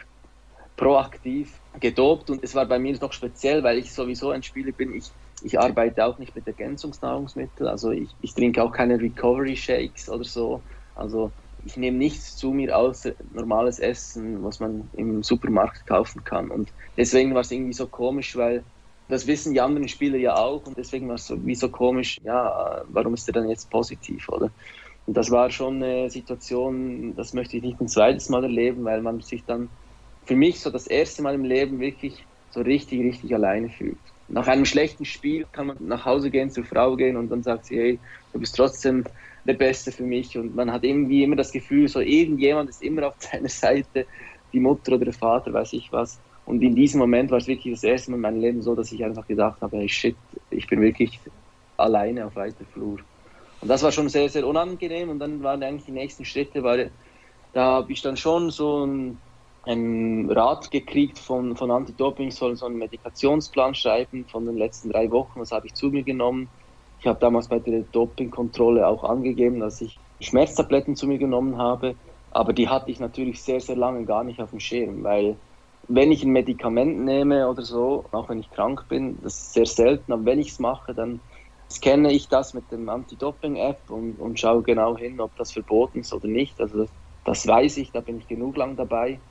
proaktiv gedopt und es war bei mir noch speziell, weil ich sowieso ein Spieler bin. Ich, ich arbeite auch nicht mit Ergänzungsnahrungsmitteln, also ich, ich trinke auch keine Recovery Shakes oder so. Also ich nehme nichts zu mir außer normales Essen, was man im Supermarkt kaufen kann. Und deswegen war es irgendwie so komisch, weil das wissen die anderen Spieler ja auch und deswegen war es so, wie so komisch, ja, warum ist er dann jetzt positiv, oder? Und das war schon eine Situation, das möchte ich nicht ein zweites Mal erleben, weil man sich dann für mich so das erste Mal im Leben wirklich so richtig, richtig alleine fühlt. Nach einem schlechten Spiel kann man nach Hause gehen, zur Frau gehen und dann sagt sie, hey, du bist trotzdem der Beste für mich. Und man hat irgendwie immer das Gefühl, so irgendjemand ist immer auf <laughs> seiner Seite, die Mutter oder der Vater, weiß ich was. Und in diesem Moment war es wirklich das erste Mal in meinem Leben so, dass ich einfach gedacht habe, hey shit, ich bin wirklich alleine auf weiter Flur. Und das war schon sehr, sehr unangenehm. Und dann waren eigentlich die nächsten Schritte, weil da habe ich dann schon so ein einen Rat gekriegt von, von Anti-Doping, soll so einen Medikationsplan schreiben von den letzten drei Wochen. Das habe ich zu mir genommen. Ich habe damals bei der Dopingkontrolle auch angegeben, dass ich Schmerztabletten zu mir genommen habe, aber die hatte ich natürlich sehr, sehr lange gar nicht auf dem Schirm, weil wenn ich ein Medikament nehme oder so, auch wenn ich krank bin, das ist sehr selten, aber wenn ich es mache, dann scanne ich das mit dem Anti-Doping-App und, und schaue genau hin, ob das verboten ist oder nicht. Also das, das weiß ich, da bin ich genug lang dabei.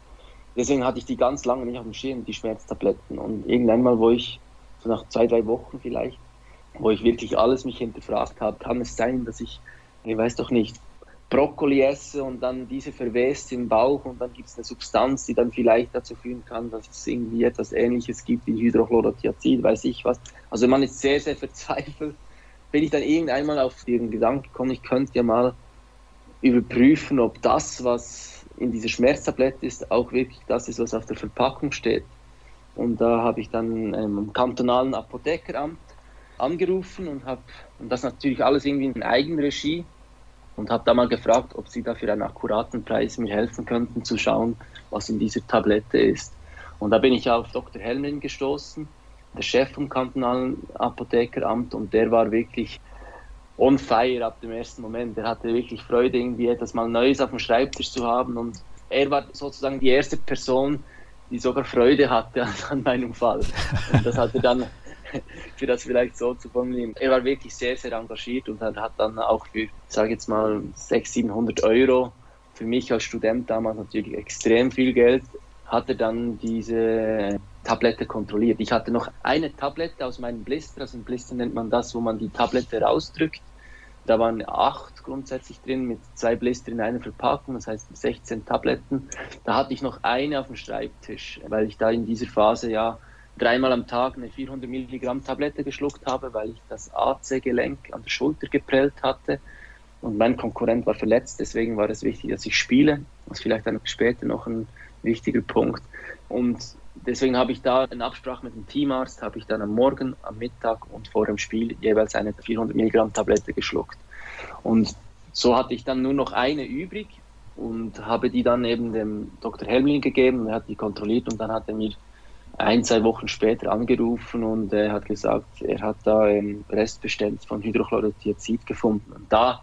Deswegen hatte ich die ganz lange nicht auf dem Schirm, die Schmerztabletten. Und irgendwann mal, wo ich, so nach zwei, drei Wochen vielleicht, wo ich wirklich alles mich hinterfragt habe, kann es sein, dass ich, ich weiß doch nicht, Brokkoli esse und dann diese verwest im Bauch und dann gibt es eine Substanz, die dann vielleicht dazu führen kann, dass es irgendwie etwas Ähnliches gibt wie Hydrochlorothiazid, weiß ich was. Also man ist sehr, sehr verzweifelt. Bin ich dann irgendeinmal auf den Gedanken gekommen, ich könnte ja mal überprüfen, ob das, was in dieser Schmerztablette ist, auch wirklich das ist, was auf der Verpackung steht. Und da habe ich dann ähm, im kantonalen Apothekeramt angerufen und habe und das natürlich alles irgendwie in Eigenregie und habe da mal gefragt, ob sie dafür einen akkuraten Preis mir helfen könnten, zu schauen, was in dieser Tablette ist. Und da bin ich auf Dr. Helmin gestoßen, der Chef vom kantonalen Apothekeramt, und der war wirklich on fire ab dem ersten Moment. Er hatte wirklich Freude, irgendwie etwas mal Neues auf dem Schreibtisch zu haben und er war sozusagen die erste Person, die sogar Freude hatte <laughs> an meinem Fall. Und das hatte dann, <laughs> für das vielleicht so zu formulieren, er war wirklich sehr, sehr engagiert und hat dann auch für, sage jetzt mal, 600, 700 Euro, für mich als Student damals natürlich extrem viel Geld, hat er dann diese Tablette kontrolliert. Ich hatte noch eine Tablette aus meinem Blister, also ein Blister nennt man das, wo man die Tablette rausdrückt. Da waren acht grundsätzlich drin mit zwei Blister in einer Verpackung, das heißt 16 Tabletten. Da hatte ich noch eine auf dem Schreibtisch, weil ich da in dieser Phase ja dreimal am Tag eine 400 Milligramm Tablette geschluckt habe, weil ich das AC-Gelenk an der Schulter geprellt hatte und mein Konkurrent war verletzt. Deswegen war es wichtig, dass ich spiele. Das ist vielleicht dann später noch ein wichtiger Punkt. Und deswegen habe ich da in Absprache mit dem Teamarzt, habe ich dann am Morgen, am Mittag und vor dem Spiel jeweils eine 400 Milligramm Tablette geschluckt. Und so hatte ich dann nur noch eine übrig und habe die dann eben dem Dr. Helmling gegeben. Er hat die kontrolliert und dann hat er mir ein, zwei Wochen später angerufen und er hat gesagt, er hat da ein Restbestand von Hydrochlorothiazid gefunden. Und da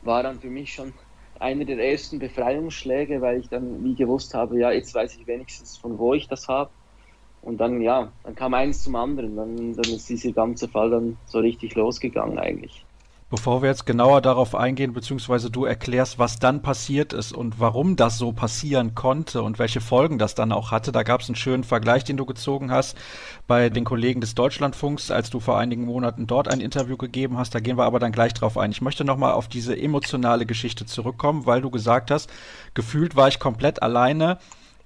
war dann für mich schon einer der ersten Befreiungsschläge, weil ich dann wie gewusst habe, ja, jetzt weiß ich wenigstens, von wo ich das habe. Und dann, ja, dann kam eins zum anderen. Dann, dann ist dieser ganze Fall dann so richtig losgegangen eigentlich. Bevor wir jetzt genauer darauf eingehen, beziehungsweise du erklärst, was dann passiert ist und warum das so passieren konnte und welche Folgen das dann auch hatte, da gab es einen schönen Vergleich, den du gezogen hast bei den Kollegen des Deutschlandfunks, als du vor einigen Monaten dort ein Interview gegeben hast. Da gehen wir aber dann gleich drauf ein. Ich möchte nochmal auf diese emotionale Geschichte zurückkommen, weil du gesagt hast, gefühlt war ich komplett alleine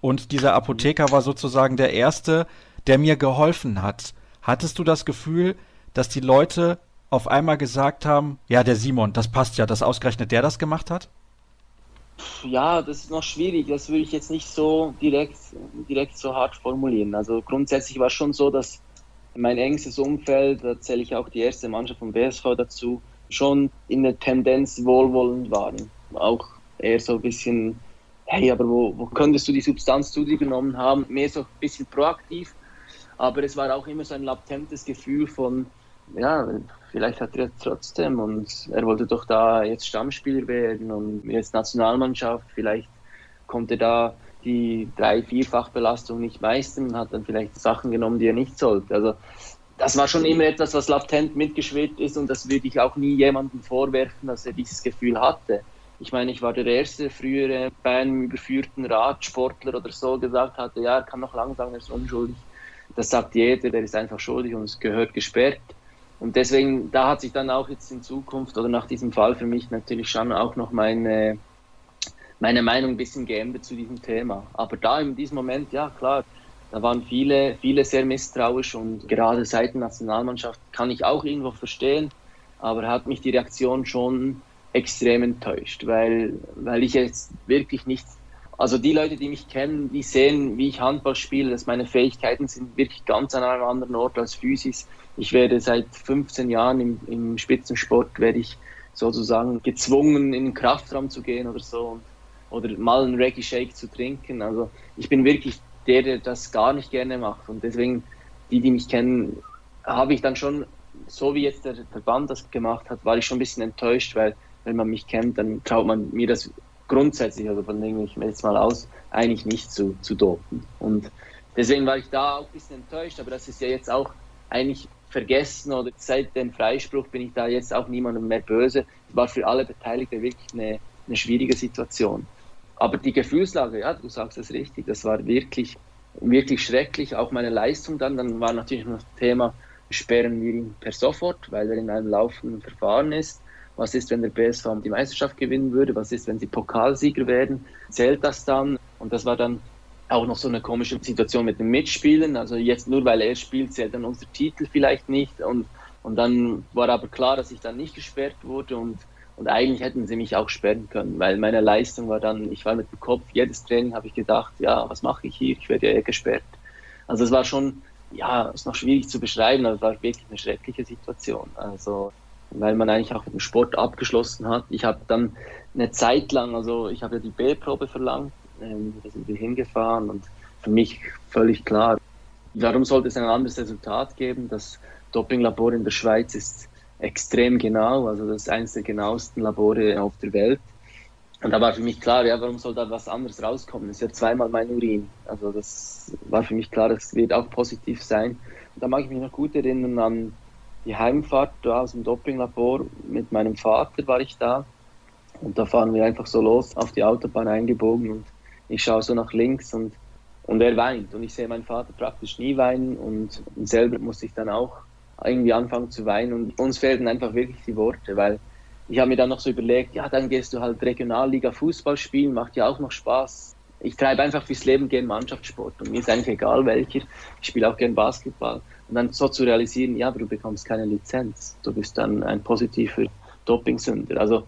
und dieser Apotheker war sozusagen der Erste, der mir geholfen hat. Hattest du das Gefühl, dass die Leute auf einmal gesagt haben, ja, der Simon, das passt ja, dass ausgerechnet der das gemacht hat? Ja, das ist noch schwierig. Das würde ich jetzt nicht so direkt, direkt so hart formulieren. Also grundsätzlich war es schon so, dass mein engstes Umfeld, da zähle ich auch die erste Mannschaft vom BSV dazu, schon in der Tendenz wohlwollend waren. Auch eher so ein bisschen, hey, aber wo, wo könntest du die Substanz zu dir genommen haben? Mehr so ein bisschen proaktiv. Aber es war auch immer so ein latentes Gefühl von, ja, vielleicht hat er trotzdem und er wollte doch da jetzt Stammspieler werden und jetzt Nationalmannschaft, vielleicht konnte da die drei-, vierfach-Belastung nicht meistern und hat dann vielleicht Sachen genommen, die er nicht sollte. Also das war schon immer etwas, was latent mitgeschwebt ist und das würde ich auch nie jemandem vorwerfen, dass er dieses Gefühl hatte. Ich meine, ich war der erste frühere bei einem überführten Radsportler oder so gesagt hatte, ja, er kann noch lang sagen, er ist unschuldig. Das sagt jeder, der ist einfach schuldig und es gehört gesperrt. Und deswegen, da hat sich dann auch jetzt in Zukunft oder nach diesem Fall für mich natürlich schon auch noch meine, meine Meinung ein bisschen geändert zu diesem Thema. Aber da in diesem Moment, ja klar, da waren viele, viele sehr misstrauisch und gerade seit der Nationalmannschaft kann ich auch irgendwo verstehen, aber hat mich die Reaktion schon extrem enttäuscht, weil, weil ich jetzt wirklich nicht, also die Leute, die mich kennen, die sehen, wie ich Handball spiele, dass meine Fähigkeiten sind wirklich ganz an einem anderen Ort als Physis ich werde seit 15 Jahren im, im Spitzensport, werde ich sozusagen gezwungen, in den Kraftraum zu gehen oder so oder mal einen Reggae Shake zu trinken. Also ich bin wirklich der, der das gar nicht gerne macht und deswegen, die, die mich kennen, habe ich dann schon, so wie jetzt der Verband das gemacht hat, war ich schon ein bisschen enttäuscht, weil wenn man mich kennt, dann traut man mir das grundsätzlich, also von dem ich mir jetzt mal aus, eigentlich nicht zu, zu dopen. Und deswegen war ich da auch ein bisschen enttäuscht, aber das ist ja jetzt auch eigentlich vergessen oder seit dem Freispruch bin ich da jetzt auch niemandem mehr böse. Es war für alle Beteiligten wirklich eine, eine schwierige Situation. Aber die Gefühlslage, ja, du sagst es richtig, das war wirklich, wirklich schrecklich. Auch meine Leistung dann, dann war natürlich noch das Thema, sperren wir ihn per sofort, weil er in einem laufenden Verfahren ist. Was ist, wenn der BSV die Meisterschaft gewinnen würde? Was ist, wenn sie Pokalsieger werden? Zählt das dann? Und das war dann auch noch so eine komische Situation mit den Mitspielen. Also jetzt nur weil er spielt, zählt dann unser Titel vielleicht nicht. Und, und dann war aber klar, dass ich dann nicht gesperrt wurde und, und eigentlich hätten sie mich auch sperren können, weil meine Leistung war dann, ich war mit dem Kopf, jedes Training habe ich gedacht, ja, was mache ich hier? Ich werde ja eh gesperrt. Also es war schon, ja, ist noch schwierig zu beschreiben, aber es war wirklich eine schreckliche Situation. Also weil man eigentlich auch mit dem Sport abgeschlossen hat. Ich habe dann eine Zeit lang, also ich habe ja die B-Probe verlangt ähm, da sind wir hingefahren und für mich völlig klar, warum sollte es ein anderes Resultat geben? Das Dopinglabor in der Schweiz ist extrem genau, also das ist eines der genauesten Labore auf der Welt. Und da war für mich klar, ja, warum soll da was anderes rauskommen? Das ist ja zweimal mein Urin. Also das war für mich klar, das wird auch positiv sein. Und da mag ich mich noch gut erinnern an die Heimfahrt da aus dem Dopinglabor. Mit meinem Vater war ich da. Und da fahren wir einfach so los, auf die Autobahn eingebogen und ich schaue so nach links und, und er weint. Und ich sehe meinen Vater praktisch nie weinen und, selber musste ich dann auch irgendwie anfangen zu weinen. Und uns fehlten einfach wirklich die Worte, weil ich habe mir dann noch so überlegt, ja, dann gehst du halt Regionalliga Fußball spielen, macht ja auch noch Spaß. Ich treibe einfach fürs Leben gern Mannschaftssport und mir ist eigentlich egal welcher. Ich spiele auch gern Basketball. Und dann so zu realisieren, ja, aber du bekommst keine Lizenz. Du bist dann ein positiver Dopingsünder. Also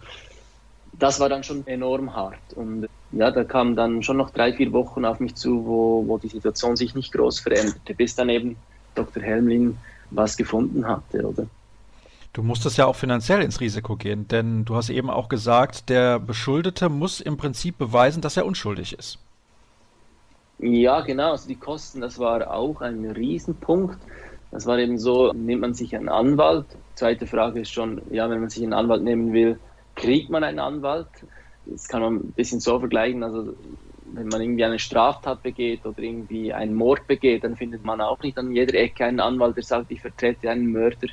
das war dann schon enorm hart. Und ja, da kamen dann schon noch drei, vier Wochen auf mich zu, wo, wo die Situation sich nicht groß veränderte, bis dann eben Dr. Helmlin was gefunden hatte, oder? Du musstest ja auch finanziell ins Risiko gehen, denn du hast eben auch gesagt, der Beschuldete muss im Prinzip beweisen, dass er unschuldig ist. Ja, genau. Also die Kosten, das war auch ein Riesenpunkt. Das war eben so, nimmt man sich einen Anwalt. Zweite Frage ist schon, ja, wenn man sich einen Anwalt nehmen will, kriegt man einen Anwalt? Das kann man ein bisschen so vergleichen. Also wenn man irgendwie eine Straftat begeht oder irgendwie einen Mord begeht, dann findet man auch nicht an jeder Ecke einen Anwalt, der sagt, ich vertrete einen Mörder.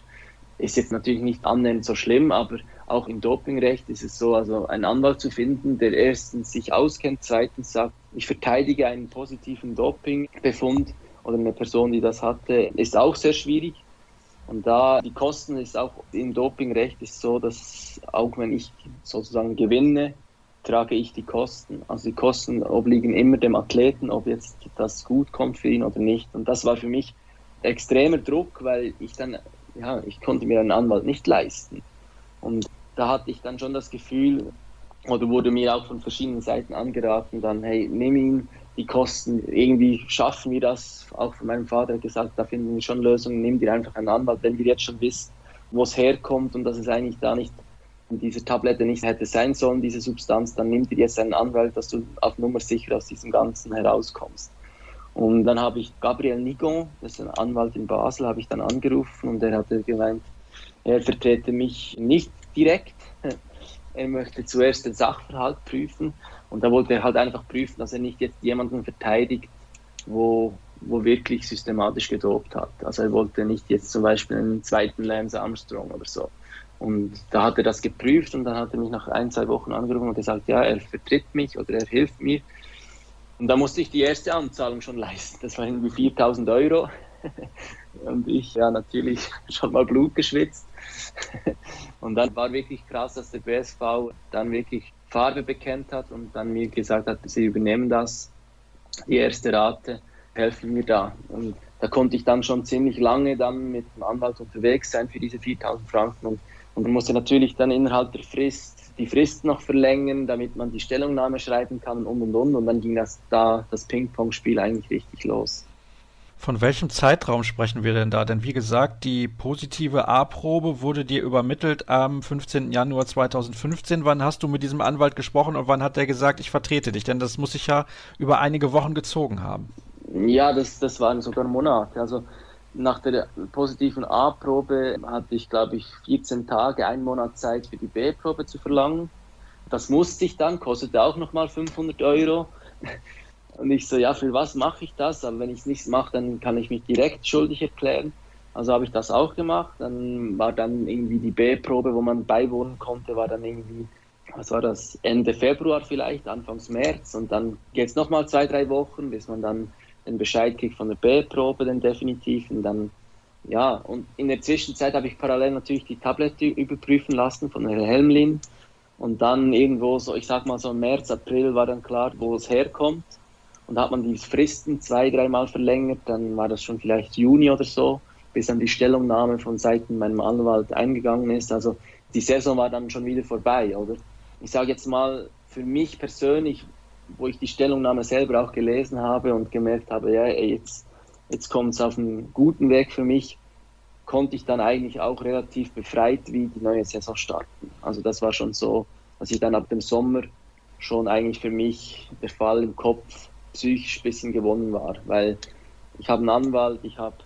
Ist jetzt natürlich nicht annähernd so schlimm, aber auch im Dopingrecht ist es so, also einen Anwalt zu finden, der erstens sich auskennt, zweitens sagt, ich verteidige einen positiven Dopingbefund oder eine Person, die das hatte, ist auch sehr schwierig. Und da die Kosten ist auch im Dopingrecht ist so, dass auch wenn ich sozusagen gewinne, trage ich die Kosten. Also die Kosten obliegen immer dem Athleten, ob jetzt das gut kommt für ihn oder nicht. Und das war für mich extremer Druck, weil ich dann ja, ich konnte mir einen Anwalt nicht leisten. Und da hatte ich dann schon das Gefühl, oder wurde mir auch von verschiedenen Seiten angeraten, dann, hey, nimm ihn, die Kosten, irgendwie schaffen wir das. Auch von meinem Vater hat gesagt, da finden wir schon Lösungen, nimm dir einfach einen Anwalt, wenn wir jetzt schon wissen, wo es herkommt und dass es eigentlich da nicht in dieser Tablette nicht hätte sein sollen, diese Substanz, dann nimm dir jetzt einen Anwalt, dass du auf Nummer sicher aus diesem Ganzen herauskommst. Und dann habe ich Gabriel Nigon, das ist ein Anwalt in Basel, habe ich dann angerufen und er hatte gemeint, er vertrete mich nicht direkt. <laughs> Er möchte zuerst den Sachverhalt prüfen und da wollte er halt einfach prüfen, dass er nicht jetzt jemanden verteidigt, wo, wo wirklich systematisch gedopt hat. Also er wollte nicht jetzt zum Beispiel einen zweiten Lance Armstrong oder so. Und da hat er das geprüft und dann hat er mich nach ein, zwei Wochen angerufen und gesagt, ja, er vertritt mich oder er hilft mir. Und da musste ich die erste Anzahlung schon leisten. Das waren irgendwie 4000 Euro. <laughs> Und ich, ja, natürlich <laughs> schon mal Blut geschwitzt. <laughs> Und dann war wirklich krass, dass der BSV dann wirklich Farbe bekennt hat und dann mir gesagt hat, sie übernehmen das, die erste Rate, helfen mir da. Und da konnte ich dann schon ziemlich lange dann mit dem Anwalt unterwegs sein für diese 4000 Franken und, und man musste natürlich dann innerhalb der Frist die Frist noch verlängern, damit man die Stellungnahme schreiben kann und und und. Und dann ging das da das Ping-Pong-Spiel eigentlich richtig los. Von welchem Zeitraum sprechen wir denn da? Denn wie gesagt, die positive A-Probe wurde dir übermittelt am 15. Januar 2015. Wann hast du mit diesem Anwalt gesprochen und wann hat er gesagt, ich vertrete dich? Denn das muss sich ja über einige Wochen gezogen haben. Ja, das, das waren sogar Monate. Also nach der positiven A-Probe hatte ich, glaube ich, 14 Tage, einen Monat Zeit für die B-Probe zu verlangen. Das musste ich dann, kostete auch nochmal 500 Euro. <laughs> Und ich so, ja, für was mache ich das? Aber wenn ich es nicht mache, dann kann ich mich direkt schuldig erklären. Also habe ich das auch gemacht. Dann war dann irgendwie die B-Probe, wo man beiwohnen konnte, war dann irgendwie, was war das, Ende Februar vielleicht, Anfangs März. Und dann geht es nochmal zwei, drei Wochen, bis man dann den Bescheid kriege von der B-Probe, dann definitiv. Und dann, ja, und in der Zwischenzeit habe ich parallel natürlich die Tablette überprüfen lassen von Herrn Helmlin. Und dann irgendwo so, ich sag mal so März, April war dann klar, wo es herkommt. Und hat man die Fristen zwei, dreimal verlängert, dann war das schon vielleicht Juni oder so, bis dann die Stellungnahme von Seiten meinem Anwalt eingegangen ist. Also die Saison war dann schon wieder vorbei, oder? Ich sage jetzt mal, für mich persönlich wo ich die Stellungnahme selber auch gelesen habe und gemerkt habe, ja, jetzt, jetzt kommt es auf einen guten Weg für mich, konnte ich dann eigentlich auch relativ befreit wie die neue Saison starten. Also das war schon so, dass ich dann ab dem Sommer schon eigentlich für mich der Fall im Kopf psychisch ein bisschen gewonnen war, weil ich habe einen Anwalt, ich habe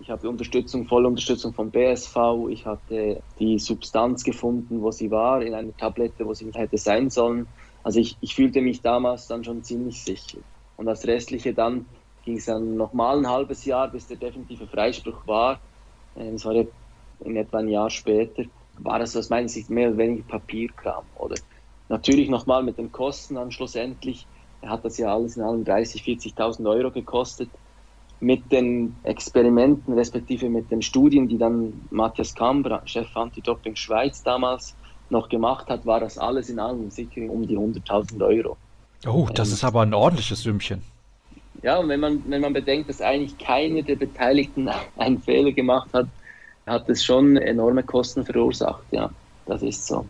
ich habe Unterstützung, volle Unterstützung vom BSV. Ich hatte die Substanz gefunden, wo sie war, in einer Tablette, wo sie hätte sein sollen. Also ich, ich fühlte mich damals dann schon ziemlich sicher. Und das Restliche dann ging es dann nochmal ein halbes Jahr, bis der definitive Freispruch war. Äh, das war in etwa ein Jahr später. War das aus meiner Sicht mehr oder weniger Papierkram. Oder natürlich nochmal mit den Kosten dann schlussendlich. Er hat das ja alles in allem 30.000, 40.000 Euro gekostet. Mit den Experimenten, respektive mit den Studien, die dann Matthias Kamber, Chef Anti-Doping Schweiz damals, noch gemacht hat, war das alles in allem sicher um die 100.000 Euro. Oh, das und, ist aber ein ordentliches Sümmchen. Ja, und wenn man, wenn man bedenkt, dass eigentlich keiner der Beteiligten <laughs> einen Fehler gemacht hat, hat es schon enorme Kosten verursacht. Ja, das ist so.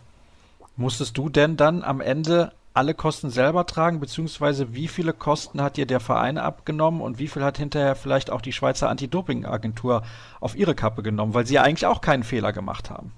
Musstest du denn dann am Ende alle Kosten selber tragen, beziehungsweise wie viele Kosten hat dir der Verein abgenommen und wie viel hat hinterher vielleicht auch die Schweizer Anti-Doping-Agentur auf ihre Kappe genommen, weil sie ja eigentlich auch keinen Fehler gemacht haben?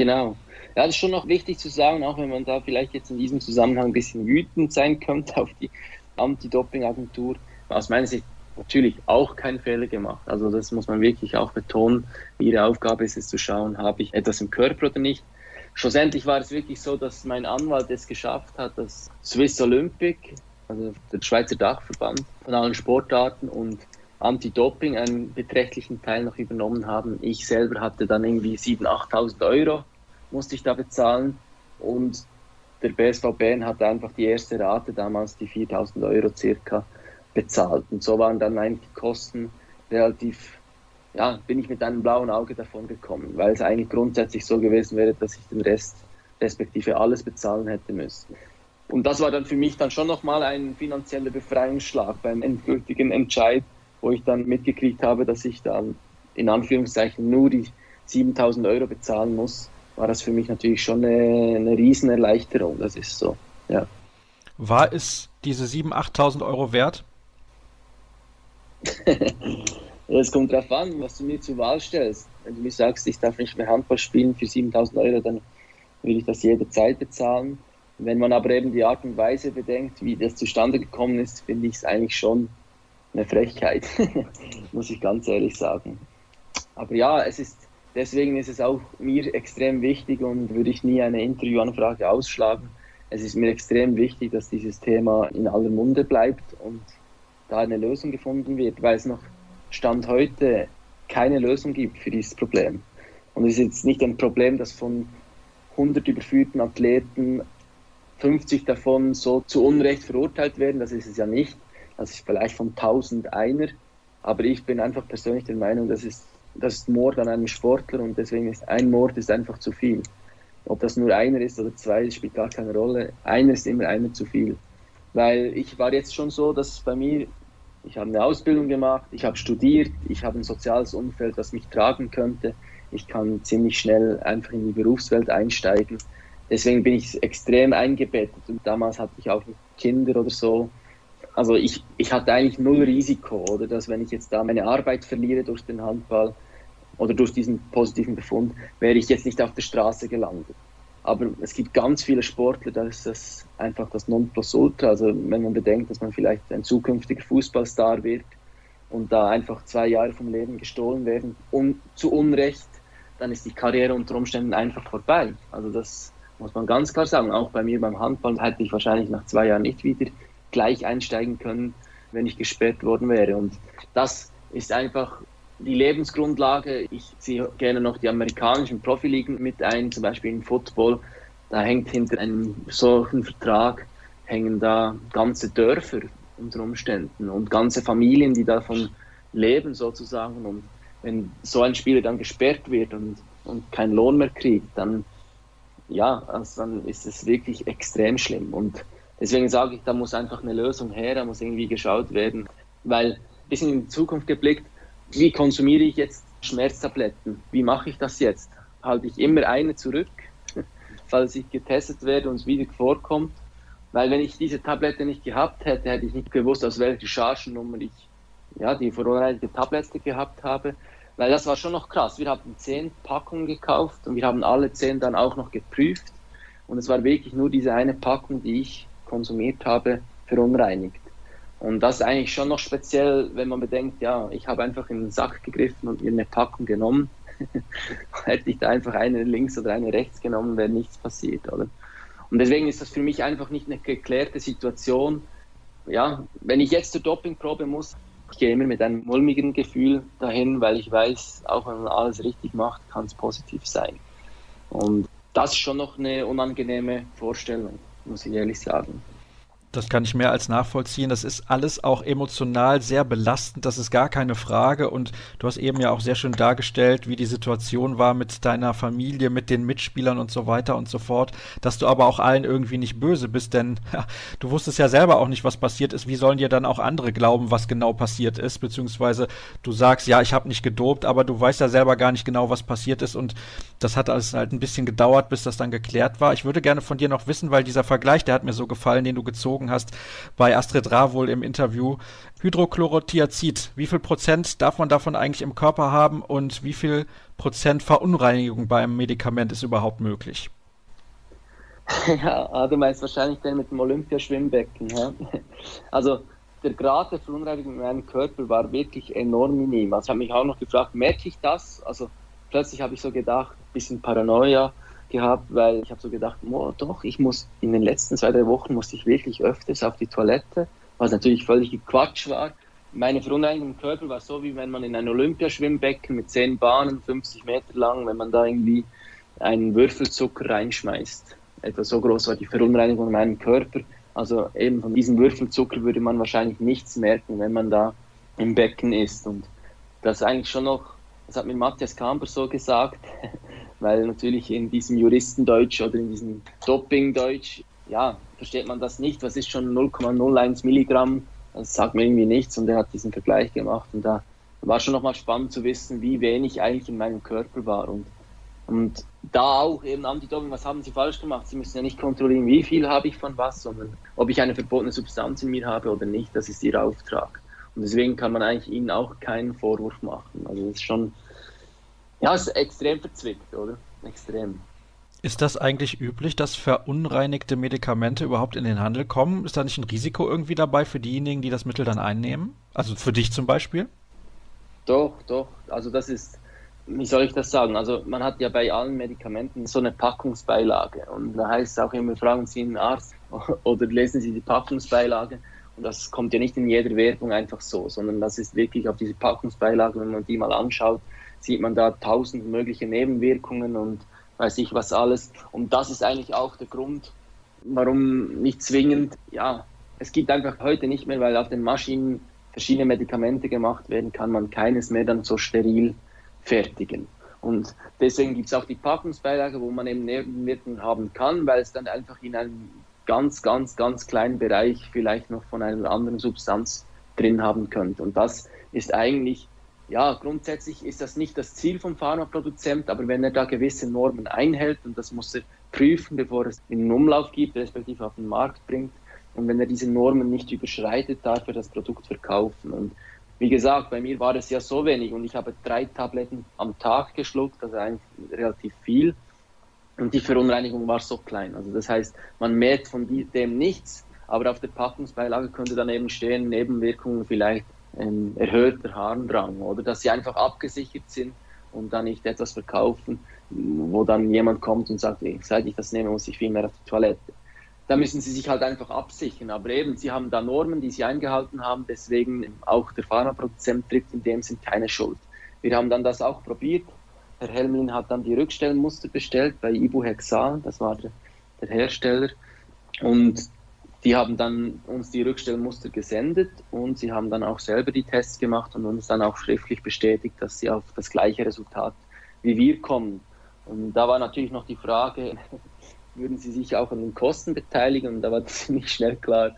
Genau. Ja, das ist schon noch wichtig zu sagen, auch wenn man da vielleicht jetzt in diesem Zusammenhang ein bisschen wütend sein könnte auf die Anti-Doping-Agentur. Aus meiner Sicht natürlich auch keinen Fehler gemacht. Also das muss man wirklich auch betonen. Ihre Aufgabe ist es zu schauen, habe ich etwas im Körper oder nicht. Schlussendlich war es wirklich so, dass mein Anwalt es geschafft hat, dass Swiss Olympic, also der Schweizer Dachverband von allen Sportarten und Anti-Doping einen beträchtlichen Teil noch übernommen haben. Ich selber hatte dann irgendwie 7.000, 8.000 Euro, musste ich da bezahlen. Und der BSV Bern hat einfach die erste Rate, damals die 4.000 Euro circa, bezahlt. Und so waren dann eigentlich die Kosten relativ, ja, bin ich mit einem blauen Auge davon gekommen, weil es eigentlich grundsätzlich so gewesen wäre, dass ich den Rest, respektive alles bezahlen hätte müssen. Und das war dann für mich dann schon nochmal ein finanzieller Befreiungsschlag beim endgültigen Entscheid, wo ich dann mitgekriegt habe, dass ich dann in Anführungszeichen nur die 7000 Euro bezahlen muss, war das für mich natürlich schon eine, eine Riesenerleichterung. Das ist so, ja. War es diese 7.000, 8.000 Euro wert? <laughs> Es kommt darauf an, was du mir zur Wahl stellst. Wenn du mir sagst, ich darf nicht mehr Handball spielen für 7000 Euro, dann will ich das jederzeit bezahlen. Wenn man aber eben die Art und Weise bedenkt, wie das zustande gekommen ist, finde ich es eigentlich schon eine Frechheit, <laughs> muss ich ganz ehrlich sagen. Aber ja, es ist, deswegen ist es auch mir extrem wichtig und würde ich nie eine Interviewanfrage ausschlagen. Es ist mir extrem wichtig, dass dieses Thema in aller Munde bleibt und da eine Lösung gefunden wird, weil es noch Stand heute keine Lösung gibt für dieses Problem. Und es ist jetzt nicht ein Problem, dass von 100 überführten Athleten 50 davon so zu Unrecht verurteilt werden, das ist es ja nicht. Ist vielleicht von 1000 einer. Aber ich bin einfach persönlich der Meinung, das ist, das ist Mord an einem Sportler und deswegen ist ein Mord ist einfach zu viel. Ob das nur einer ist oder zwei, spielt gar keine Rolle. Einer ist immer einer zu viel. Weil ich war jetzt schon so, dass bei mir ich habe eine Ausbildung gemacht, ich habe studiert, ich habe ein soziales Umfeld, das mich tragen könnte. Ich kann ziemlich schnell einfach in die Berufswelt einsteigen. Deswegen bin ich extrem eingebettet und damals hatte ich auch Kinder oder so. Also ich, ich hatte eigentlich null Risiko, oder dass wenn ich jetzt da meine Arbeit verliere durch den Handball oder durch diesen positiven Befund, wäre ich jetzt nicht auf der Straße gelandet. Aber es gibt ganz viele Sportler, da ist das einfach das Nonplusultra. Also wenn man bedenkt, dass man vielleicht ein zukünftiger Fußballstar wird und da einfach zwei Jahre vom Leben gestohlen werden und zu Unrecht, dann ist die Karriere unter Umständen einfach vorbei. Also das muss man ganz klar sagen. Auch bei mir beim Handball hätte ich wahrscheinlich nach zwei Jahren nicht wieder gleich einsteigen können, wenn ich gesperrt worden wäre. Und das ist einfach die Lebensgrundlage. Ich ziehe gerne noch die amerikanischen Profiligen mit ein, zum Beispiel im Football. Da hängt hinter einem solchen Vertrag hängen da ganze Dörfer unter Umständen und ganze Familien, die davon leben sozusagen. Und wenn so ein Spieler dann gesperrt wird und, und keinen Lohn mehr kriegt, dann ja, also dann ist es wirklich extrem schlimm. Und deswegen sage ich, da muss einfach eine Lösung her, da muss irgendwie geschaut werden, weil ein bisschen in die Zukunft geblickt, wie konsumiere ich jetzt Schmerztabletten? Wie mache ich das jetzt? Halte ich immer eine zurück, <laughs> falls ich getestet werde und es wieder vorkommt? Weil wenn ich diese Tablette nicht gehabt hätte, hätte ich nicht gewusst, aus welcher Chargennummer ich ja, die vorherige Tablette gehabt habe. Weil das war schon noch krass. Wir haben zehn Packungen gekauft und wir haben alle zehn dann auch noch geprüft. Und es war wirklich nur diese eine Packung, die ich konsumiert habe, verunreinigt. Und das ist eigentlich schon noch speziell, wenn man bedenkt, ja, ich habe einfach in den Sack gegriffen und mir eine Packung genommen. <laughs> Hätte ich da einfach eine links oder eine rechts genommen, wäre nichts passiert, oder? Und deswegen ist das für mich einfach nicht eine geklärte Situation. Ja, wenn ich jetzt zur Dopingprobe muss, ich gehe immer mit einem mulmigen Gefühl dahin, weil ich weiß, auch wenn man alles richtig macht, kann es positiv sein. Und das ist schon noch eine unangenehme Vorstellung, muss ich ehrlich sagen. Das kann ich mehr als nachvollziehen. Das ist alles auch emotional sehr belastend, das ist gar keine Frage. Und du hast eben ja auch sehr schön dargestellt, wie die Situation war mit deiner Familie, mit den Mitspielern und so weiter und so fort. Dass du aber auch allen irgendwie nicht böse bist, denn <laughs> ja, du wusstest ja selber auch nicht, was passiert ist. Wie sollen dir dann auch andere glauben, was genau passiert ist? Beziehungsweise du sagst, ja, ich habe nicht gedopt, aber du weißt ja selber gar nicht genau, was passiert ist. Und das hat alles halt ein bisschen gedauert, bis das dann geklärt war. Ich würde gerne von dir noch wissen, weil dieser Vergleich, der hat mir so gefallen, den du gezogen bezogen hast, bei Astrid Ravol im Interview. Hydrochlorothiazid, wie viel Prozent darf man davon eigentlich im Körper haben und wie viel Prozent Verunreinigung beim Medikament ist überhaupt möglich? <laughs> Ja, ah, du meinst wahrscheinlich den mit dem Olympiaschwimmbecken. Ja? <laughs> Also der Grad der Verunreinigung in meinem Körper war wirklich enorm minim. Also ich habe mich auch noch gefragt, merke ich das? Also plötzlich habe ich so gedacht, ein bisschen Paranoia, gehabt, weil ich habe so gedacht, oh, doch, ich muss in den letzten zwei, drei Wochen musste ich wirklich öfters auf die Toilette, was natürlich völlig Quatsch war. Meine Verunreinigung im Körper war so, wie wenn man in ein Olympiaschwimmbecken mit zehn Bahnen, 50 Meter lang, wenn man da irgendwie einen Würfelzucker reinschmeißt. Etwa so groß war die Verunreinigung in meinem Körper. Also eben von diesem Würfelzucker würde man wahrscheinlich nichts merken, wenn man da im Becken ist. Und das eigentlich schon noch, das hat mir Matthias Kamper so gesagt, <laughs> weil natürlich in diesem Juristendeutsch oder in diesem Dopingdeutsch, ja, versteht man das nicht. Was ist schon 0,01 Milligramm? Das sagt mir irgendwie nichts und er hat diesen Vergleich gemacht und da war schon nochmal spannend zu wissen, wie wenig eigentlich in meinem Körper war und und da auch eben Anti-Doping, was haben sie falsch gemacht? Sie müssen ja nicht kontrollieren, wie viel habe ich von was, sondern ob ich eine verbotene Substanz in mir habe oder nicht, das ist ihr Auftrag. Und deswegen kann man eigentlich ihnen auch keinen Vorwurf machen. Also das ist schon ja, es ist extrem verzwickt, oder? Extrem. Ist das eigentlich üblich, dass verunreinigte Medikamente überhaupt in den Handel kommen? Ist da nicht ein Risiko irgendwie dabei für diejenigen, die das Mittel dann einnehmen? Also für dich zum Beispiel? Doch, doch. Also das ist, wie soll ich das sagen? Also man hat ja bei allen Medikamenten so eine Packungsbeilage. Und da heißt es auch immer, fragen Sie einen Arzt <laughs> oder lesen Sie die Packungsbeilage. Und das kommt ja nicht in jeder Werbung einfach so, sondern das ist wirklich auf diese Packungsbeilage, wenn man die mal anschaut, sieht man da tausend mögliche Nebenwirkungen und weiß ich was alles. Und das ist eigentlich auch der Grund, warum nicht zwingend, ja, es gibt einfach heute nicht mehr, weil auf den Maschinen verschiedene Medikamente gemacht werden, kann man keines mehr dann so steril fertigen. Und deswegen gibt es auch die Packungsbeilage, wo man eben Nebenwirkungen haben kann, weil es dann einfach in einem ganz, ganz, ganz kleinen Bereich vielleicht noch von einer anderen Substanz drin haben könnte. Und das ist eigentlich ja, grundsätzlich ist das nicht das Ziel vom Pharmaproduzent, aber wenn er da gewisse Normen einhält, und das muss er prüfen, bevor es in den Umlauf gibt, respektive auf den Markt bringt, und wenn er diese Normen nicht überschreitet, darf er das Produkt verkaufen. Und wie gesagt, bei mir war es ja so wenig und ich habe drei Tabletten am Tag geschluckt, also eigentlich relativ viel. Und die Verunreinigung war so klein. Also das heißt, man merkt von dem nichts, aber auf der Packungsbeilage könnte dann eben stehen, Nebenwirkungen vielleicht ähm, erhöhter Harndrang oder dass sie einfach abgesichert sind und dann nicht etwas verkaufen, wo dann jemand kommt und sagt, seit ich das nehme, muss ich viel mehr auf die Toilette. Da müssen sie sich halt einfach absichern. Aber eben, sie haben da Normen, die sie eingehalten haben, deswegen auch der Pharmaproduzent trägt in dem Sinn keine Schuld. Wir haben dann das auch probiert. Herr Helmin hat dann die Rückstellmuster bestellt bei Ibuhexal, das war der, der Hersteller. Und die haben dann uns die Rückstellmuster gesendet und sie haben dann auch selber die Tests gemacht und uns dann auch schriftlich bestätigt, dass sie auf das gleiche Resultat wie wir kommen. Und da war natürlich noch die Frage, <laughs> würden sie sich auch an den Kosten beteiligen? Und da war <laughs> ziemlich schnell klar,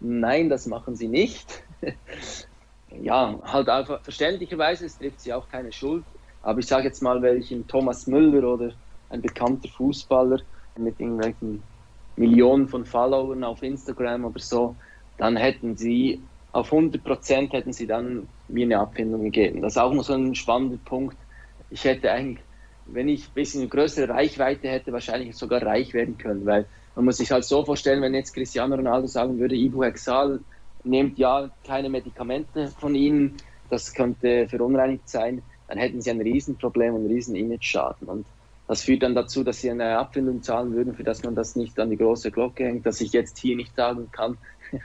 nein, das machen sie nicht. <laughs> ja, halt einfach verständlicherweise, es trifft sie auch keine Schuld. Aber ich sage jetzt mal, welchen Thomas Müller oder ein bekannter Fußballer mit irgendwelchen Millionen von Followern auf Instagram oder so, dann hätten sie auf 100 Prozent hätten sie dann mir eine Abfindung gegeben. Das ist auch noch so ein spannender Punkt. Ich hätte eigentlich, wenn ich ein bisschen größere Reichweite hätte, wahrscheinlich sogar reich werden können, weil man muss sich halt so vorstellen, wenn jetzt Cristiano Ronaldo sagen würde, Ibuhexal nehmt ja keine Medikamente von ihnen, das könnte verunreinigt sein, dann hätten sie ein Riesenproblem und einen riesen Image-Schaden. Und das führt dann dazu, dass sie eine Abfindung zahlen würden, für das man das nicht an die große Glocke hängt, dass ich jetzt hier nicht sagen kann, <laughs>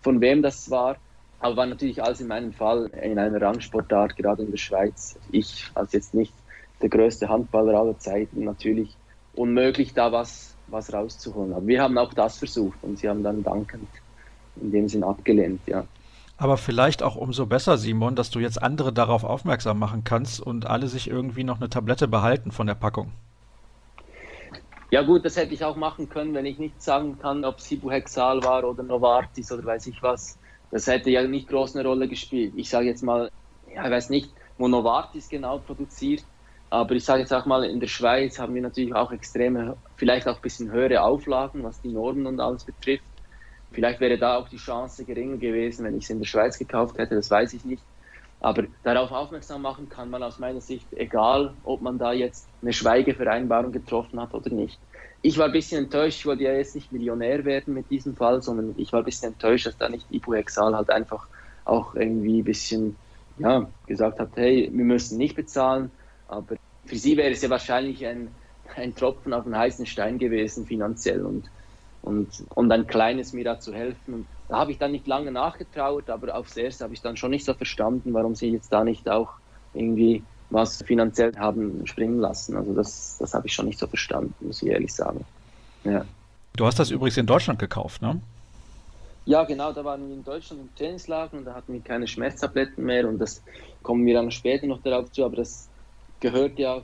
von wem das war. Aber war natürlich alles in meinem Fall in einer Rangsportart, gerade in der Schweiz. Ich als jetzt nicht der größte Handballer aller Zeiten, natürlich unmöglich, da was, was rauszuholen. Aber wir haben auch das versucht und sie haben dann dankend in dem Sinn abgelehnt, ja. Aber vielleicht auch umso besser, Simon, dass du jetzt andere darauf aufmerksam machen kannst und alle sich irgendwie noch eine Tablette behalten von der Packung. Ja gut, das hätte ich auch machen können, wenn ich nicht sagen kann, ob Sibuhexal war oder Novartis oder weiß ich was. Das hätte ja nicht groß eine Rolle gespielt. Ich sage jetzt mal, ja, ich weiß nicht, wo Novartis genau produziert, aber ich sage jetzt auch mal, in der Schweiz haben wir natürlich auch extreme, vielleicht auch ein bisschen höhere Auflagen, was die Normen und alles betrifft. Vielleicht wäre da auch die Chance geringer gewesen, wenn ich es in der Schweiz gekauft hätte, das weiß ich nicht. Aber darauf aufmerksam machen kann man aus meiner Sicht, egal ob man da jetzt eine Schweigevereinbarung getroffen hat oder nicht. Ich war ein bisschen enttäuscht, ich wollte ja jetzt nicht Millionär werden mit diesem Fall, sondern ich war ein bisschen enttäuscht, dass da nicht Ibuhexal halt einfach auch irgendwie ein bisschen ja, gesagt hat, hey, wir müssen nicht bezahlen, aber für sie wäre es ja wahrscheinlich ein, ein Tropfen auf einen heißen Stein gewesen finanziell und, und, und ein kleines mir da zu helfen. Und da habe ich dann nicht lange nachgetraut, aber aufs Erste habe ich dann schon nicht so verstanden, warum sie jetzt da nicht auch irgendwie was finanziell haben springen lassen. Also das, das habe ich schon nicht so verstanden, muss ich ehrlich sagen. Ja. Du hast das übrigens in Deutschland gekauft, ne? Ja, genau, da waren wir in Deutschland im Trainingslager und da hatten wir keine Schmerztabletten mehr und das kommen wir dann später noch darauf zu, aber das gehört ja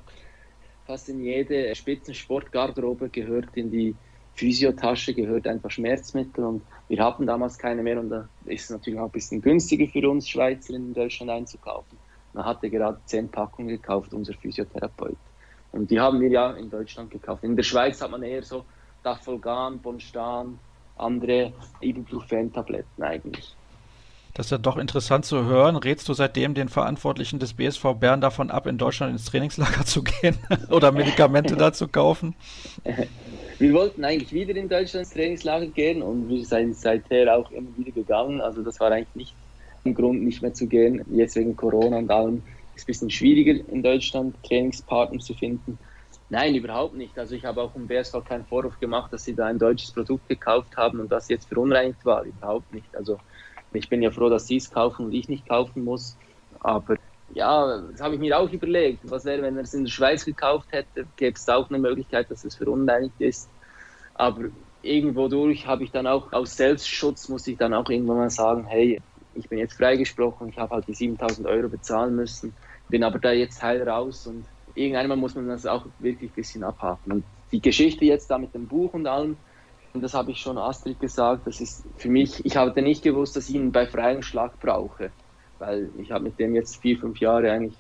fast in jede Spitzensportgarderobe, gehört in die Physiotasche, gehört einfach Schmerzmittel und wir hatten damals keine mehr und da ist es natürlich auch ein bisschen günstiger für uns Schweizer in Deutschland einzukaufen. Man hatte gerade zehn Packungen gekauft, unser Physiotherapeut. Und die haben wir ja in Deutschland gekauft. In der Schweiz hat man eher so Dafolgan, Bonstan, andere Ibuprofen-Tabletten eigentlich. Das ist ja doch interessant zu hören. Rätst du seitdem den Verantwortlichen des BSV Bern davon ab, in Deutschland ins Trainingslager zu gehen <laughs> oder Medikamente da zu kaufen? <laughs> Wir wollten eigentlich wieder in Deutschland ins Trainingslager gehen und wir sind seither auch immer wieder gegangen. Also das war eigentlich nicht ein Grund, nicht mehr zu gehen. Jetzt wegen Corona und allem ist es ein bisschen schwieriger in Deutschland Trainingspartner zu finden. Nein, überhaupt nicht. Also ich habe auch im BSV keinen Vorwurf gemacht, dass sie da ein deutsches Produkt gekauft haben und das jetzt verunreinigt war. Überhaupt nicht. Also ich bin ja froh, dass sie es kaufen und ich nicht kaufen muss. Aber ja, das habe ich mir auch überlegt. Was wäre, wenn er es in der Schweiz gekauft hätte? Gäbe es auch eine Möglichkeit, dass es verunreinigt ist. Aber irgendwo durch habe ich dann auch aus Selbstschutz, muss ich dann auch irgendwann mal sagen, hey, ich bin jetzt freigesprochen, ich habe halt die 7000 Euro bezahlen müssen, bin aber da jetzt heil raus und irgendwann muss man das auch wirklich ein bisschen abhaken. Und die Geschichte jetzt da mit dem Buch und allem, und das habe ich schon Astrid gesagt, das ist für mich, ich habe nicht gewusst, dass ich ihn bei freiem Schlag brauche, weil ich habe mit dem jetzt vier, fünf Jahre eigentlich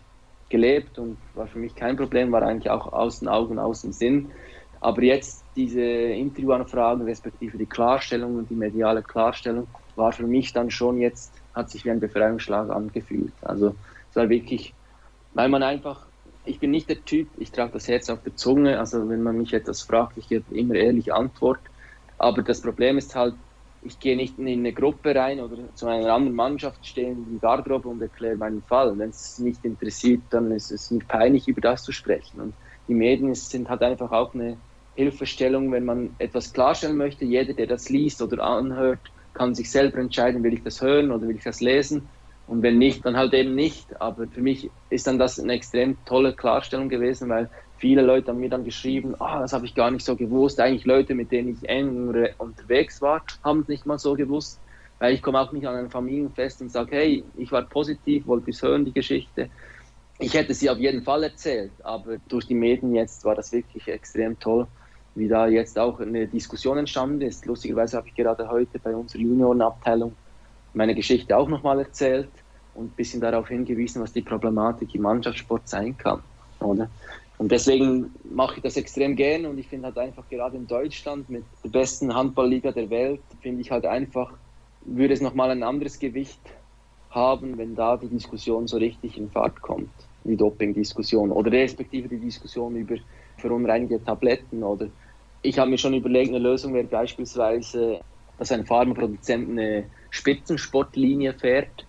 gelebt und war für mich kein Problem, war eigentlich auch aus den Augen, aus dem Sinn. Aber jetzt diese Interviewanfragen, respektive die Klarstellung und die mediale Klarstellung, war für mich dann schon jetzt, hat sich wie ein Befreiungsschlag angefühlt. Also es war wirklich, weil man einfach ich bin nicht der Typ, ich trage das Herz auf der Zunge, also wenn man mich etwas fragt, ich gebe immer ehrlich Antwort. Aber das Problem ist halt, ich gehe nicht in eine Gruppe rein oder zu einer anderen Mannschaft stehen die Garderobe und erkläre meinen Fall. Wenn es nicht interessiert, dann ist es mir peinlich, über das zu sprechen. Und die Medien sind halt einfach auch eine Hilfestellung, wenn man etwas klarstellen möchte. Jeder, der das liest oder anhört, kann sich selber entscheiden, will ich das hören oder will ich das lesen. Und wenn nicht, dann halt eben nicht. Aber für mich ist dann das eine extrem tolle Klarstellung gewesen, weil viele Leute haben mir dann geschrieben, ah, das habe ich gar nicht so gewusst. Eigentlich Leute, mit denen ich eng unterwegs war, haben es nicht mal so gewusst. Weil ich komme auch nicht an ein Familienfest und sage, hey, ich war positiv, wollte es hören, die Geschichte. Ich hätte sie auf jeden Fall erzählt, aber durch die Medien jetzt war das wirklich extrem toll, wie da jetzt auch eine Diskussion entstanden ist. Lustigerweise habe ich gerade heute bei unserer Juniorenabteilung meine Geschichte auch nochmal erzählt und ein bisschen darauf hingewiesen, was die Problematik im Mannschaftssport sein kann. Oder? Und deswegen mache ich das extrem gern und ich finde halt einfach gerade in Deutschland mit der besten Handballliga der Welt, finde ich halt einfach, würde es nochmal ein anderes Gewicht haben, wenn da die Diskussion so richtig in Fahrt kommt, die Doping-Diskussion oder respektive die Diskussion über verunreinigte Tabletten oder ich habe mir schon überlegt, eine Lösung wäre beispielsweise, dass ein Pharmaproduzent eine Spitzensportlinie fährt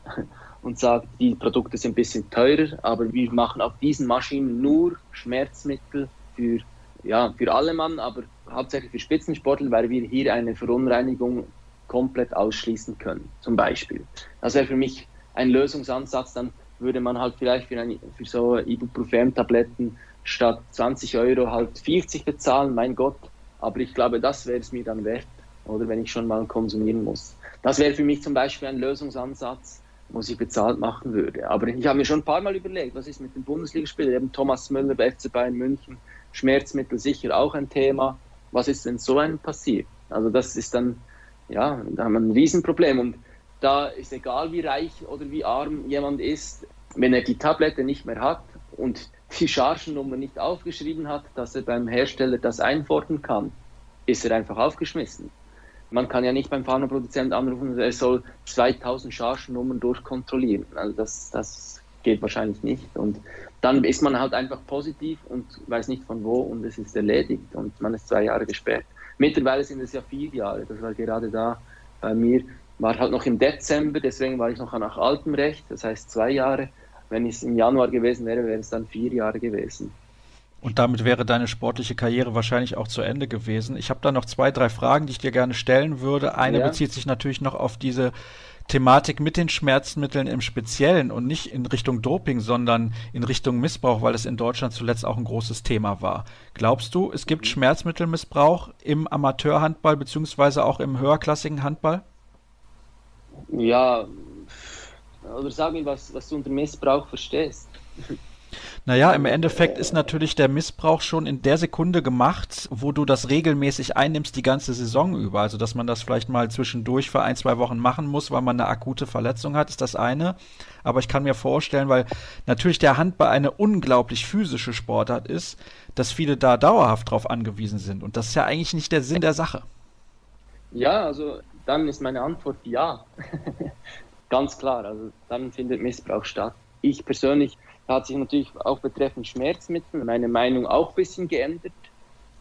und sagt, die Produkte sind ein bisschen teurer, aber wir machen auf diesen Maschinen nur Schmerzmittel für, ja, für alle Mann, aber hauptsächlich für Spitzensportler, weil wir hier eine Verunreinigung komplett ausschließen können, zum Beispiel. Das wäre für mich ein Lösungsansatz, dann würde man halt vielleicht für, ein, für so Ibuprofen-Tabletten statt 20 Euro halt 40 bezahlen, mein Gott, aber ich glaube, das wäre es mir dann wert, oder wenn ich schon mal konsumieren muss. das wäre für mich zum Beispiel ein Lösungsansatz, wo ich bezahlt machen würde. Aber ich habe mir schon ein paar Mal überlegt, was ist mit den Bundesligaspielern, eben Thomas Müller bei FC Bayern München, Schmerzmittel sicher auch ein Thema. Was ist denn so einem passiert? Also das ist dann, ja, da haben wir ein Riesenproblem. Und da ist egal, wie reich oder wie arm jemand ist, wenn er die Tablette nicht mehr hat und die Chargennummer nicht aufgeschrieben hat, dass er beim Hersteller das einfordern kann, ist er einfach aufgeschmissen. Man kann ja nicht beim Pharmaproduzenten anrufen, er soll 2000 Chargennummern durchkontrollieren. Also das, das geht wahrscheinlich nicht. Und dann ist man halt einfach positiv und weiß nicht von wo und es ist erledigt und man ist zwei Jahre gesperrt. Mittlerweile sind es ja vier Jahre. Das war gerade da bei mir war halt noch im Dezember, deswegen war ich noch nach altem Recht, das heißt zwei Jahre. Wenn es im Januar gewesen wäre, wäre es dann vier Jahre gewesen. Und damit wäre deine sportliche Karriere wahrscheinlich auch zu Ende gewesen. Ich habe da noch zwei, drei Fragen, die ich dir gerne stellen würde. Eine ja. bezieht sich natürlich noch auf diese Thematik mit den Schmerzmitteln im Speziellen und nicht in Richtung Doping, sondern in Richtung Missbrauch, weil es in Deutschland zuletzt auch ein großes Thema war. Glaubst du, es gibt Schmerzmittelmissbrauch im Amateurhandball beziehungsweise auch im höherklassigen Handball? Ja, oder sag mir, was, was du unter Missbrauch verstehst. Naja, im Endeffekt ist natürlich der Missbrauch schon in der Sekunde gemacht, wo du das regelmäßig einnimmst die ganze Saison über. Also, dass man das vielleicht mal zwischendurch für ein, zwei Wochen machen muss, weil man eine akute Verletzung hat, ist das eine. Aber ich kann mir vorstellen, weil natürlich der Handball eine unglaublich physische Sportart ist, dass viele da dauerhaft drauf angewiesen sind. Und das ist ja eigentlich nicht der Sinn der Sache. Ja, also dann ist meine Antwort ja. <laughs> Ganz klar, also dann findet Missbrauch statt. Ich persönlich hat sich natürlich auch betreffend Schmerzmittel meine Meinung auch ein bisschen geändert.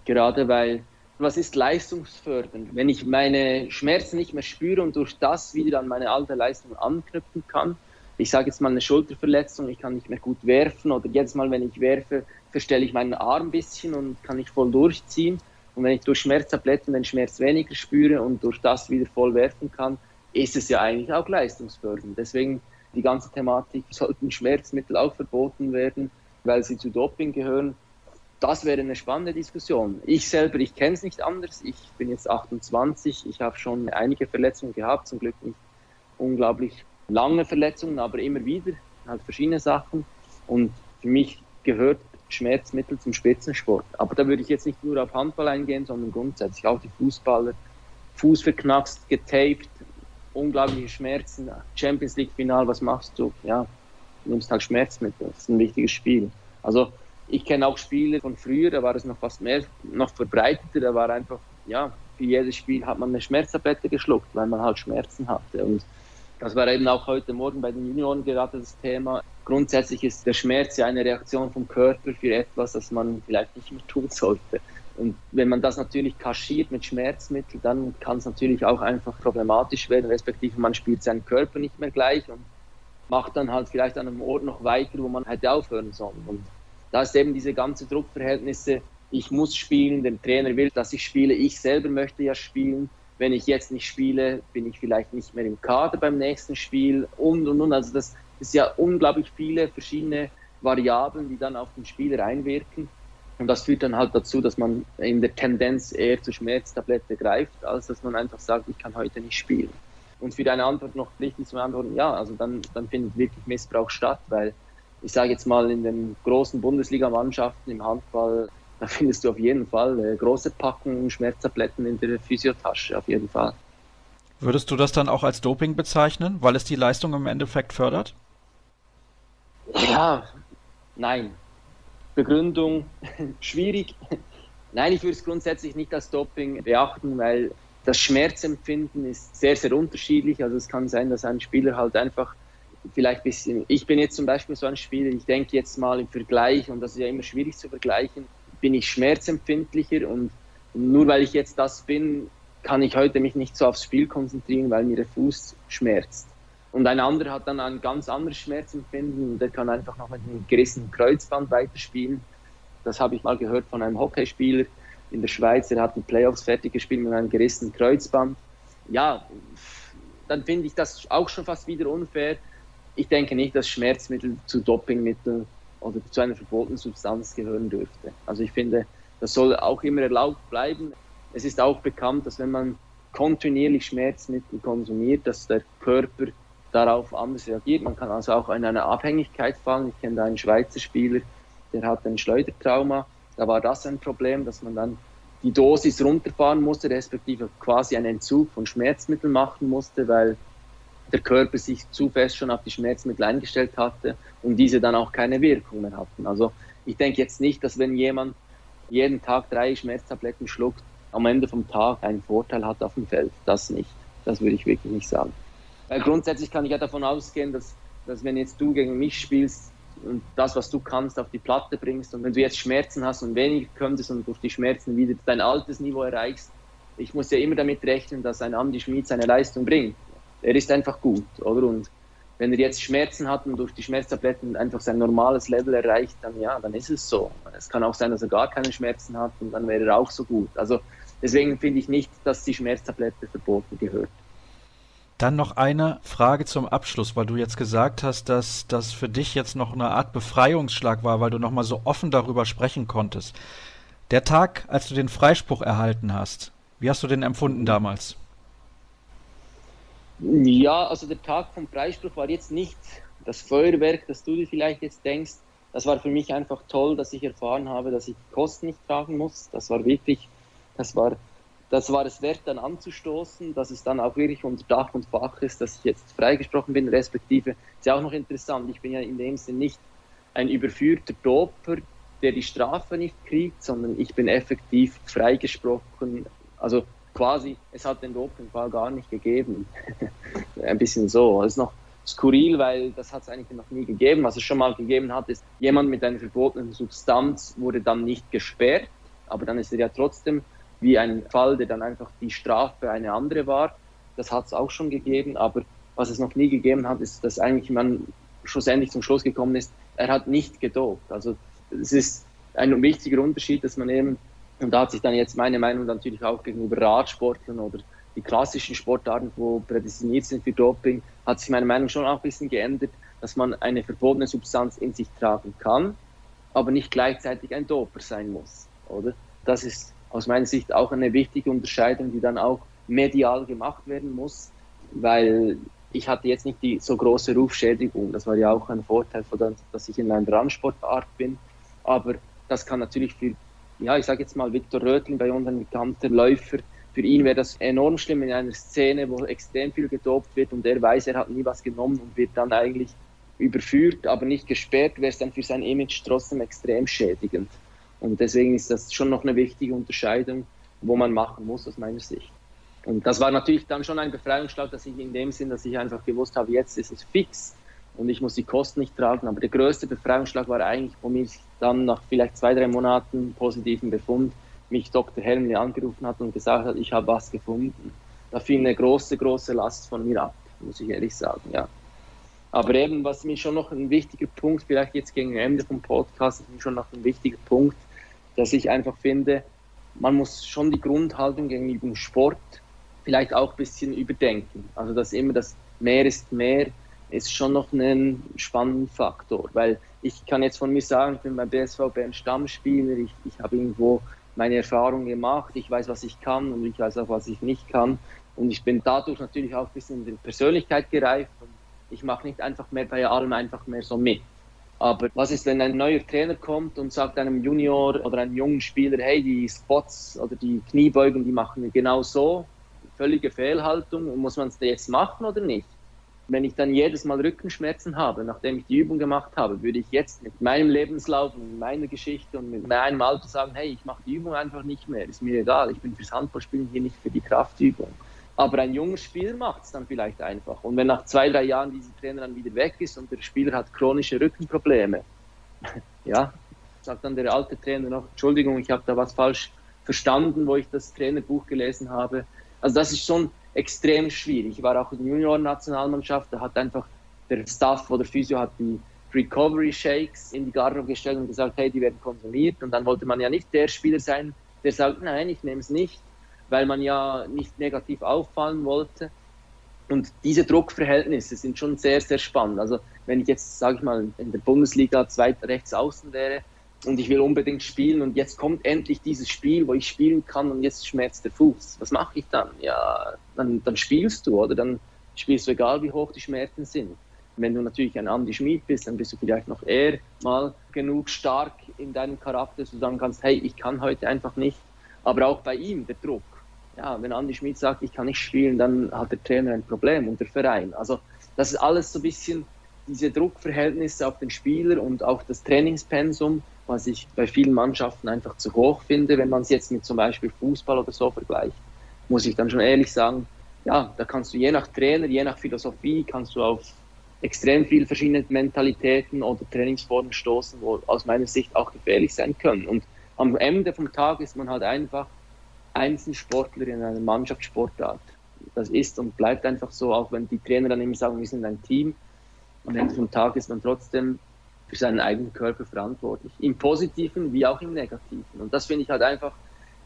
Gerade weil, was ist leistungsfördernd? Wenn ich meine Schmerzen nicht mehr spüre und durch das wieder an meine alte Leistung anknüpfen kann, ich sage jetzt mal eine Schulterverletzung, ich kann nicht mehr gut werfen oder jedes Mal, wenn ich werfe, verstelle ich meinen Arm ein bisschen und kann nicht voll durchziehen. Und wenn ich durch Schmerztabletten den Schmerz weniger spüre und durch das wieder voll werfen kann, ist es ja eigentlich auch leistungsfördernd. Deswegen die ganze Thematik, sollten Schmerzmittel auch verboten werden, weil sie zu Doping gehören. Das wäre eine spannende Diskussion. Ich selber, ich kenne es nicht anders. Ich bin jetzt 28, ich habe schon einige Verletzungen gehabt, zum Glück nicht unglaublich lange Verletzungen, aber immer wieder, halt verschiedene Sachen. Und für mich gehört Schmerzmittel zum Spitzensport. Aber da würde ich jetzt nicht nur auf Handball eingehen, sondern grundsätzlich auch die Fußballer. Fuß verknackst, getaped, unglaubliche Schmerzen. Champions League Final, was machst du? Ja, nimmst halt Schmerzmittel. Das ist ein wichtiges Spiel. Also ich kenne auch Spiele von früher, da war es noch fast mehr, noch verbreiteter. Da war einfach, ja, für jedes Spiel hat man eine Schmerztablette geschluckt, weil man halt Schmerzen hatte. Und das war eben auch heute Morgen bei den Junioren gerade das Thema. Grundsätzlich ist der Schmerz ja eine Reaktion vom Körper für etwas, das man vielleicht nicht mehr tun sollte. Und wenn man das natürlich kaschiert mit Schmerzmitteln, dann kann es natürlich auch einfach problematisch werden, respektive man spielt seinen Körper nicht mehr gleich und macht dann halt vielleicht an einem Ort noch weiter, wo man hätte aufhören sollen. Und da ist eben diese ganze Druckverhältnisse, ich muss spielen, der Trainer will, dass ich spiele, ich selber möchte ja spielen. Wenn ich jetzt nicht spiele, bin ich vielleicht nicht mehr im Kader beim nächsten Spiel und und und. Also das ist ja unglaublich viele verschiedene Variablen, die dann auf den Spieler einwirken. Und das führt dann halt dazu, dass man in der Tendenz eher zur Schmerztablette greift, als dass man einfach sagt, ich kann heute nicht spielen. Und für deine Antwort noch richtig zu beantworten, ja, also dann, dann findet wirklich Missbrauch statt, weil ich sage jetzt mal in den großen Bundesligamannschaften im Handball, da findest du auf jeden Fall äh, große Packungen Schmerztabletten in der Physiotasche, auf jeden Fall. Würdest du das dann auch als Doping bezeichnen, weil es die Leistung im Endeffekt fördert? Ja, nein. Begründung <laughs> schwierig. Nein, ich würde es grundsätzlich nicht als Doping beachten, weil das Schmerzempfinden ist sehr, sehr unterschiedlich. Also es kann sein, dass ein Spieler halt einfach vielleicht ein bisschen, ich bin jetzt zum Beispiel so ein Spieler, ich denke jetzt mal im Vergleich, und das ist ja immer schwierig zu vergleichen, bin ich schmerzempfindlicher und nur weil ich jetzt das bin, kann ich heute mich nicht so aufs Spiel konzentrieren, weil mir der Fuß schmerzt. Und ein anderer hat dann ein ganz anderes Schmerzempfinden und der kann einfach noch mit einem gerissenen Kreuzband weiterspielen. Das habe ich mal gehört von einem Hockeyspieler in der Schweiz, der hat die Playoffs fertig gespielt mit einem gerissenen Kreuzband. Ja, dann finde ich das auch schon fast wieder unfair. Ich denke nicht, dass Schmerzmittel zu Dopingmitteln oder zu einer verbotenen Substanz gehören dürfte. Also ich finde, das soll auch immer erlaubt bleiben. Es ist auch bekannt, dass wenn man kontinuierlich Schmerzmittel konsumiert, dass der Körper darauf anders reagiert. Man kann also auch in eine Abhängigkeit fallen. Ich kenne da einen Schweizer Spieler, der hat ein Schleudertrauma. Da war das ein Problem, dass man dann die Dosis runterfahren musste, respektive quasi einen Entzug von Schmerzmitteln machen musste, weil der Körper sich zu fest schon auf die Schmerzmittel eingestellt hatte und diese dann auch keine Wirkung mehr hatten. Also ich denke jetzt nicht, dass wenn jemand jeden Tag drei Schmerztabletten schluckt, am Ende vom Tag einen Vorteil hat auf dem Feld. Das nicht. Das würde ich wirklich nicht sagen. Weil grundsätzlich kann ich ja davon ausgehen, dass, dass wenn jetzt du gegen mich spielst und das, was du kannst, auf die Platte bringst und wenn du jetzt Schmerzen hast und weniger könntest und durch die Schmerzen wieder dein altes Niveau erreichst, ich muss ja immer damit rechnen, dass ein Andy Schmid seine Leistung bringt. Er ist einfach gut, oder? Und wenn er jetzt Schmerzen hat und durch die Schmerztabletten einfach sein normales Level erreicht, dann ja, dann ist es so. Es kann auch sein, dass er gar keine Schmerzen hat und dann wäre er auch so gut. Also deswegen finde ich nicht, dass die Schmerztablette verboten gehört. Dann noch eine Frage zum Abschluss, weil du jetzt gesagt hast, dass das für dich jetzt noch eine Art Befreiungsschlag war, weil du nochmal so offen darüber sprechen konntest. Der Tag, als du den Freispruch erhalten hast, wie hast du den empfunden damals? Ja, also der Tag vom Freispruch war jetzt nicht das Feuerwerk, das du dir vielleicht jetzt denkst. Das war für mich einfach toll, dass ich erfahren habe, dass ich die Kosten nicht tragen muss. Das war wirklich, das war, das war es wert, dann anzustoßen, dass es dann auch wirklich unter Dach und Fach ist, dass ich jetzt freigesprochen bin, respektive. Ist ja auch noch interessant, ich bin ja in dem Sinne nicht ein überführter Doper, der die Strafe nicht kriegt, sondern ich bin effektiv freigesprochen. Also quasi, es hat den Dopingfall gar nicht gegeben. <laughs> ein bisschen so. Das ist noch skurril, weil das hat es eigentlich noch nie gegeben. Was es schon mal gegeben hat, ist, jemand mit einer verbotenen Substanz wurde dann nicht gesperrt, aber dann ist er ja trotzdem wie ein Fall, der dann einfach die Strafe eine andere war. Das hat es auch schon gegeben, aber was es noch nie gegeben hat, ist, dass eigentlich man schlussendlich zum Schluss gekommen ist, er hat nicht gedopt. Also es ist ein wichtiger Unterschied, dass man eben und da hat sich dann jetzt meine Meinung natürlich auch gegenüber Radsportlern oder die klassischen Sportarten, wo prädestiniert sind für Doping, hat sich meine Meinung schon auch ein bisschen geändert, dass man eine verbotene Substanz in sich tragen kann, aber nicht gleichzeitig ein Doper sein muss, oder? Das ist aus meiner Sicht auch eine wichtige Unterscheidung, die dann auch medial gemacht werden muss, weil ich hatte jetzt nicht die so große Rufschädigung. Das war ja auch ein Vorteil, dass ich in einer Randsportart bin. Aber das kann natürlich für ja, ich sage jetzt mal Viktor Rötling, bei uns ein bekannter Läufer, für ihn wäre das enorm schlimm in einer Szene, wo extrem viel gedopt wird und er weiß, er hat nie was genommen und wird dann eigentlich überführt, aber nicht gesperrt, wäre es dann für sein Image trotzdem extrem schädigend. Und deswegen ist das schon noch eine wichtige Unterscheidung, wo man machen muss aus meiner Sicht. Und das war natürlich dann schon ein Befreiungsschlag, dass ich in dem Sinn, dass ich einfach gewusst habe, jetzt ist es fix und ich muss die Kosten nicht tragen. Aber der größte Befreiungsschlag war eigentlich, wo mich dann nach vielleicht zwei, drei Monaten positiven Befund mich Dr. Helmli angerufen hat und gesagt hat, ich habe was gefunden. Da fiel eine große, große Last von mir ab, muss ich ehrlich sagen, ja. Aber eben, was mir schon noch ein wichtiger Punkt, vielleicht jetzt gegen Ende vom Podcast, ist mir schon noch ein wichtiger Punkt, dass ich einfach finde, man muss schon die Grundhaltung gegenüber dem Sport vielleicht auch ein bisschen überdenken. Also, dass immer das mehr ist mehr, ist schon noch ein spannender Faktor, weil ich kann jetzt von mir sagen, ich bin beim BSV Bern Stammspieler, ich, ich habe irgendwo meine Erfahrungen gemacht, ich weiß, was ich kann und ich weiß auch, was ich nicht kann und ich bin dadurch natürlich auch ein bisschen in der Persönlichkeit gereift und ich mache nicht einfach mehr bei allem einfach mehr so mit. Aber was ist, wenn ein neuer Trainer kommt und sagt einem Junior oder einem jungen Spieler, hey, die Spots oder die Kniebeugen, die machen wir genau so, völlige Fehlhaltung, muss man es jetzt machen oder nicht? wenn ich dann jedes Mal Rückenschmerzen habe, nachdem ich die Übung gemacht habe, würde ich jetzt mit meinem Lebenslauf und meiner Geschichte und mit meinem Alter sagen, hey, ich mache die Übung einfach nicht mehr, ist mir egal, ich bin fürs Handballspielen hier nicht für die Kraftübung. Aber ein junger Spieler macht es dann vielleicht einfach. Und wenn nach zwei, drei Jahren dieser Trainer dann wieder weg ist und der Spieler hat chronische Rückenprobleme, <laughs> ja, sagt dann der alte Trainer noch, Entschuldigung, ich habe da was falsch verstanden, wo ich das Trainerbuch gelesen habe. Also das ist schon extrem schwierig. Ich war auch in der Junioren-Nationalmannschaft, da hat einfach der Staff oder Physio hat die Recovery Shakes in die Garderobe gestellt und gesagt, hey, die werden konsumiert. Und dann wollte man ja nicht der Spieler sein, der sagt, nein, ich nehme es nicht, weil man ja nicht negativ auffallen wollte. Und diese Druckverhältnisse sind schon sehr, sehr spannend. Also wenn ich jetzt, sage ich mal, in der Bundesliga zweit rechts außen wäre, und ich will unbedingt spielen und jetzt kommt endlich dieses Spiel, wo ich spielen kann und jetzt schmerzt der Fuß. Was mache ich dann? Ja, dann, dann spielst du oder dann spielst du egal, wie hoch die Schmerzen sind. Wenn du natürlich ein Andy Schmid bist, dann bist du vielleicht noch eher mal genug stark in deinem Charakter, dass du sagen kannst, hey, ich kann heute einfach nicht. Aber auch bei ihm der Druck. Ja, wenn Andy Schmid sagt, ich kann nicht spielen, dann hat der Trainer ein Problem und der Verein. Also das ist alles so ein bisschen diese Druckverhältnisse auf den Spieler und auch das Trainingspensum, was ich bei vielen Mannschaften einfach zu hoch finde, wenn man es jetzt mit zum Beispiel Fußball oder so vergleicht, muss ich dann schon ehrlich sagen, ja, da kannst du je nach Trainer, je nach Philosophie, kannst du auf extrem viele verschiedene Mentalitäten oder Trainingsformen stoßen, wo aus meiner Sicht auch gefährlich sein können. Und am Ende vom Tag ist man halt einfach Einzelsportler in einer Mannschaftssportart. Das ist und bleibt einfach so, auch wenn die Trainer dann immer sagen, wir sind ein Team. Am Ende vom Tag ist man trotzdem für seinen eigenen Körper verantwortlich. Im Positiven wie auch im Negativen. Und das finde ich halt einfach,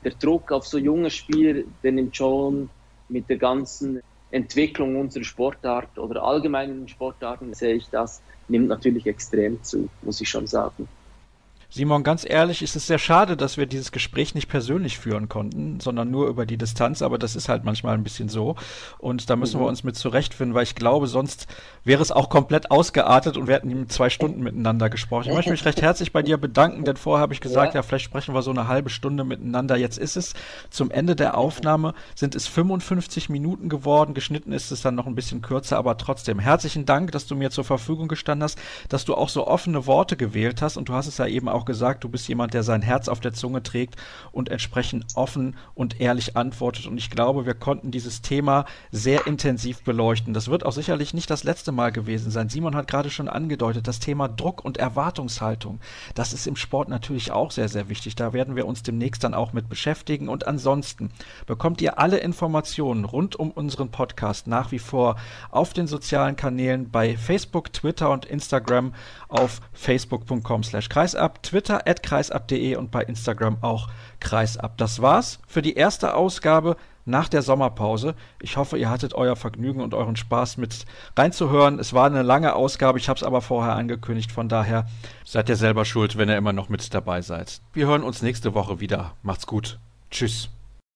der Druck auf so junge Spieler, der nimmt schon mit der ganzen Entwicklung unserer Sportart oder allgemeinen Sportarten sehe ich das, nimmt natürlich extrem zu, muss ich schon sagen. Simon, ganz ehrlich, ist es sehr schade, dass wir dieses Gespräch nicht persönlich führen konnten, sondern nur über die Distanz, aber das ist halt manchmal ein bisschen so. Und da müssen mhm. wir uns mit zurechtfinden, weil ich glaube, sonst wäre es auch komplett ausgeartet und wir hätten zwei Stunden miteinander gesprochen. Ich möchte mich recht herzlich bei dir bedanken, denn vorher habe ich gesagt, ja. ja, vielleicht sprechen wir so eine halbe Stunde miteinander. Jetzt ist es zum Ende der Aufnahme sind es 55 Minuten geworden. Geschnitten ist es dann noch ein bisschen kürzer, aber trotzdem herzlichen Dank, dass du mir zur Verfügung gestanden hast, dass du auch so offene Worte gewählt hast und du hast es ja eben auch gesagt, du bist jemand, der sein Herz auf der Zunge trägt und entsprechend offen und ehrlich antwortet. Und ich glaube, wir konnten dieses Thema sehr intensiv beleuchten. Das wird auch sicherlich nicht das letzte Mal gewesen sein. Simon hat gerade schon angedeutet, das Thema Druck und Erwartungshaltung. Das ist im Sport natürlich auch sehr, sehr wichtig. Da werden wir uns demnächst dann auch mit beschäftigen. Und ansonsten bekommt ihr alle Informationen rund um unseren Podcast nach wie vor auf den sozialen Kanälen bei Facebook, Twitter und Instagram auf facebook.com slash kreisab Twitter at kreisab.de und bei Instagram auch kreisab. Das war's für die erste Ausgabe nach der Sommerpause. Ich hoffe, ihr hattet euer Vergnügen und euren Spaß mit reinzuhören. Es war eine lange Ausgabe, ich habe es aber vorher angekündigt, von daher seid ihr selber schuld, wenn ihr immer noch mit dabei seid. Wir hören uns nächste Woche wieder. Macht's gut. Tschüss.